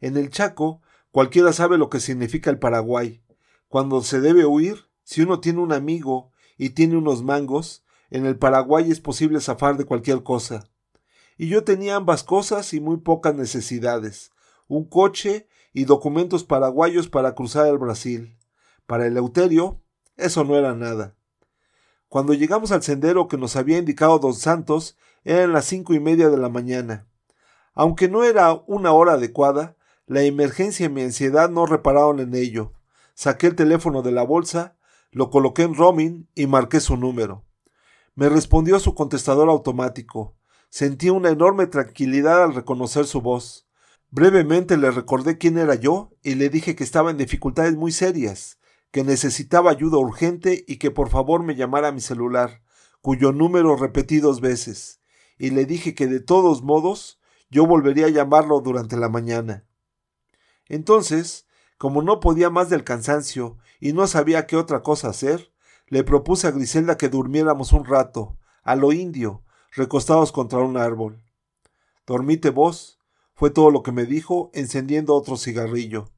En el Chaco, cualquiera sabe lo que significa el Paraguay. Cuando se debe huir, si uno tiene un amigo y tiene unos mangos, en el Paraguay es posible zafar de cualquier cosa. Y yo tenía ambas cosas y muy pocas necesidades. Un coche y documentos paraguayos para cruzar el Brasil. Para el Eleuterio, eso no era nada. Cuando llegamos al sendero que nos había indicado don Santos, eran las cinco y media de la mañana. Aunque no era una hora adecuada, la emergencia y mi ansiedad no repararon en ello. Saqué el teléfono de la bolsa, lo coloqué en roaming y marqué su número. Me respondió su contestador automático. Sentí una enorme tranquilidad al reconocer su voz. Brevemente le recordé quién era yo y le dije que estaba en dificultades muy serias, que necesitaba ayuda urgente y que por favor me llamara a mi celular, cuyo número repetí dos veces, y le dije que de todos modos yo volvería a llamarlo durante la mañana. Entonces, como no podía más del cansancio y no sabía qué otra cosa hacer, le propuse a Griselda que durmiéramos un rato, a lo indio, recostados contra un árbol. Dormite vos, fue todo lo que me dijo, encendiendo otro cigarrillo.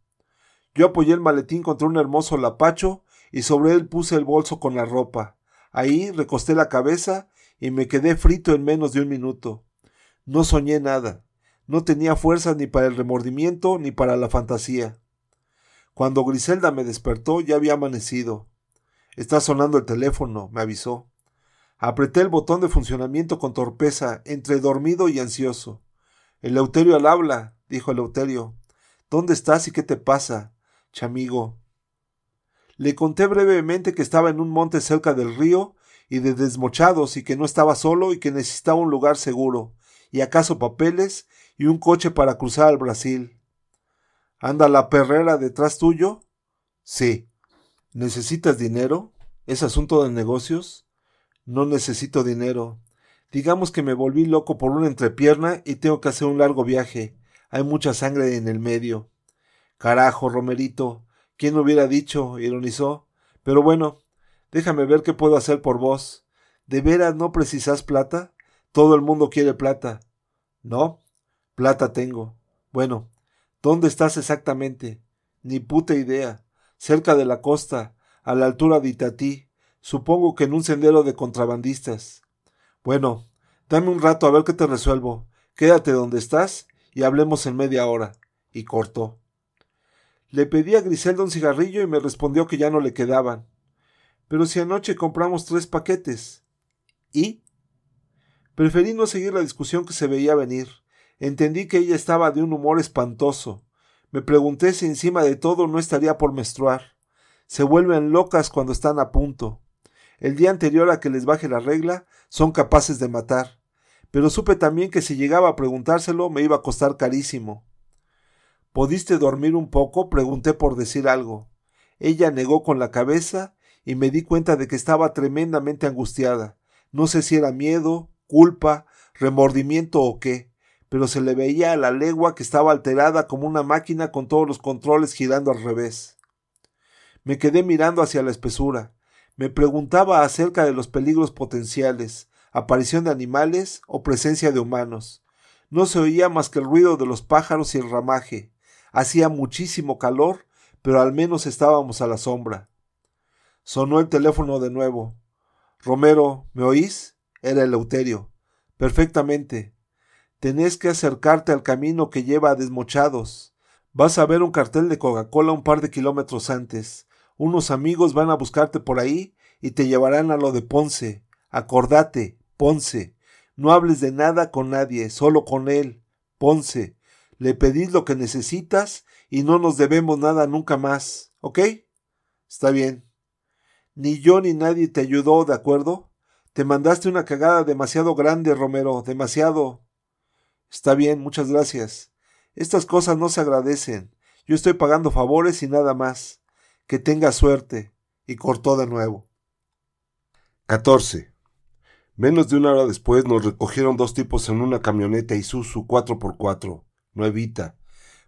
Yo apoyé el maletín contra un hermoso lapacho y sobre él puse el bolso con la ropa. Ahí recosté la cabeza y me quedé frito en menos de un minuto. No soñé nada. No tenía fuerzas ni para el remordimiento ni para la fantasía. Cuando Griselda me despertó ya había amanecido. Está sonando el teléfono, me avisó. Apreté el botón de funcionamiento con torpeza, entre dormido y ansioso. Eleuterio al habla, dijo Eleuterio. ¿Dónde estás y qué te pasa, chamigo? Le conté brevemente que estaba en un monte cerca del río y de desmochados y que no estaba solo y que necesitaba un lugar seguro, y acaso papeles y un coche para cruzar al Brasil. ¿Anda la perrera detrás tuyo? Sí. ¿Necesitas dinero? ¿Es asunto de negocios? No necesito dinero. Digamos que me volví loco por una entrepierna y tengo que hacer un largo viaje. Hay mucha sangre en el medio. Carajo, Romerito. ¿Quién hubiera dicho? ironizó. Pero bueno, déjame ver qué puedo hacer por vos. ¿De veras no precisas plata? Todo el mundo quiere plata. No, plata tengo. Bueno, ¿dónde estás exactamente? Ni puta idea. Cerca de la costa, a la altura de Itatí. Supongo que en un sendero de contrabandistas. Bueno, dame un rato a ver qué te resuelvo. Quédate donde estás y hablemos en media hora. Y cortó. Le pedí a Griselda un cigarrillo y me respondió que ya no le quedaban. Pero si anoche compramos tres paquetes. ¿Y? Preferí no seguir la discusión que se veía venir. Entendí que ella estaba de un humor espantoso. Me pregunté si encima de todo no estaría por menstruar. Se vuelven locas cuando están a punto. El día anterior a que les baje la regla, son capaces de matar. Pero supe también que si llegaba a preguntárselo me iba a costar carísimo. ¿Podiste dormir un poco? pregunté por decir algo. Ella negó con la cabeza y me di cuenta de que estaba tremendamente angustiada. No sé si era miedo, culpa, remordimiento o qué, pero se le veía a la legua que estaba alterada como una máquina con todos los controles girando al revés. Me quedé mirando hacia la espesura. Me preguntaba acerca de los peligros potenciales, aparición de animales o presencia de humanos. No se oía más que el ruido de los pájaros y el ramaje. Hacía muchísimo calor, pero al menos estábamos a la sombra. Sonó el teléfono de nuevo. Romero, ¿me oís? Era Eleuterio. Perfectamente. Tenés que acercarte al camino que lleva a Desmochados. Vas a ver un cartel de Coca-Cola un par de kilómetros antes. Unos amigos van a buscarte por ahí y te llevarán a lo de Ponce. Acordate, Ponce. No hables de nada con nadie, solo con él. Ponce le pedís lo que necesitas y no nos debemos nada nunca más, ¿ok? Está bien. Ni yo ni nadie te ayudó, ¿de acuerdo? Te mandaste una cagada demasiado grande, Romero, demasiado. Está bien, muchas gracias. Estas cosas no se agradecen. Yo estoy pagando favores y nada más. Que tenga suerte. Y cortó de nuevo. 14. Menos de una hora después nos recogieron dos tipos en una camioneta Isuzu 4x4 nuevita.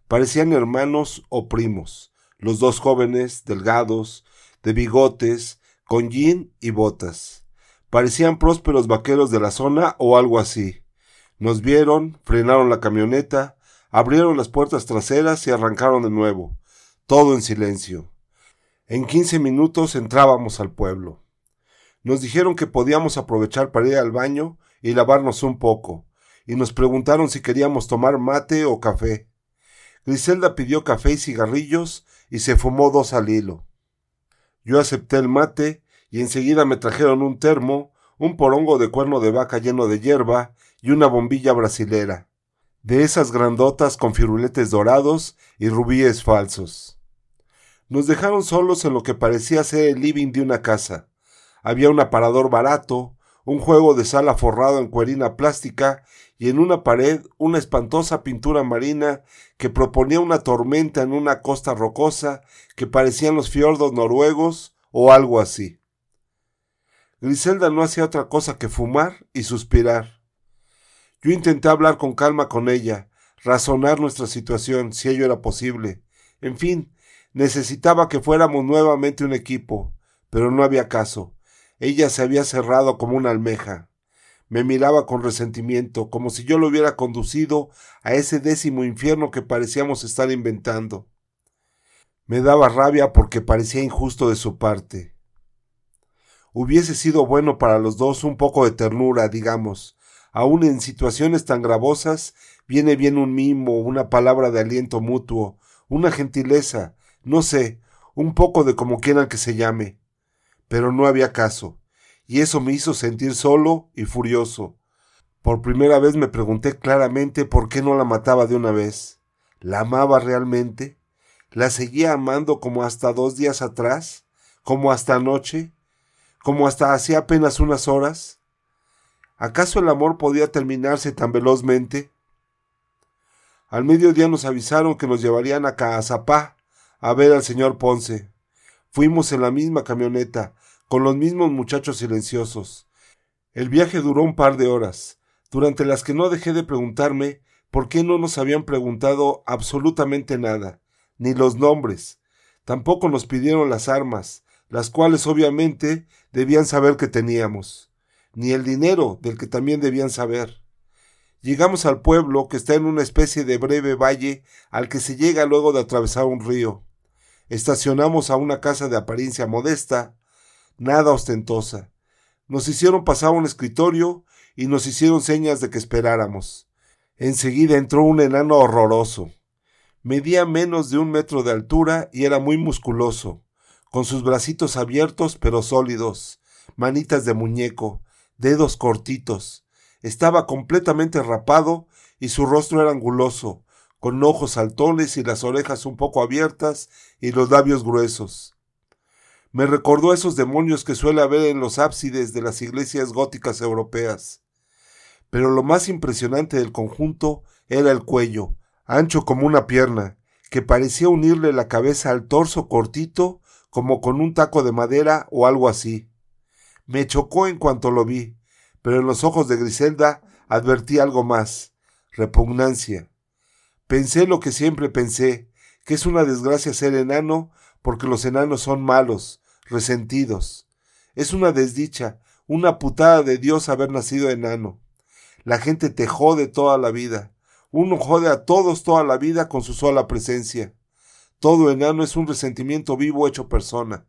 Parecían hermanos o primos, los dos jóvenes, delgados, de bigotes, con jean y botas. Parecían prósperos vaqueros de la zona o algo así. Nos vieron, frenaron la camioneta, abrieron las puertas traseras y arrancaron de nuevo, todo en silencio. En quince minutos entrábamos al pueblo. Nos dijeron que podíamos aprovechar para ir al baño y lavarnos un poco, y nos preguntaron si queríamos tomar mate o café. Griselda pidió café y cigarrillos y se fumó dos al hilo. Yo acepté el mate y enseguida me trajeron un termo, un porongo de cuerno de vaca lleno de hierba y una bombilla brasilera, de esas grandotas con firuletes dorados y rubíes falsos. Nos dejaron solos en lo que parecía ser el living de una casa. Había un aparador barato, un juego de sala forrado en cuerina plástica y en una pared una espantosa pintura marina que proponía una tormenta en una costa rocosa que parecían los fiordos noruegos o algo así. Griselda no hacía otra cosa que fumar y suspirar. Yo intenté hablar con calma con ella, razonar nuestra situación, si ello era posible. En fin, necesitaba que fuéramos nuevamente un equipo, pero no había caso. Ella se había cerrado como una almeja. Me miraba con resentimiento, como si yo lo hubiera conducido a ese décimo infierno que parecíamos estar inventando. Me daba rabia porque parecía injusto de su parte. Hubiese sido bueno para los dos un poco de ternura, digamos. Aun en situaciones tan gravosas, viene bien un mimo, una palabra de aliento mutuo, una gentileza, no sé, un poco de como quieran que se llame. Pero no había caso y eso me hizo sentir solo y furioso. Por primera vez me pregunté claramente por qué no la mataba de una vez. ¿La amaba realmente? ¿La seguía amando como hasta dos días atrás? ¿Como hasta anoche? ¿Como hasta hacía apenas unas horas? ¿Acaso el amor podía terminarse tan velozmente? Al mediodía nos avisaron que nos llevarían a Caazapá a ver al señor Ponce. Fuimos en la misma camioneta, con los mismos muchachos silenciosos. El viaje duró un par de horas, durante las que no dejé de preguntarme por qué no nos habían preguntado absolutamente nada, ni los nombres. Tampoco nos pidieron las armas, las cuales obviamente debían saber que teníamos, ni el dinero, del que también debían saber. Llegamos al pueblo, que está en una especie de breve valle al que se llega luego de atravesar un río. Estacionamos a una casa de apariencia modesta, nada ostentosa. Nos hicieron pasar un escritorio y nos hicieron señas de que esperáramos. Enseguida entró un enano horroroso. Medía menos de un metro de altura y era muy musculoso, con sus bracitos abiertos pero sólidos, manitas de muñeco, dedos cortitos. Estaba completamente rapado y su rostro era anguloso, con ojos saltones y las orejas un poco abiertas y los labios gruesos. Me recordó a esos demonios que suele haber en los ábsides de las iglesias góticas europeas. Pero lo más impresionante del conjunto era el cuello, ancho como una pierna, que parecía unirle la cabeza al torso cortito como con un taco de madera o algo así. Me chocó en cuanto lo vi, pero en los ojos de Griselda advertí algo más, repugnancia. Pensé lo que siempre pensé, que es una desgracia ser enano porque los enanos son malos, resentidos. Es una desdicha, una putada de Dios haber nacido enano. La gente te jode toda la vida. Uno jode a todos toda la vida con su sola presencia. Todo enano es un resentimiento vivo hecho persona.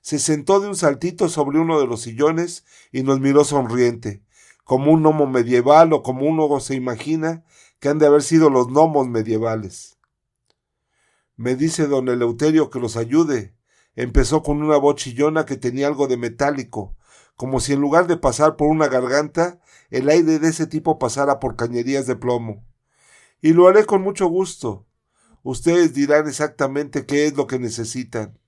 Se sentó de un saltito sobre uno de los sillones y nos miró sonriente, como un gnomo medieval o como uno se imagina que han de haber sido los gnomos medievales. Me dice don Eleuterio que los ayude, Empezó con una voz chillona que tenía algo de metálico, como si en lugar de pasar por una garganta, el aire de ese tipo pasara por cañerías de plomo. Y lo haré con mucho gusto. Ustedes dirán exactamente qué es lo que necesitan.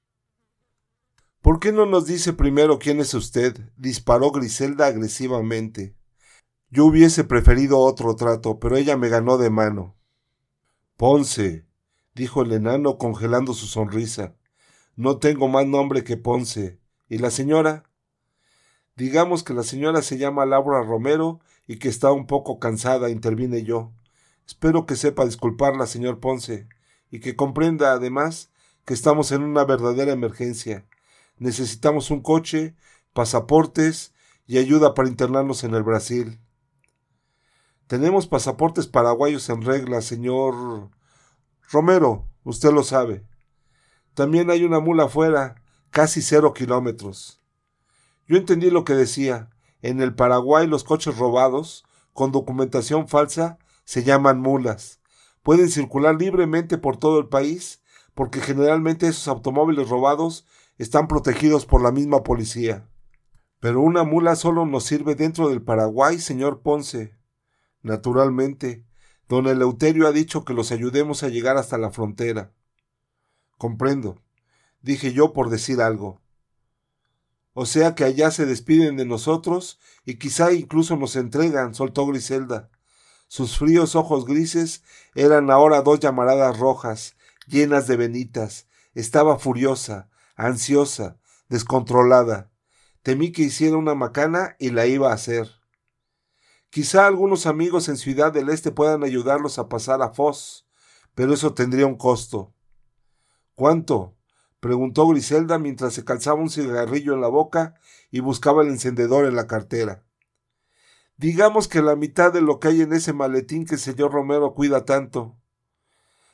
¿Por qué no nos dice primero quién es usted? disparó Griselda agresivamente. Yo hubiese preferido otro trato, pero ella me ganó de mano. Ponce, dijo el enano congelando su sonrisa. No tengo más nombre que Ponce. ¿Y la señora? Digamos que la señora se llama Laura Romero y que está un poco cansada, intervine yo. Espero que sepa disculparla, señor Ponce, y que comprenda, además, que estamos en una verdadera emergencia. Necesitamos un coche, pasaportes y ayuda para internarnos en el Brasil. Tenemos pasaportes paraguayos en regla, señor Romero, usted lo sabe. También hay una mula afuera, casi cero kilómetros. Yo entendí lo que decía. En el Paraguay los coches robados, con documentación falsa, se llaman mulas. Pueden circular libremente por todo el país, porque generalmente esos automóviles robados están protegidos por la misma policía. Pero una mula solo nos sirve dentro del Paraguay, señor Ponce. Naturalmente, don Eleuterio ha dicho que los ayudemos a llegar hasta la frontera. Comprendo, dije yo por decir algo. O sea que allá se despiden de nosotros y quizá incluso nos entregan, soltó Griselda. Sus fríos ojos grises eran ahora dos llamaradas rojas, llenas de venitas. Estaba furiosa, ansiosa, descontrolada. Temí que hiciera una macana y la iba a hacer. Quizá algunos amigos en Ciudad del Este puedan ayudarlos a pasar a Foz, pero eso tendría un costo. ¿Cuánto? preguntó Griselda mientras se calzaba un cigarrillo en la boca y buscaba el encendedor en la cartera. Digamos que la mitad de lo que hay en ese maletín que el señor Romero cuida tanto.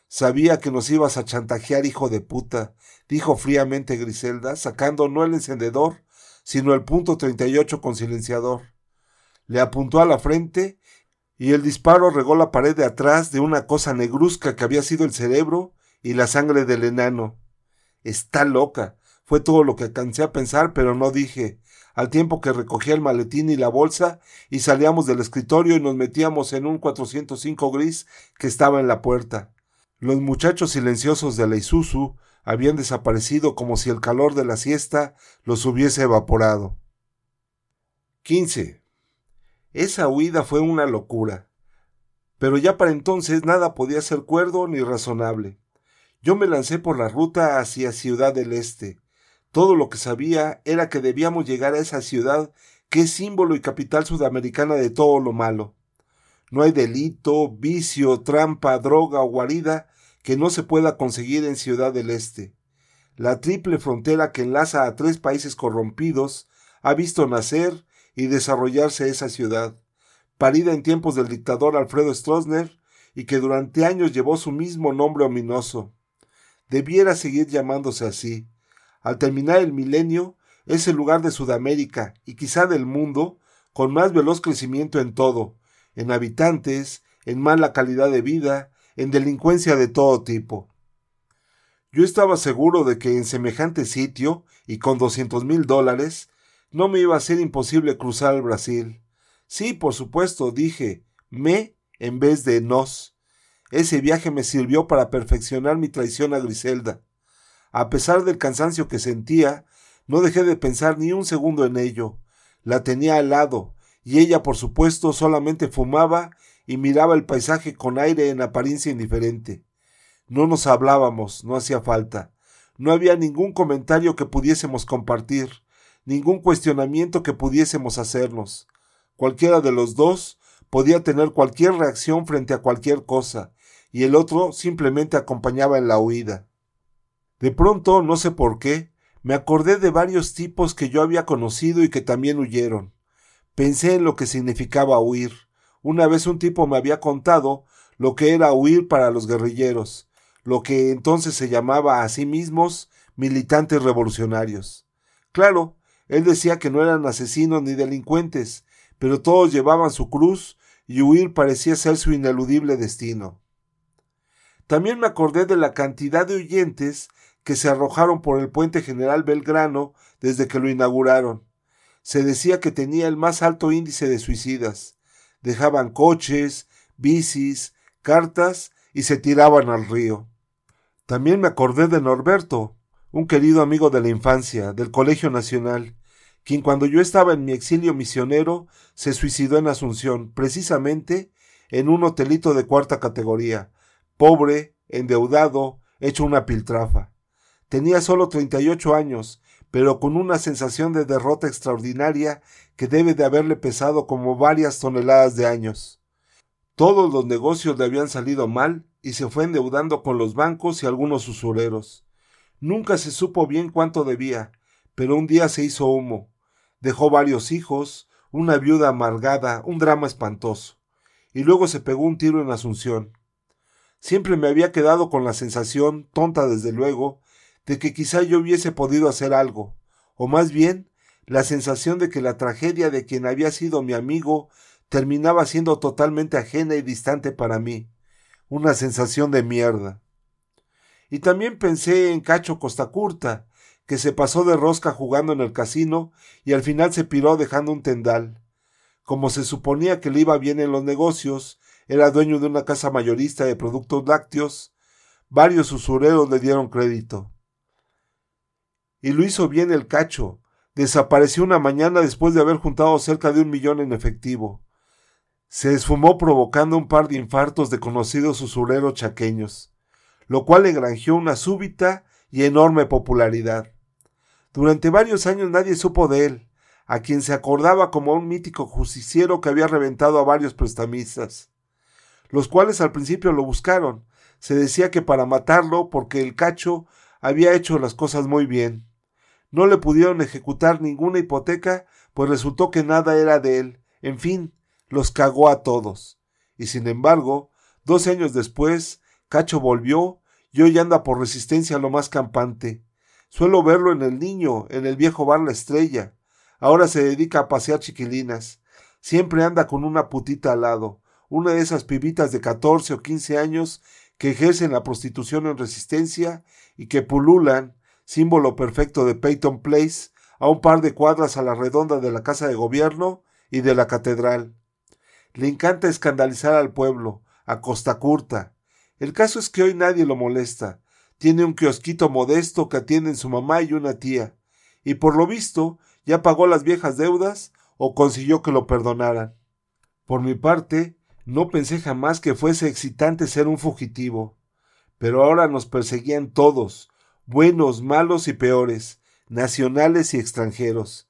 Sabía que nos ibas a chantajear, hijo de puta, dijo fríamente Griselda, sacando no el encendedor, sino el punto 38 con silenciador. Le apuntó a la frente y el disparo regó la pared de atrás de una cosa negruzca que había sido el cerebro y la sangre del enano. Está loca, fue todo lo que alcancé a pensar, pero no dije, al tiempo que recogía el maletín y la bolsa y salíamos del escritorio y nos metíamos en un 405 gris que estaba en la puerta. Los muchachos silenciosos de la Isuzu habían desaparecido como si el calor de la siesta los hubiese evaporado. 15. Esa huida fue una locura. Pero ya para entonces nada podía ser cuerdo ni razonable. Yo me lancé por la ruta hacia Ciudad del Este. Todo lo que sabía era que debíamos llegar a esa ciudad que es símbolo y capital sudamericana de todo lo malo. No hay delito, vicio, trampa, droga o guarida que no se pueda conseguir en Ciudad del Este. La triple frontera que enlaza a tres países corrompidos ha visto nacer y desarrollarse esa ciudad, parida en tiempos del dictador Alfredo Stroessner y que durante años llevó su mismo nombre ominoso. Debiera seguir llamándose así. Al terminar el milenio, es el lugar de Sudamérica y quizá del mundo con más veloz crecimiento en todo, en habitantes, en mala calidad de vida, en delincuencia de todo tipo. Yo estaba seguro de que en semejante sitio, y con doscientos mil dólares, no me iba a ser imposible cruzar el Brasil. Sí, por supuesto, dije me en vez de nos. Ese viaje me sirvió para perfeccionar mi traición a Griselda. A pesar del cansancio que sentía, no dejé de pensar ni un segundo en ello. La tenía al lado, y ella por supuesto solamente fumaba y miraba el paisaje con aire en apariencia indiferente. No nos hablábamos, no hacía falta. No había ningún comentario que pudiésemos compartir, ningún cuestionamiento que pudiésemos hacernos. Cualquiera de los dos podía tener cualquier reacción frente a cualquier cosa, y el otro simplemente acompañaba en la huida. De pronto, no sé por qué, me acordé de varios tipos que yo había conocido y que también huyeron. Pensé en lo que significaba huir. Una vez un tipo me había contado lo que era huir para los guerrilleros, lo que entonces se llamaba a sí mismos militantes revolucionarios. Claro, él decía que no eran asesinos ni delincuentes, pero todos llevaban su cruz y huir parecía ser su ineludible destino. También me acordé de la cantidad de huyentes que se arrojaron por el puente general Belgrano desde que lo inauguraron se decía que tenía el más alto índice de suicidas. Dejaban coches, bicis, cartas y se tiraban al río. También me acordé de Norberto, un querido amigo de la infancia, del Colegio Nacional, quien cuando yo estaba en mi exilio misionero se suicidó en Asunción, precisamente en un hotelito de cuarta categoría, pobre, endeudado, hecho una piltrafa. Tenía solo treinta y ocho años pero con una sensación de derrota extraordinaria que debe de haberle pesado como varias toneladas de años. Todos los negocios le habían salido mal y se fue endeudando con los bancos y algunos usureros. Nunca se supo bien cuánto debía, pero un día se hizo humo. Dejó varios hijos, una viuda amargada, un drama espantoso. Y luego se pegó un tiro en Asunción. Siempre me había quedado con la sensación, tonta desde luego, de que quizá yo hubiese podido hacer algo, o más bien la sensación de que la tragedia de quien había sido mi amigo terminaba siendo totalmente ajena y distante para mí, una sensación de mierda. Y también pensé en Cacho Costacurta, que se pasó de rosca jugando en el casino y al final se piró dejando un tendal. Como se suponía que le iba bien en los negocios, era dueño de una casa mayorista de productos lácteos, varios usureros le dieron crédito. Y lo hizo bien el cacho. Desapareció una mañana después de haber juntado cerca de un millón en efectivo. Se esfumó provocando un par de infartos de conocidos usureros chaqueños, lo cual le granjeó una súbita y enorme popularidad. Durante varios años nadie supo de él, a quien se acordaba como un mítico justiciero que había reventado a varios prestamistas, los cuales al principio lo buscaron. Se decía que para matarlo porque el cacho había hecho las cosas muy bien. No le pudieron ejecutar ninguna hipoteca, pues resultó que nada era de él. En fin, los cagó a todos. Y sin embargo, doce años después, Cacho volvió y hoy anda por resistencia lo más campante. Suelo verlo en el niño, en el viejo bar La Estrella. Ahora se dedica a pasear chiquilinas. Siempre anda con una putita al lado, una de esas pibitas de catorce o quince años que ejercen la prostitución en resistencia y que pululan, símbolo perfecto de Peyton Place, a un par de cuadras a la redonda de la Casa de Gobierno y de la Catedral. Le encanta escandalizar al pueblo, a costa curta. El caso es que hoy nadie lo molesta. Tiene un kiosquito modesto que atienden su mamá y una tía. Y por lo visto, ya pagó las viejas deudas o consiguió que lo perdonaran. Por mi parte, no pensé jamás que fuese excitante ser un fugitivo. Pero ahora nos perseguían todos, buenos, malos y peores, nacionales y extranjeros.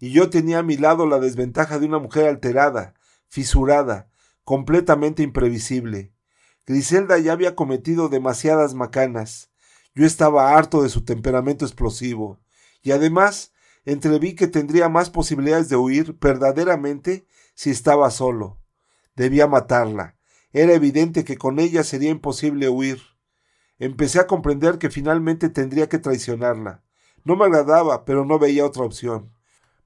Y yo tenía a mi lado la desventaja de una mujer alterada, fisurada, completamente imprevisible. Griselda ya había cometido demasiadas macanas. Yo estaba harto de su temperamento explosivo. Y además entreví que tendría más posibilidades de huir verdaderamente si estaba solo. Debía matarla. Era evidente que con ella sería imposible huir. Empecé a comprender que finalmente tendría que traicionarla. No me agradaba, pero no veía otra opción.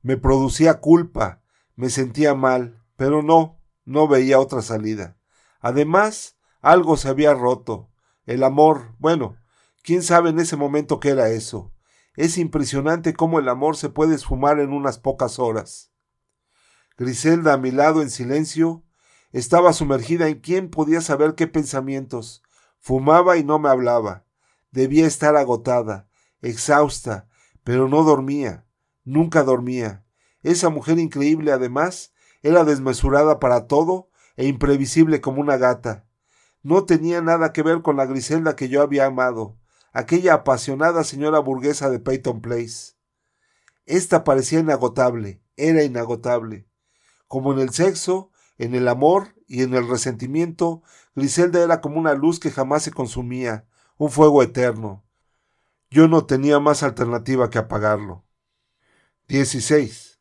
Me producía culpa, me sentía mal, pero no, no veía otra salida. Además, algo se había roto. El amor, bueno, quién sabe en ese momento qué era eso. Es impresionante cómo el amor se puede esfumar en unas pocas horas. Griselda a mi lado en silencio estaba sumergida en quién podía saber qué pensamientos. Fumaba y no me hablaba. Debía estar agotada, exhausta, pero no dormía, nunca dormía. Esa mujer increíble, además, era desmesurada para todo e imprevisible como una gata. No tenía nada que ver con la Griselda que yo había amado aquella apasionada señora burguesa de Peyton Place. Esta parecía inagotable, era inagotable. Como en el sexo, en el amor y en el resentimiento, Griselda era como una luz que jamás se consumía, un fuego eterno. Yo no tenía más alternativa que apagarlo. 16.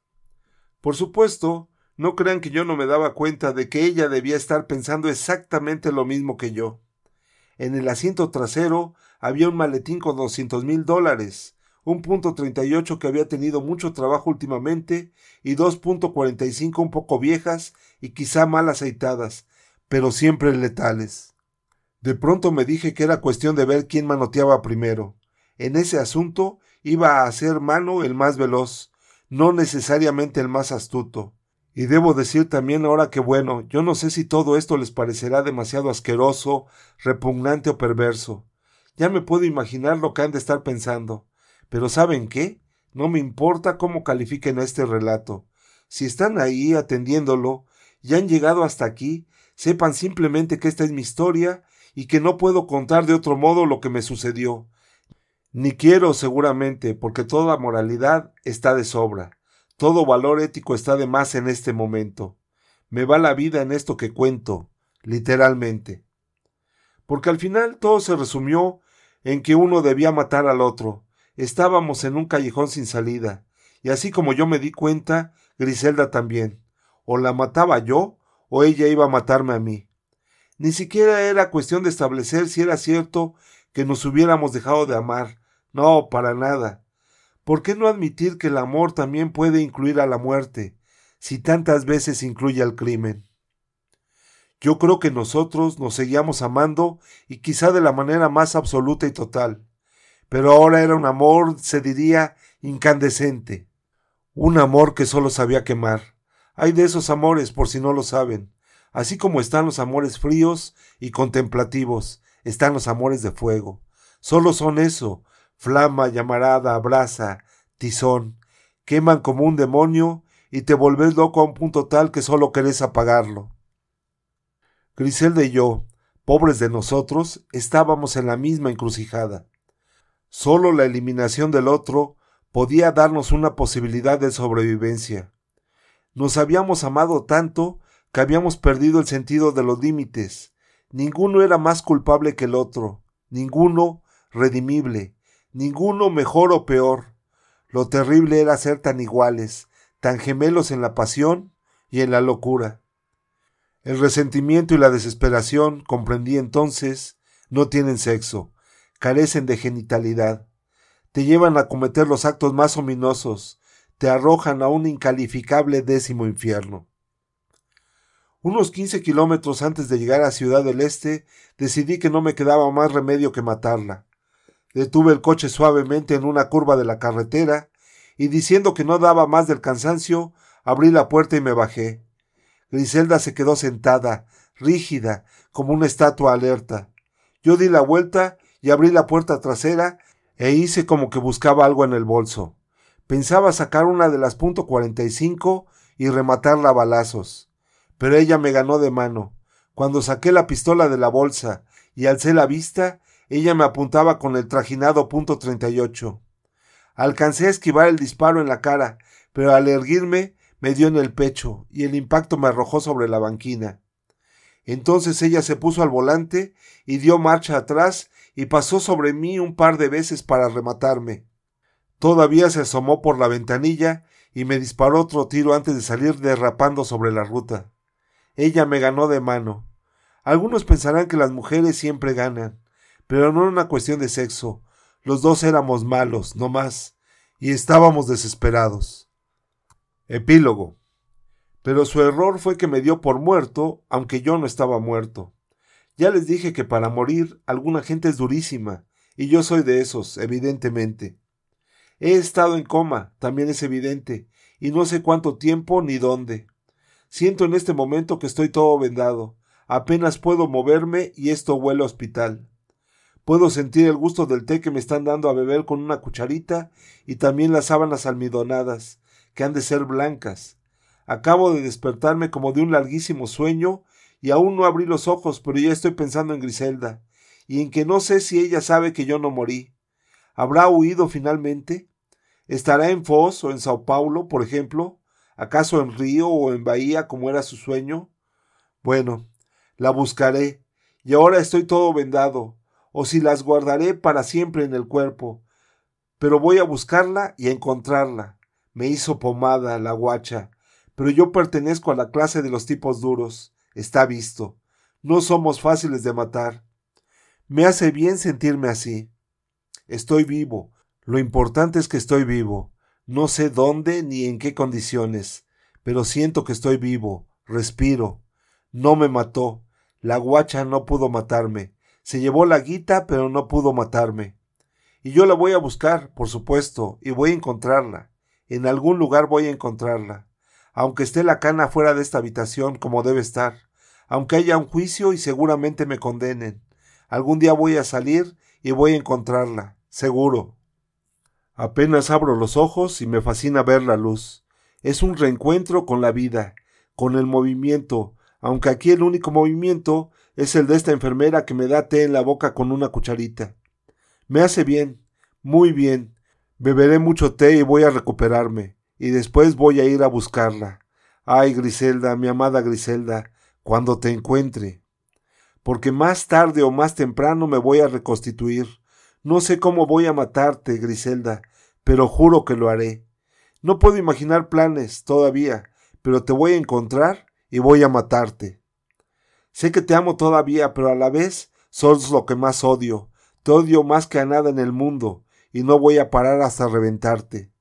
Por supuesto, no crean que yo no me daba cuenta de que ella debía estar pensando exactamente lo mismo que yo. En el asiento trasero había un maletín con doscientos mil dólares, un punto treinta y ocho que había tenido mucho trabajo últimamente y dos punto cuarenta y cinco un poco viejas y quizá mal aceitadas, pero siempre letales. De pronto me dije que era cuestión de ver quién manoteaba primero. En ese asunto iba a ser mano el más veloz, no necesariamente el más astuto. Y debo decir también ahora que bueno, yo no sé si todo esto les parecerá demasiado asqueroso, repugnante o perverso. Ya me puedo imaginar lo que han de estar pensando. Pero ¿saben qué? No me importa cómo califiquen este relato. Si están ahí atendiéndolo y han llegado hasta aquí, sepan simplemente que esta es mi historia y que no puedo contar de otro modo lo que me sucedió. Ni quiero seguramente, porque toda moralidad está de sobra. Todo valor ético está de más en este momento. Me va la vida en esto que cuento, literalmente. Porque al final todo se resumió en que uno debía matar al otro. Estábamos en un callejón sin salida, y así como yo me di cuenta, Griselda también. O la mataba yo, o ella iba a matarme a mí. Ni siquiera era cuestión de establecer si era cierto que nos hubiéramos dejado de amar. No, para nada. ¿Por qué no admitir que el amor también puede incluir a la muerte, si tantas veces incluye al crimen? Yo creo que nosotros nos seguíamos amando y quizá de la manera más absoluta y total, pero ahora era un amor, se diría, incandescente, un amor que solo sabía quemar. Hay de esos amores, por si no lo saben, así como están los amores fríos y contemplativos, están los amores de fuego. Solo son eso, flama, llamarada, brasa, tizón, queman como un demonio y te volvés loco a un punto tal que solo querés apagarlo. Griselda y yo, pobres de nosotros, estábamos en la misma encrucijada. Solo la eliminación del otro podía darnos una posibilidad de sobrevivencia. Nos habíamos amado tanto que habíamos perdido el sentido de los límites. Ninguno era más culpable que el otro, ninguno redimible, ninguno mejor o peor. Lo terrible era ser tan iguales, tan gemelos en la pasión y en la locura. El resentimiento y la desesperación, comprendí entonces, no tienen sexo, carecen de genitalidad, te llevan a cometer los actos más ominosos, te arrojan a un incalificable décimo infierno. Unos quince kilómetros antes de llegar a Ciudad del Este, decidí que no me quedaba más remedio que matarla. Detuve el coche suavemente en una curva de la carretera y diciendo que no daba más del cansancio, abrí la puerta y me bajé. Griselda se quedó sentada, rígida, como una estatua alerta. Yo di la vuelta y abrí la puerta trasera e hice como que buscaba algo en el bolso. Pensaba sacar una de las punto .45 y rematarla a balazos pero ella me ganó de mano. Cuando saqué la pistola de la bolsa y alcé la vista, ella me apuntaba con el trajinado punto ocho. Alcancé a esquivar el disparo en la cara, pero al erguirme me dio en el pecho y el impacto me arrojó sobre la banquina. Entonces ella se puso al volante y dio marcha atrás y pasó sobre mí un par de veces para rematarme. Todavía se asomó por la ventanilla y me disparó otro tiro antes de salir derrapando sobre la ruta. Ella me ganó de mano. Algunos pensarán que las mujeres siempre ganan, pero no era una cuestión de sexo. Los dos éramos malos, no más, y estábamos desesperados. Epílogo. Pero su error fue que me dio por muerto, aunque yo no estaba muerto. Ya les dije que para morir alguna gente es durísima, y yo soy de esos, evidentemente. He estado en coma, también es evidente, y no sé cuánto tiempo ni dónde. Siento en este momento que estoy todo vendado. Apenas puedo moverme y esto huele a hospital. Puedo sentir el gusto del té que me están dando a beber con una cucharita y también las sábanas almidonadas, que han de ser blancas. Acabo de despertarme como de un larguísimo sueño y aún no abrí los ojos, pero ya estoy pensando en Griselda y en que no sé si ella sabe que yo no morí. ¿Habrá huido finalmente? ¿Estará en Foz o en Sao Paulo, por ejemplo? ¿Acaso en Río o en Bahía como era su sueño? Bueno, la buscaré, y ahora estoy todo vendado, o si las guardaré para siempre en el cuerpo. Pero voy a buscarla y a encontrarla. Me hizo pomada la guacha, pero yo pertenezco a la clase de los tipos duros. Está visto. No somos fáciles de matar. Me hace bien sentirme así. Estoy vivo. Lo importante es que estoy vivo. No sé dónde ni en qué condiciones, pero siento que estoy vivo, respiro. No me mató. La guacha no pudo matarme. Se llevó la guita, pero no pudo matarme. Y yo la voy a buscar, por supuesto, y voy a encontrarla. En algún lugar voy a encontrarla. Aunque esté la cana fuera de esta habitación como debe estar. Aunque haya un juicio y seguramente me condenen. Algún día voy a salir y voy a encontrarla. Seguro. Apenas abro los ojos y me fascina ver la luz. Es un reencuentro con la vida, con el movimiento, aunque aquí el único movimiento es el de esta enfermera que me da té en la boca con una cucharita. Me hace bien, muy bien. Beberé mucho té y voy a recuperarme, y después voy a ir a buscarla. Ay, Griselda, mi amada Griselda, cuando te encuentre. Porque más tarde o más temprano me voy a reconstituir. No sé cómo voy a matarte, Griselda, pero juro que lo haré. No puedo imaginar planes todavía, pero te voy a encontrar y voy a matarte. Sé que te amo todavía, pero a la vez sos lo que más odio. Te odio más que a nada en el mundo, y no voy a parar hasta reventarte.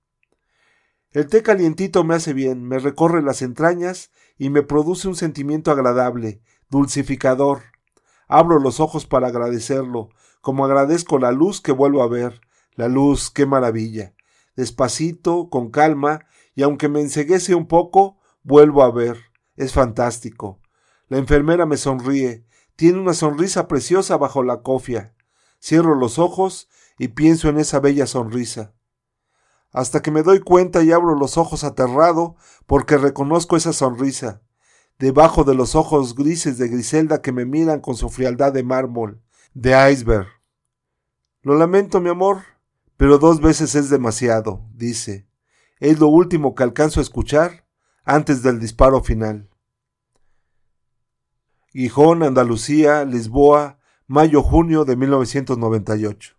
El té calientito me hace bien, me recorre las entrañas y me produce un sentimiento agradable, dulcificador. Abro los ojos para agradecerlo, como agradezco la luz que vuelvo a ver, la luz, qué maravilla. Despacito, con calma, y aunque me enseguece un poco, vuelvo a ver. Es fantástico. La enfermera me sonríe. Tiene una sonrisa preciosa bajo la cofia. Cierro los ojos y pienso en esa bella sonrisa. Hasta que me doy cuenta y abro los ojos aterrado porque reconozco esa sonrisa. Debajo de los ojos grises de Griselda que me miran con su frialdad de mármol, de iceberg. Lo lamento, mi amor, pero dos veces es demasiado, dice. Es lo último que alcanzo a escuchar antes del disparo final. Gijón, Andalucía, Lisboa, mayo-junio de 1998.